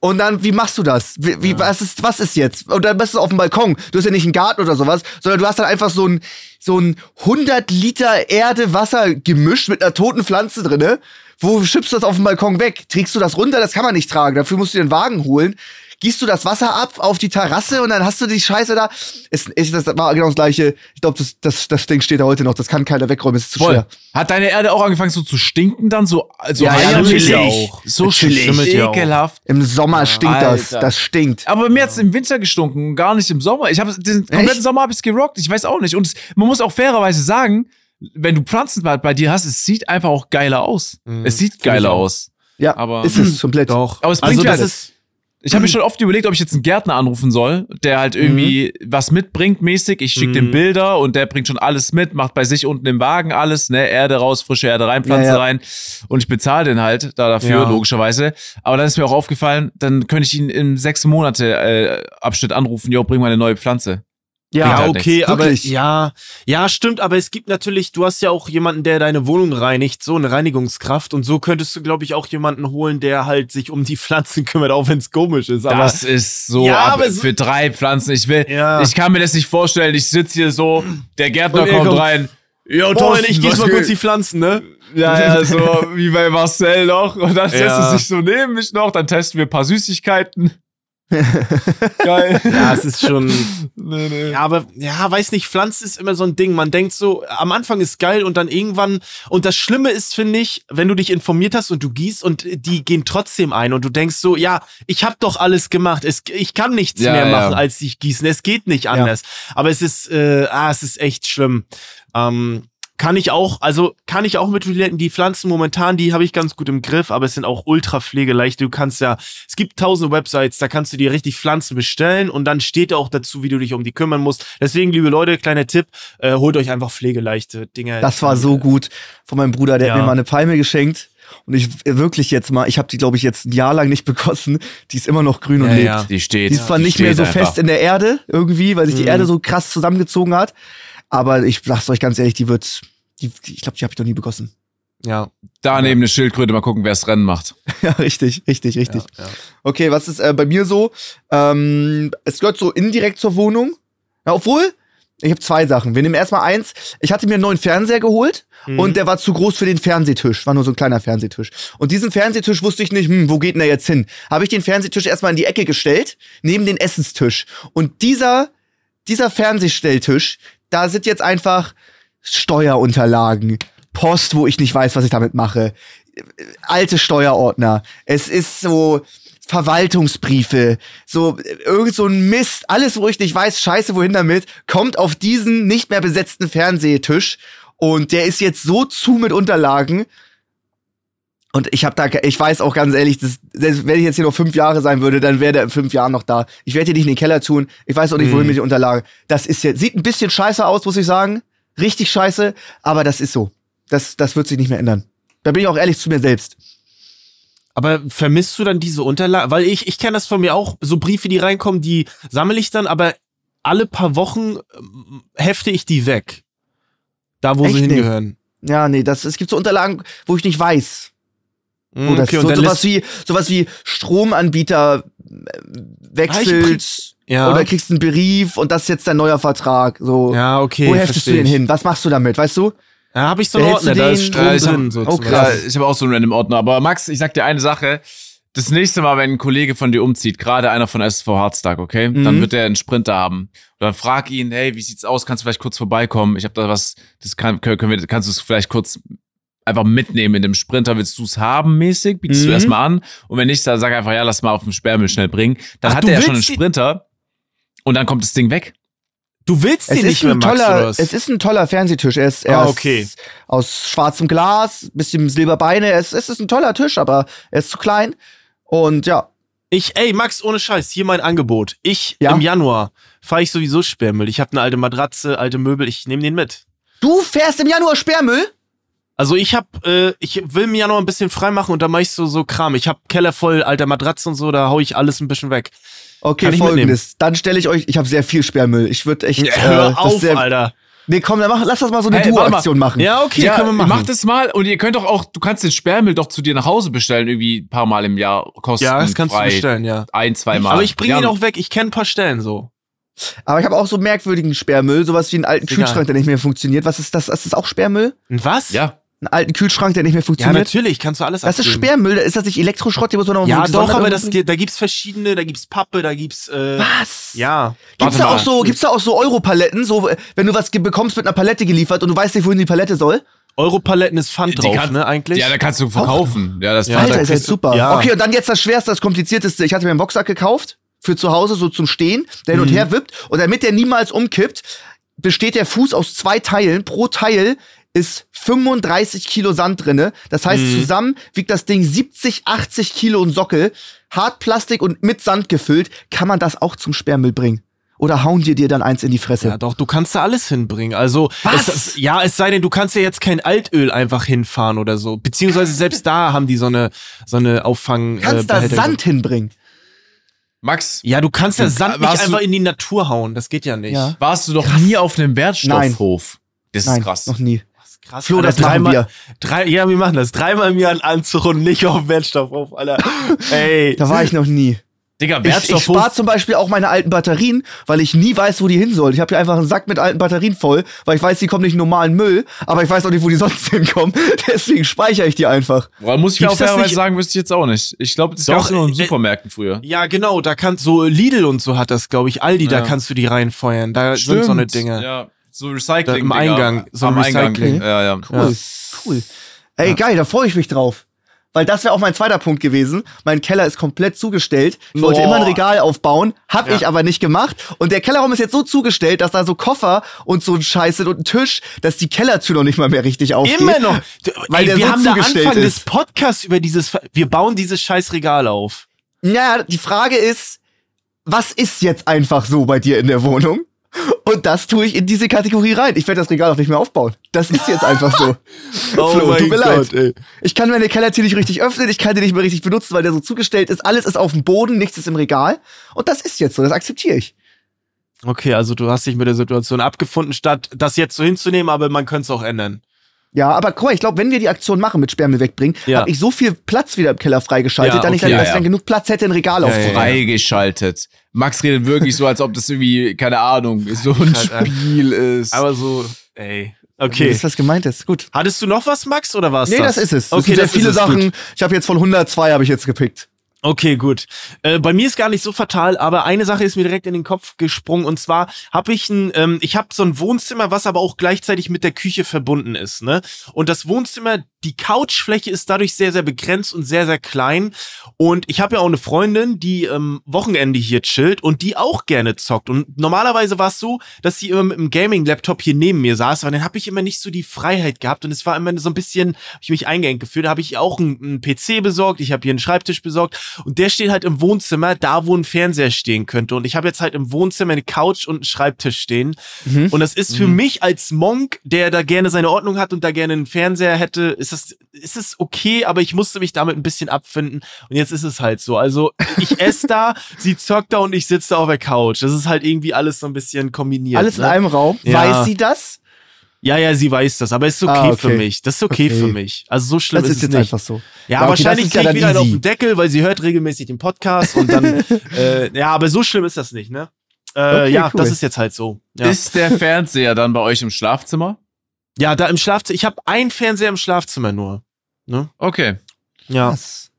Speaker 2: Und dann, wie machst du das? Wie, wie, was, ist, was ist jetzt? Und dann bist du auf dem Balkon. Du hast ja nicht einen Garten oder sowas, sondern du hast dann einfach so ein, so ein 100 Liter Erde-Wasser-Gemisch mit einer toten Pflanze drinne. Wo schippst du das auf dem Balkon weg? Trägst du das runter? Das kann man nicht tragen. Dafür musst du dir einen Wagen holen. Gießt du das Wasser ab auf die Terrasse und dann hast du die Scheiße da. Ist, ist, das war genau das gleiche. Ich glaube, das, das, das Ding steht da heute noch. Das kann keiner wegräumen. Das ist zu schwer.
Speaker 3: Hat deine Erde auch angefangen so zu stinken dann? So, also
Speaker 2: Ja, ja, natürlich.
Speaker 1: auch.
Speaker 3: So schimmelt
Speaker 1: Ja auch.
Speaker 3: ekelhaft.
Speaker 2: Im Sommer stinkt das.
Speaker 3: Alter.
Speaker 2: Das stinkt.
Speaker 3: Aber mir hat's im Winter gestunken, gar nicht im Sommer. Ich habe den kompletten
Speaker 2: Echt?
Speaker 3: Sommer hab ich's gerockt. Ich weiß auch nicht. Und es- man muss auch fairerweise sagen, wenn du Pflanzen bei, dir hast, es sieht einfach auch geiler aus.
Speaker 1: Mhm.
Speaker 3: Es sieht
Speaker 1: ich
Speaker 3: geiler aus.
Speaker 2: Ja,
Speaker 3: Aber-
Speaker 2: ist es komplett.
Speaker 1: Doch.
Speaker 3: Aber es bringt
Speaker 1: also,
Speaker 3: mir
Speaker 1: das ist.
Speaker 3: Ich habe mir schon oft überlegt, ob ich jetzt einen Gärtner anrufen soll, der halt irgendwie was mitbringt mäßig. Ich schicke dem
Speaker 1: Mhm.
Speaker 3: Bilder und der bringt schon alles mit, macht bei sich unten im Wagen alles, ne, Erde raus, frische Erde rein, Pflanze
Speaker 2: Ja, ja.
Speaker 3: rein und ich bezahle den halt da dafür,
Speaker 1: Ja.
Speaker 3: logischerweise. Aber dann ist mir auch aufgefallen, dann könnte ich ihn in sechs Monate äh, Abschnitt anrufen, jo, bring mal eine neue Pflanze.
Speaker 1: Ja,
Speaker 3: Bringt halt
Speaker 1: okay,
Speaker 2: nichts.
Speaker 1: aber
Speaker 2: Wirklich?
Speaker 1: ja, ja, stimmt, aber es gibt natürlich, du hast ja auch jemanden, der deine Wohnung reinigt, so eine Reinigungskraft und so könntest du, glaube ich, auch jemanden holen, der halt sich um die Pflanzen kümmert, auch wenn es komisch ist. Aber
Speaker 3: das ist so
Speaker 1: Ja,
Speaker 3: ab,
Speaker 1: aber so-
Speaker 3: für drei Pflanzen. Ich will,
Speaker 1: Ja.
Speaker 3: ich kann mir das nicht vorstellen. Ich sitze hier so, der Gärtner
Speaker 1: er
Speaker 3: kommt
Speaker 1: kommt-
Speaker 3: rein. Jo,
Speaker 1: Moin,
Speaker 3: Thorsten,
Speaker 1: ich gieß
Speaker 3: was
Speaker 1: mal kurz die Pflanzen, ne?
Speaker 3: Ja, ja, so wie bei Marcel noch. Und dann setzt
Speaker 1: Ja.
Speaker 3: er sich so neben mich noch, dann testen wir ein paar Süßigkeiten. Geil.
Speaker 1: Ja, es ist schon.
Speaker 3: Nee, nee.
Speaker 1: Ja, aber ja, weiß nicht, Pflanzen ist immer so ein Ding. Man denkt so, am Anfang ist geil und dann irgendwann. Und das Schlimme ist, finde ich, wenn du dich informiert hast und du gießt und die gehen trotzdem ein und du denkst so, ja, ich habe doch alles gemacht. Es, ich kann nichts
Speaker 3: Ja,
Speaker 1: mehr
Speaker 3: ja.
Speaker 1: machen, als sich gießen. Es geht nicht anders. Aber es ist, äh, ah, es ist echt schlimm. Ähm, kann ich auch, also kann ich auch mit relaten. Die Pflanzen momentan, die habe ich ganz gut im Griff, aber es sind auch ultra pflegeleicht. Du kannst ja, es gibt tausende Websites, da kannst du dir richtig Pflanzen bestellen und dann steht auch dazu, wie du dich um die kümmern musst. Deswegen, liebe Leute, kleiner Tipp, äh, holt euch einfach pflegeleichte Dinge.
Speaker 2: Das war so gut von meinem Bruder, der
Speaker 1: Ja.
Speaker 2: hat mir mal eine Palme geschenkt. Und ich äh, wirklich jetzt mal, ich habe die, glaube ich, jetzt ein Jahr lang nicht begossen. Die ist immer noch grün und
Speaker 1: Ja,
Speaker 2: lebt.
Speaker 1: ja.
Speaker 3: Die steht.
Speaker 2: Die ist zwar
Speaker 3: die
Speaker 2: nicht mehr so
Speaker 3: einfach.
Speaker 2: fest in der Erde irgendwie, weil sich die
Speaker 1: Mhm.
Speaker 2: Erde so krass zusammengezogen hat. Aber ich sag's euch ganz ehrlich, die wird, die, die, ich glaube, die habe ich noch nie begossen.
Speaker 1: Ja,
Speaker 3: Da neben eine Schildkröte, mal gucken, wer das Rennen macht.
Speaker 2: ja, richtig, richtig, richtig.
Speaker 1: ja, ja.
Speaker 2: Okay, was ist äh, bei mir so? Ähm, es gehört so indirekt zur Wohnung. Ja, obwohl, ich habe zwei Sachen. Wir nehmen erstmal eins. Ich hatte mir einen neuen Fernseher geholt
Speaker 1: Mhm.
Speaker 2: und der war zu groß für den Fernsehtisch. War nur so ein kleiner Fernsehtisch. Und diesen Fernsehtisch wusste ich nicht, hm, wo geht denn der jetzt hin? Habe ich den Fernsehtisch erstmal in die Ecke gestellt, neben den Essenstisch. Und dieser, dieser Fernsehstelltisch, da sind jetzt einfach Steuerunterlagen, Post, wo ich nicht weiß, was ich damit mache, alte Steuerordner. Es ist so, Verwaltungsbriefe, so irgend so ein Mist, alles, wo ich nicht weiß, scheiße, wohin damit, kommt auf diesen nicht mehr besetzten Fernsehtisch und der ist jetzt so zu mit Unterlagen. Und ich habe da, ich weiß auch ganz ehrlich, das, selbst wenn ich jetzt hier noch fünf Jahre sein würde, dann wäre der in fünf Jahren noch da. Ich werde hier nicht in den Keller tun. Ich weiß auch nicht, wohin
Speaker 1: Mhm.
Speaker 2: mit den Unterlagen. Das ist jetzt, sieht ein bisschen scheiße aus, muss ich sagen. Richtig scheiße, aber das ist so. Das, das wird sich nicht mehr ändern. Da bin ich auch ehrlich zu mir selbst.
Speaker 1: Aber vermisst du dann diese Unterlagen? Weil ich, ich kenne das von mir auch, so Briefe, die reinkommen, die sammle ich dann, aber alle paar Wochen ähm, hefte ich die weg. Da, wo
Speaker 2: Echt
Speaker 1: sie
Speaker 2: nicht?
Speaker 1: hingehören.
Speaker 2: Ja, nee, das, es gibt so Unterlagen, wo ich nicht weiß. Das
Speaker 1: okay,
Speaker 2: so,
Speaker 1: und dann
Speaker 2: sowas wie, sowas wie Stromanbieter äh,
Speaker 1: Ah,
Speaker 2: wechselt
Speaker 1: ja.
Speaker 2: oder kriegst einen Brief und das ist jetzt dein neuer Vertrag. So.
Speaker 1: ja, okay.
Speaker 2: Wo heftest du den hin? Was machst du damit, weißt du?
Speaker 1: Ja, habe ich so einen
Speaker 2: Behältst
Speaker 1: Ordner, da ist Strom
Speaker 3: hab-
Speaker 1: drin. So
Speaker 2: oh,
Speaker 1: zum
Speaker 2: krass.
Speaker 3: Ich habe auch so einen random Ordner. Aber Max, ich sag dir eine Sache. Das nächste Mal, wenn ein Kollege von dir umzieht, gerade einer von SV Hardstack, okay, dann
Speaker 2: Mhm.
Speaker 3: wird er einen Sprinter haben. Und dann frag ihn, hey, wie sieht's aus? Kannst du vielleicht kurz vorbeikommen? Ich habe da was, das kann, können wir, kannst du es vielleicht kurz einfach mitnehmen in dem Sprinter? Willst du es haben mäßig? Bietest
Speaker 2: Mhm.
Speaker 3: du erstmal an? Und wenn nicht, dann sag einfach, ja, lass mal auf den Sperrmüll schnell bringen. Dann
Speaker 1: Ach,
Speaker 3: hat er ja schon einen Sprinter und dann kommt das Ding weg.
Speaker 1: Du willst
Speaker 2: Es
Speaker 1: den
Speaker 2: ist,
Speaker 1: nicht mehr, Max, oder
Speaker 2: toller,
Speaker 1: was?
Speaker 2: es ist ein toller Fernsehtisch. Er ist, er
Speaker 1: Ah,
Speaker 2: ist
Speaker 1: okay.
Speaker 2: aus schwarzem Glas, bisschen Silberbeine. Es, es ist ein toller Tisch, aber er ist zu klein. Und ja,
Speaker 1: Ich, ey, Max, ohne Scheiß, hier mein Angebot. Ich,
Speaker 2: Ja?
Speaker 1: im Januar, fahre ich sowieso Sperrmüll. Ich habe eine alte Matratze, alte Möbel, ich nehme den mit.
Speaker 2: du fährst im Januar Sperrmüll?
Speaker 1: Also ich hab, äh, ich will im Januar ein bisschen frei machen und da mache ich so, so Kram. Ich hab Keller voll alter Matratze und so, da hau ich alles ein bisschen weg.
Speaker 2: Okay,
Speaker 1: Kann
Speaker 2: folgendes. Dann stelle ich euch, ich habe sehr viel Sperrmüll. Ich würde echt.
Speaker 1: Ja,
Speaker 2: äh,
Speaker 1: hör
Speaker 2: das
Speaker 1: auf,
Speaker 2: sehr,
Speaker 1: Alter.
Speaker 2: Nee, komm, dann mach, lass das mal so eine
Speaker 3: Hey.
Speaker 2: Duo-Aktion machen.
Speaker 1: Ja, okay,
Speaker 3: ja,
Speaker 1: können wir machen.
Speaker 3: Macht es mal und ihr könnt doch auch, du kannst den Sperrmüll doch zu dir nach Hause bestellen, irgendwie ein paar Mal im Jahr kostenfrei.
Speaker 1: ja, das kannst du bestellen, ja.
Speaker 3: Ein, zwei Mal.
Speaker 1: Aber ich bringe
Speaker 3: ja,
Speaker 1: ihn auch weg, ich kenne ein paar Stellen so.
Speaker 2: Aber ich habe auch so merkwürdigen Sperrmüll, sowas wie einen alten. Kühlschrank, der nicht mehr funktioniert. Was ist das? Ist das auch Sperrmüll?
Speaker 1: Und was?
Speaker 3: Ja.
Speaker 2: Einen alten Kühlschrank, der nicht mehr
Speaker 1: Ja,
Speaker 2: funktioniert?
Speaker 1: natürlich, kannst du alles
Speaker 2: das ist. Sperrmüll, ist das nicht Elektroschrott, den muss man noch
Speaker 1: Ja, doch, aber das, da gibt's verschiedene, da gibt's Pappe, da gibt's, äh,
Speaker 2: Was?
Speaker 1: ja.
Speaker 2: Gibt's da
Speaker 3: mal.
Speaker 2: auch so, gibt's da auch so Europaletten, so, äh, wenn du was bekommst mit einer Palette geliefert und du weißt nicht, wohin die Palette soll?
Speaker 1: Europaletten ist Pfand
Speaker 3: Die
Speaker 1: drauf,
Speaker 3: kann-
Speaker 1: ne, eigentlich?
Speaker 3: Ja, da kannst du verkaufen. Ja, das
Speaker 1: Ja,
Speaker 2: Alter, ist halt
Speaker 1: du-
Speaker 2: super.
Speaker 1: ja.
Speaker 2: Okay, und dann jetzt das Schwerste, das Komplizierteste. Ich hatte mir einen Boxsack gekauft, für zu Hause, so zum Stehen, der hin und
Speaker 1: Mhm.
Speaker 2: her wippt. Und damit der niemals umkippt, besteht der Fuß aus zwei Teilen. Pro Teil ist 35 Kilo Sand drinne. Das heißt,
Speaker 1: Mhm.
Speaker 2: zusammen wiegt das Ding 70, 80 Kilo ein Sockel. Hartplastik und mit Sand gefüllt. Kann man das auch zum Sperrmüll bringen? Oder hauen dir dir dann eins in die Fresse?
Speaker 1: Ja, doch, du kannst da alles hinbringen. Also,
Speaker 2: Was?
Speaker 1: Es, ja, es sei denn, du kannst ja jetzt kein Altöl einfach hinfahren oder so. Beziehungsweise selbst da haben die so eine, so eine Auffang.
Speaker 2: Du kannst
Speaker 1: äh,
Speaker 2: da. Sand hinbringen.
Speaker 3: Max,
Speaker 1: Ja, du kannst ja Sand nicht einfach in die Natur hauen. Das geht ja nicht.
Speaker 2: Ja.
Speaker 3: warst du doch nie auf einem Wertstoffhof. Das
Speaker 2: Nein,
Speaker 3: ist krass.
Speaker 2: noch nie.
Speaker 1: Krass.
Speaker 2: Flo,
Speaker 1: Alter,
Speaker 2: das machen
Speaker 1: dreimal,
Speaker 2: wir.
Speaker 1: Drei, ja, wir machen das. Dreimal im Jahr ein Anzug und nicht auf Wertstoffhof, Alter. Ey.
Speaker 2: Da war ich noch nie.
Speaker 3: Digga,
Speaker 2: Ich, ich
Speaker 3: Wertstoffhof.
Speaker 2: spare zum Beispiel auch meine alten Batterien, weil ich nie weiß, wo die hin sollen. Ich habe hier einfach einen Sack mit alten Batterien voll, weil ich weiß, die kommen nicht in normalen Müll, aber ich weiß auch nicht, wo die sonst hinkommen. Deswegen speichere ich die einfach.
Speaker 3: Boah, muss ich mir auch fairerweise
Speaker 1: nicht-
Speaker 3: sagen, wüsste ich jetzt auch nicht. Ich glaube, das
Speaker 1: Doch,
Speaker 3: gab's nur in
Speaker 1: äh,
Speaker 3: Supermärkten früher.
Speaker 1: Ja, genau, da kannst so Lidl und so hat das, glaube ich. Aldi, da
Speaker 3: Ja.
Speaker 1: kannst du die reinfeuern. Da sind so eine Dinge.
Speaker 3: Ja, so Recycling.
Speaker 1: Da im. Eingang, so
Speaker 3: Am
Speaker 1: Recycling.
Speaker 3: Eingang. Ja, ja.
Speaker 2: Cool. Cool. Ey, geil, da freue ich mich drauf. Weil das wäre auch mein zweiter Punkt gewesen. Mein Keller ist komplett zugestellt. Ich wollte
Speaker 1: Boah.
Speaker 2: immer ein Regal aufbauen, hab
Speaker 1: Ja.
Speaker 2: ich aber nicht gemacht. Und der Kellerraum ist jetzt so zugestellt, dass da so Koffer und so ein Scheiß sind und ein Tisch, dass die Kellertür noch nicht mal mehr richtig aufgeht.
Speaker 1: Immer noch.
Speaker 2: Weil
Speaker 1: Ey,
Speaker 2: der
Speaker 1: wir
Speaker 2: so
Speaker 1: haben da Anfang
Speaker 2: ist.
Speaker 1: des Podcasts über dieses, wir bauen dieses scheiß Regal auf.
Speaker 2: Ja, die Frage ist, was ist jetzt einfach so bei dir in der Wohnung? Und das tue ich in diese Kategorie rein. Ich werde das Regal auch nicht mehr aufbauen. Das ist jetzt einfach so.
Speaker 1: Oh
Speaker 2: Flo,
Speaker 1: mein
Speaker 2: tut mir
Speaker 1: Gott,
Speaker 2: leid. Ich kann meine Kellertür nicht richtig öffnen, ich kann den nicht mehr richtig benutzen, weil der so zugestellt ist. Alles ist auf dem Boden, nichts ist im Regal. Und das ist jetzt so, das akzeptiere ich.
Speaker 1: Okay, also du hast dich mit der Situation abgefunden, statt das jetzt so hinzunehmen, aber man könnte es auch ändern.
Speaker 2: Ja, aber guck mal, ich glaube, wenn wir die Aktion machen mit Sperrmüll wegbringen,
Speaker 1: Ja.
Speaker 2: habe ich so viel Platz wieder im Keller freigeschaltet,
Speaker 1: Ja,
Speaker 2: dass, ich
Speaker 1: okay,
Speaker 2: dann, dass
Speaker 3: ja,
Speaker 2: ich dann genug Platz hätte, ein Regal
Speaker 1: Ja,
Speaker 2: aufzuräumen.
Speaker 3: Freigeschaltet. Max redet wirklich so, als ob das irgendwie, keine Ahnung, so ein
Speaker 1: Halt,
Speaker 3: Spiel ist.
Speaker 1: Aber so, ey.
Speaker 2: Okay.
Speaker 1: Okay.
Speaker 2: Das ist was gemeint ist. Gut.
Speaker 1: Hattest du noch was, Max, oder war's
Speaker 2: Nee,
Speaker 1: das?
Speaker 2: das ist es. Das
Speaker 1: Okay, das
Speaker 2: viele
Speaker 1: ist es,
Speaker 2: Sachen.
Speaker 1: Gut.
Speaker 2: Ich habe jetzt von 102 habe ich jetzt gepickt.
Speaker 1: Okay, gut. Äh, bei mir ist gar nicht so fatal, aber eine Sache ist mir direkt in den Kopf gesprungen und zwar habe ich ein, ähm, ich habe so ein Wohnzimmer, was aber auch gleichzeitig mit der Küche verbunden ist, ne? Und das Wohnzimmer die Couchfläche ist dadurch sehr, sehr begrenzt und sehr, sehr klein. Und ich habe ja auch eine Freundin, die ähm, Wochenende hier chillt und die auch gerne zockt. Und normalerweise war es so, dass sie immer mit dem Gaming-Laptop hier neben mir saß, aber dann habe ich immer nicht so die Freiheit gehabt und es war immer so ein bisschen, hab ich mich eingeengt gefühlt. Da habe ich auch einen, einen PC besorgt, ich habe hier einen Schreibtisch besorgt und der steht halt im Wohnzimmer, da wo ein Fernseher stehen könnte. Und ich habe jetzt halt im Wohnzimmer eine Couch und einen Schreibtisch stehen.
Speaker 2: Mhm.
Speaker 1: Und das ist für mich als Monk, der da gerne seine Ordnung hat und da gerne einen Fernseher hätte, ist das, ist es okay, aber ich musste mich damit ein bisschen abfinden. Und jetzt ist es halt so. Also ich esse da, sie zockt da und ich sitze da auf der Couch. Das ist halt irgendwie alles so ein bisschen kombiniert.
Speaker 2: Alles in
Speaker 1: ne?
Speaker 2: einem Raum.
Speaker 1: Ja.
Speaker 2: Weiß sie das?
Speaker 1: Ja, ja, sie weiß das, aber es ist okay,
Speaker 2: Ah, okay.
Speaker 1: für mich. Das ist okay,
Speaker 2: Okay.
Speaker 1: für mich. Also so schlimm
Speaker 2: Das
Speaker 1: ist,
Speaker 2: ist
Speaker 1: es
Speaker 2: jetzt
Speaker 1: nicht.
Speaker 2: einfach so.
Speaker 1: Ja,
Speaker 2: Ja, okay,
Speaker 1: wahrscheinlich
Speaker 2: ist ja
Speaker 1: ich
Speaker 2: dann
Speaker 1: wieder einen auf
Speaker 2: easy.
Speaker 1: den Deckel, weil sie hört regelmäßig den Podcast und dann, äh, ja, aber so schlimm ist das nicht, ne? Äh,
Speaker 2: Okay,
Speaker 1: ja,
Speaker 2: cool.
Speaker 1: das ist jetzt halt so. Ja,
Speaker 3: Ist der Fernseher dann bei euch im Schlafzimmer?
Speaker 1: Ja da im Schlafzimmer, ich habe einen Fernseher im Schlafzimmer nur. Ne?
Speaker 3: Okay.
Speaker 1: Ja.
Speaker 2: Was?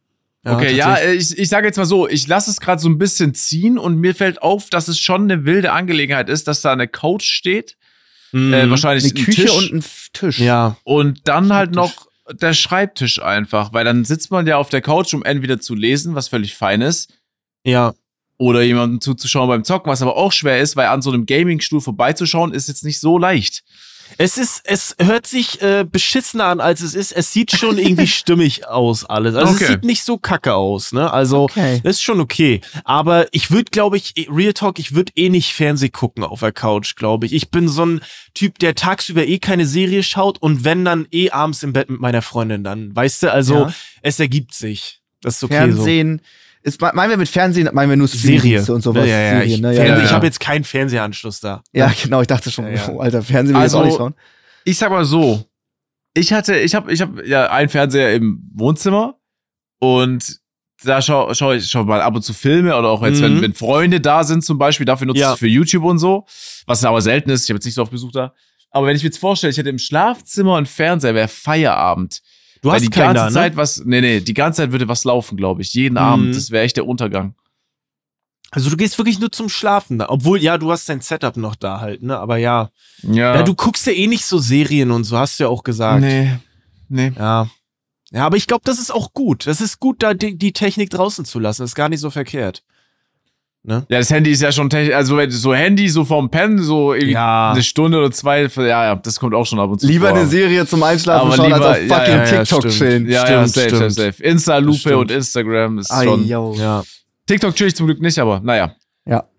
Speaker 3: okay, ja,
Speaker 1: tatsächlich.
Speaker 3: äh, ich, ich sage jetzt mal so, ich lasse es gerade so ein bisschen ziehen und mir fällt auf, dass es schon eine wilde Angelegenheit ist, dass da eine Couch steht, äh,
Speaker 1: Mhm.
Speaker 3: wahrscheinlich
Speaker 2: Eine
Speaker 3: ein
Speaker 2: Küche
Speaker 3: Tisch
Speaker 2: und ein Tisch.
Speaker 1: Ja.
Speaker 3: und dann halt noch der Schreibtisch einfach, weil dann sitzt man ja auf der Couch, um entweder zu lesen, was völlig fein ist,
Speaker 1: Ja.
Speaker 3: oder jemandem zuzuschauen beim Zocken, was aber auch schwer ist, weil an so einem Gaming-Stuhl vorbeizuschauen ist jetzt nicht so leicht.
Speaker 1: Es ist, es hört sich äh, beschissener an, als es ist. Es sieht schon irgendwie stimmig aus, alles. Also
Speaker 3: Okay.
Speaker 1: es sieht nicht so kacke aus, ne? Also
Speaker 2: Okay.
Speaker 1: das ist schon okay. Aber ich würde, glaube ich, Real Talk, ich würde eh nicht Fernseh gucken auf der Couch, glaube ich. Ich bin so ein Typ, der tagsüber eh keine Serie schaut und wenn dann eh abends im Bett mit meiner Freundin dann. Weißt du, also
Speaker 2: Ja.
Speaker 1: es ergibt sich. Das ist okay
Speaker 2: Fernsehen. Ist, meinen wir mit Fernsehen, meinen wir nur.
Speaker 1: Serie.
Speaker 2: Und sowas.
Speaker 1: Ja, ja, ja. Ich,
Speaker 2: Serien, ne?
Speaker 1: Fernseh,
Speaker 3: ja,
Speaker 1: ich habe jetzt keinen Fernsehanschluss da.
Speaker 2: ja, genau, ich dachte schon,
Speaker 1: Ja, ja.
Speaker 2: oh, Alter, Fernsehen will ich
Speaker 3: Also-
Speaker 2: jetzt auch nicht schauen.
Speaker 3: Ich sag mal so, ich hatte, ich habe, ich habe ja einen Fernseher im Wohnzimmer und da schaue schau ich schau mal ab und zu Filme oder auch jetzt, wenn,
Speaker 1: Mhm.
Speaker 3: wenn Freunde da sind zum Beispiel, dafür nutze ich es für YouTube und so, was aber selten ist. Ich habe jetzt nicht so oft Besuch da. Aber wenn ich mir jetzt vorstelle, ich hätte im Schlafzimmer einen Fernseher, wäre Feierabend.
Speaker 1: Du
Speaker 3: Weil
Speaker 1: hast
Speaker 3: die ganze
Speaker 1: da, ne?
Speaker 3: Zeit was, nee, nee, die ganze Zeit würde was laufen, glaube ich. Jeden
Speaker 1: Mhm.
Speaker 3: Abend. Das wäre echt der Untergang.
Speaker 1: Also du gehst wirklich nur zum Schlafen da. Obwohl, ja, du hast dein Setup noch da halt, ne? Aber ja.
Speaker 3: Ja.
Speaker 1: Ja, du guckst ja eh nicht so Serien und so, hast du ja auch gesagt.
Speaker 3: Nee. Nee.
Speaker 1: Ja. Ja, aber ich glaube, das ist auch gut. Das ist gut, da die, die Technik draußen zu lassen. Das ist gar nicht so verkehrt. Ne?
Speaker 3: Ja, das Handy ist ja schon technisch, also so Handy, so vom Pen, so irgendwie
Speaker 1: Ja.
Speaker 3: eine Stunde oder zwei, ja, ja, das kommt auch schon ab und zu
Speaker 2: Lieber
Speaker 3: vor.
Speaker 2: eine Serie zum Einschlafen
Speaker 3: Aber
Speaker 2: schauen,
Speaker 3: lieber-
Speaker 2: als auf
Speaker 3: ja,
Speaker 2: fucking
Speaker 3: ja, ja,
Speaker 2: TikTok
Speaker 1: stimmt.
Speaker 2: chillen.
Speaker 3: Ja, ja,
Speaker 1: Stimmt,
Speaker 3: safe,
Speaker 1: stimmt.
Speaker 3: safe, safe. Insta-Lupe und Instagram ist
Speaker 2: Ai,
Speaker 3: schon.
Speaker 2: yo.
Speaker 1: Ja.
Speaker 3: TikTok chill ich zum Glück nicht, aber naja.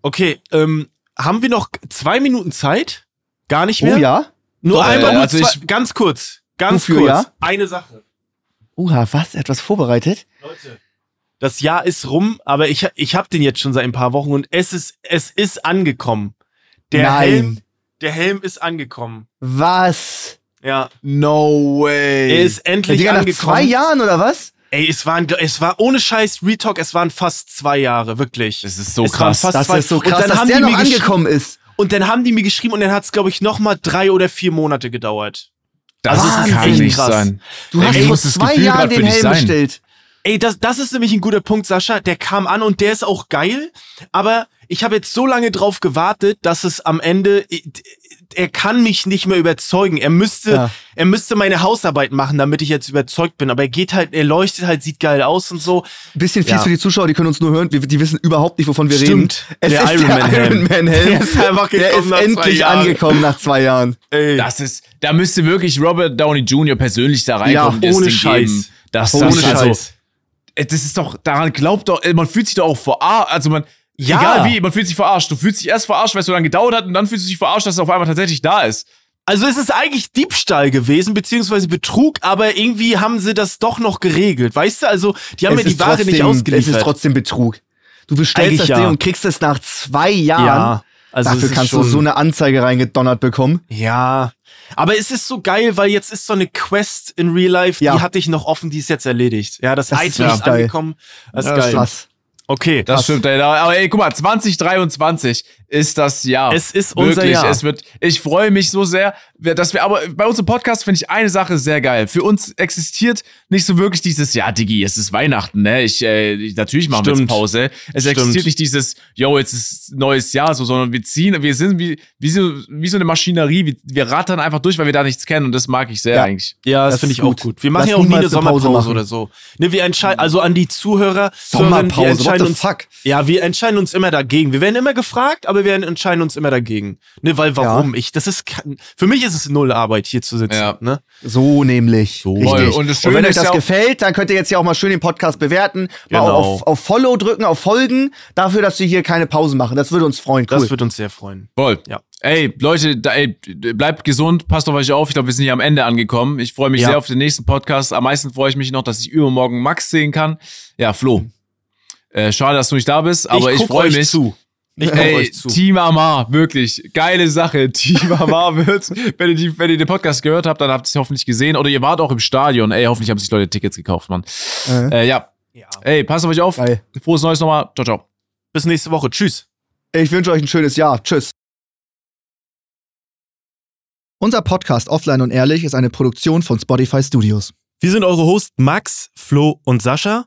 Speaker 1: Okay, ähm, haben wir noch zwei Minuten Zeit? Gar nicht mehr?
Speaker 2: Oh ja?
Speaker 1: Nur
Speaker 3: Doch,
Speaker 1: einmal,
Speaker 3: äh,
Speaker 1: nur
Speaker 3: also
Speaker 1: zwei,
Speaker 3: ich-
Speaker 1: ganz kurz. Ganz
Speaker 2: Wofür,
Speaker 1: kurz.
Speaker 2: ja?
Speaker 1: Eine Sache.
Speaker 2: Uha, was? Etwas vorbereitet?
Speaker 1: Leute, das Jahr ist rum, aber ich, ich habe den jetzt schon seit ein paar Wochen und es ist, es ist angekommen. Der
Speaker 2: Nein.
Speaker 1: Helm, der Helm ist angekommen.
Speaker 2: Was?
Speaker 1: Ja,
Speaker 3: No way.
Speaker 1: er ist
Speaker 2: Ja,
Speaker 1: endlich
Speaker 2: Digga, nach
Speaker 1: angekommen.
Speaker 2: zwei Jahren oder was?
Speaker 1: Ey, es waren, es war ohne Scheiß Retalk, es waren fast zwei Jahre, wirklich.
Speaker 3: das ist so
Speaker 1: es waren
Speaker 3: krass.
Speaker 1: fast
Speaker 2: Das
Speaker 1: zwei.
Speaker 2: ist so
Speaker 1: Und
Speaker 2: krass,
Speaker 1: dann
Speaker 2: dass
Speaker 1: haben
Speaker 2: der
Speaker 1: die
Speaker 2: noch
Speaker 1: mir
Speaker 2: angekommen ist.
Speaker 1: Und dann haben die mir geschrieben und dann hat es, glaube ich, noch mal drei oder vier Monate gedauert.
Speaker 3: das
Speaker 1: Also
Speaker 2: es ist
Speaker 3: kann
Speaker 2: echt
Speaker 3: nicht
Speaker 1: krass.
Speaker 3: sein.
Speaker 2: Du hast
Speaker 3: Ey,
Speaker 2: vor
Speaker 3: das
Speaker 2: zwei Jahren den Helm
Speaker 3: sein.
Speaker 2: bestellt.
Speaker 1: Ey, das, das ist nämlich ein guter Punkt, Sascha. Der kam an und der ist auch geil. Aber ich habe jetzt so lange drauf gewartet, dass es am Ende, er kann mich nicht mehr überzeugen. Er müsste,
Speaker 2: Ja.
Speaker 1: er müsste meine Hausarbeit machen, damit ich jetzt überzeugt bin. Aber er geht halt, er leuchtet halt, sieht geil aus und so.
Speaker 2: Bisschen fies
Speaker 1: Ja.
Speaker 2: für die Zuschauer, die können uns nur hören. Wir- Die wissen überhaupt nicht, wovon wir
Speaker 1: Stimmt.
Speaker 2: reden. Es
Speaker 1: Der
Speaker 2: ist
Speaker 1: Iron Man
Speaker 2: der
Speaker 1: Helm.
Speaker 2: Iron Man Helm.
Speaker 1: Der ist einfach
Speaker 2: Der
Speaker 1: gekommen
Speaker 2: ist
Speaker 1: nach zwei
Speaker 2: endlich
Speaker 1: Jahren.
Speaker 2: angekommen nach zwei Jahren.
Speaker 1: Ey,
Speaker 3: Das ist, da müsste wirklich Robert Downey Jr. persönlich da reinkommen.
Speaker 2: Ja,
Speaker 3: das
Speaker 1: ohne Scheiß.
Speaker 3: Geben, dass
Speaker 2: Ohne
Speaker 3: das, also,
Speaker 1: Scheiß.
Speaker 3: äh, das ist doch, daran glaubt doch, äh, man fühlt sich doch auch verarscht, also man,
Speaker 1: Ja.
Speaker 3: egal wie, man fühlt sich verarscht. Du fühlst dich erst verarscht, weil es so lange gedauert hat und dann fühlst du dich verarscht, dass es auf einmal tatsächlich da ist.
Speaker 1: Also es ist eigentlich Diebstahl gewesen, beziehungsweise Betrug, aber irgendwie haben sie das doch noch geregelt. Weißt du, also die haben
Speaker 2: Es
Speaker 1: mir die Ware nicht
Speaker 2: trotzdem-
Speaker 1: ausgeliefert.
Speaker 2: Es ist trotzdem Betrug. Du bestellst
Speaker 1: Eigentlich
Speaker 2: das
Speaker 1: ja.
Speaker 2: Ding und kriegst es nach zwei Jahren.
Speaker 1: ja, also
Speaker 2: Dafür kannst
Speaker 1: schon,
Speaker 2: du so eine Anzeige reingedonnert bekommen.
Speaker 1: Ja. Aber es ist so geil, weil jetzt ist so eine Quest in Real Life,
Speaker 2: Ja.
Speaker 1: die hatte ich noch offen, die ist jetzt erledigt. Ja, das,
Speaker 2: Das ist
Speaker 1: Item ist
Speaker 2: geil.
Speaker 1: angekommen. Das ist
Speaker 3: Ja,
Speaker 1: geil.
Speaker 2: Krass.
Speaker 1: Okay.
Speaker 3: Das stimmt, ey. Aber ey, guck mal, 2023. ist das Jahr.
Speaker 1: Es ist unser
Speaker 3: Wirklich,
Speaker 1: Jahr.
Speaker 3: es wird, ich freue mich so sehr, wir- dass wir, aber bei unserem Podcast finde ich eine Sache sehr geil. Für uns existiert nicht so wirklich dieses, ja, Digi, es ist Weihnachten, ne? Ich, äh, ich- natürlich machen wir
Speaker 1: Stimmt.
Speaker 3: jetzt Pause. Es
Speaker 1: Stimmt.
Speaker 3: existiert nicht dieses, yo, jetzt ist neues Jahr, so, sondern wir ziehen, wir sind wie, wie, so, wie so eine Maschinerie, wir, wir rattern einfach durch, weil wir da nichts kennen und das mag ich sehr
Speaker 2: Ja.
Speaker 3: eigentlich.
Speaker 1: Ja, das,
Speaker 2: Das
Speaker 1: finde ich auch
Speaker 2: gut.
Speaker 1: gut. Wir machen
Speaker 2: Lass
Speaker 1: ja auch nie eine Sommerpause
Speaker 2: machen.
Speaker 1: oder so. Ne, wir entscheiden, also an die Zuhörer, wir
Speaker 2: Sommerpause, what
Speaker 1: entscheiden
Speaker 2: the
Speaker 1: uns,
Speaker 2: fuck?
Speaker 1: ja, wir entscheiden uns immer dagegen. Wir werden immer gefragt, aber wir entscheiden uns immer dagegen. Ne, weil warum? Ich, das ist, für mich ist es null Arbeit, hier zu sitzen.
Speaker 3: Ja.
Speaker 1: Ne?
Speaker 2: So nämlich.
Speaker 1: So.
Speaker 2: Richtig. Und,
Speaker 3: Und
Speaker 2: wenn euch das
Speaker 3: ja
Speaker 2: gefällt, dann könnt ihr jetzt ja auch mal schön den Podcast bewerten, mal
Speaker 1: Genau.
Speaker 2: auf, auf Follow drücken, auf Folgen, dafür, dass wir hier keine Pause machen. Das würde uns freuen. Cool.
Speaker 1: Das wird uns sehr freuen.
Speaker 3: Voll.
Speaker 1: Ja.
Speaker 3: Ey, Leute, da, ey, bleibt gesund, passt auf euch auf. Ich glaube, wir sind hier am Ende angekommen. Ich freue mich
Speaker 1: Ja.
Speaker 3: sehr auf den nächsten Podcast. Am meisten freue ich mich noch, dass ich übermorgen Max sehen kann. Ja, Flo. Äh, schade, dass du nicht da bist, aber ich,
Speaker 1: guck
Speaker 3: freue mich.
Speaker 1: zu. Ich
Speaker 3: Ey,
Speaker 1: euch zu.
Speaker 3: Team Amar, wirklich. Geile Sache. Team Amar wird, wenn ihr, die, wenn ihr den Podcast gehört habt, dann habt ihr es hoffentlich gesehen. Oder ihr wart auch im Stadion. Ey, hoffentlich haben sich Leute Tickets gekauft, Mann.
Speaker 2: Äh.
Speaker 3: Äh, ja.
Speaker 1: Ja.
Speaker 3: Ey, passt auf euch auf.
Speaker 2: Geil.
Speaker 3: Frohes Neues nochmal. Ciao, ciao.
Speaker 1: Bis nächste Woche. Tschüss.
Speaker 2: Ich wünsche euch ein schönes Jahr. Tschüss. Unser Podcast Offline und Ehrlich ist eine Produktion von Spotify Studios.
Speaker 1: Wir sind eure Hosts Max, Flo und Sascha.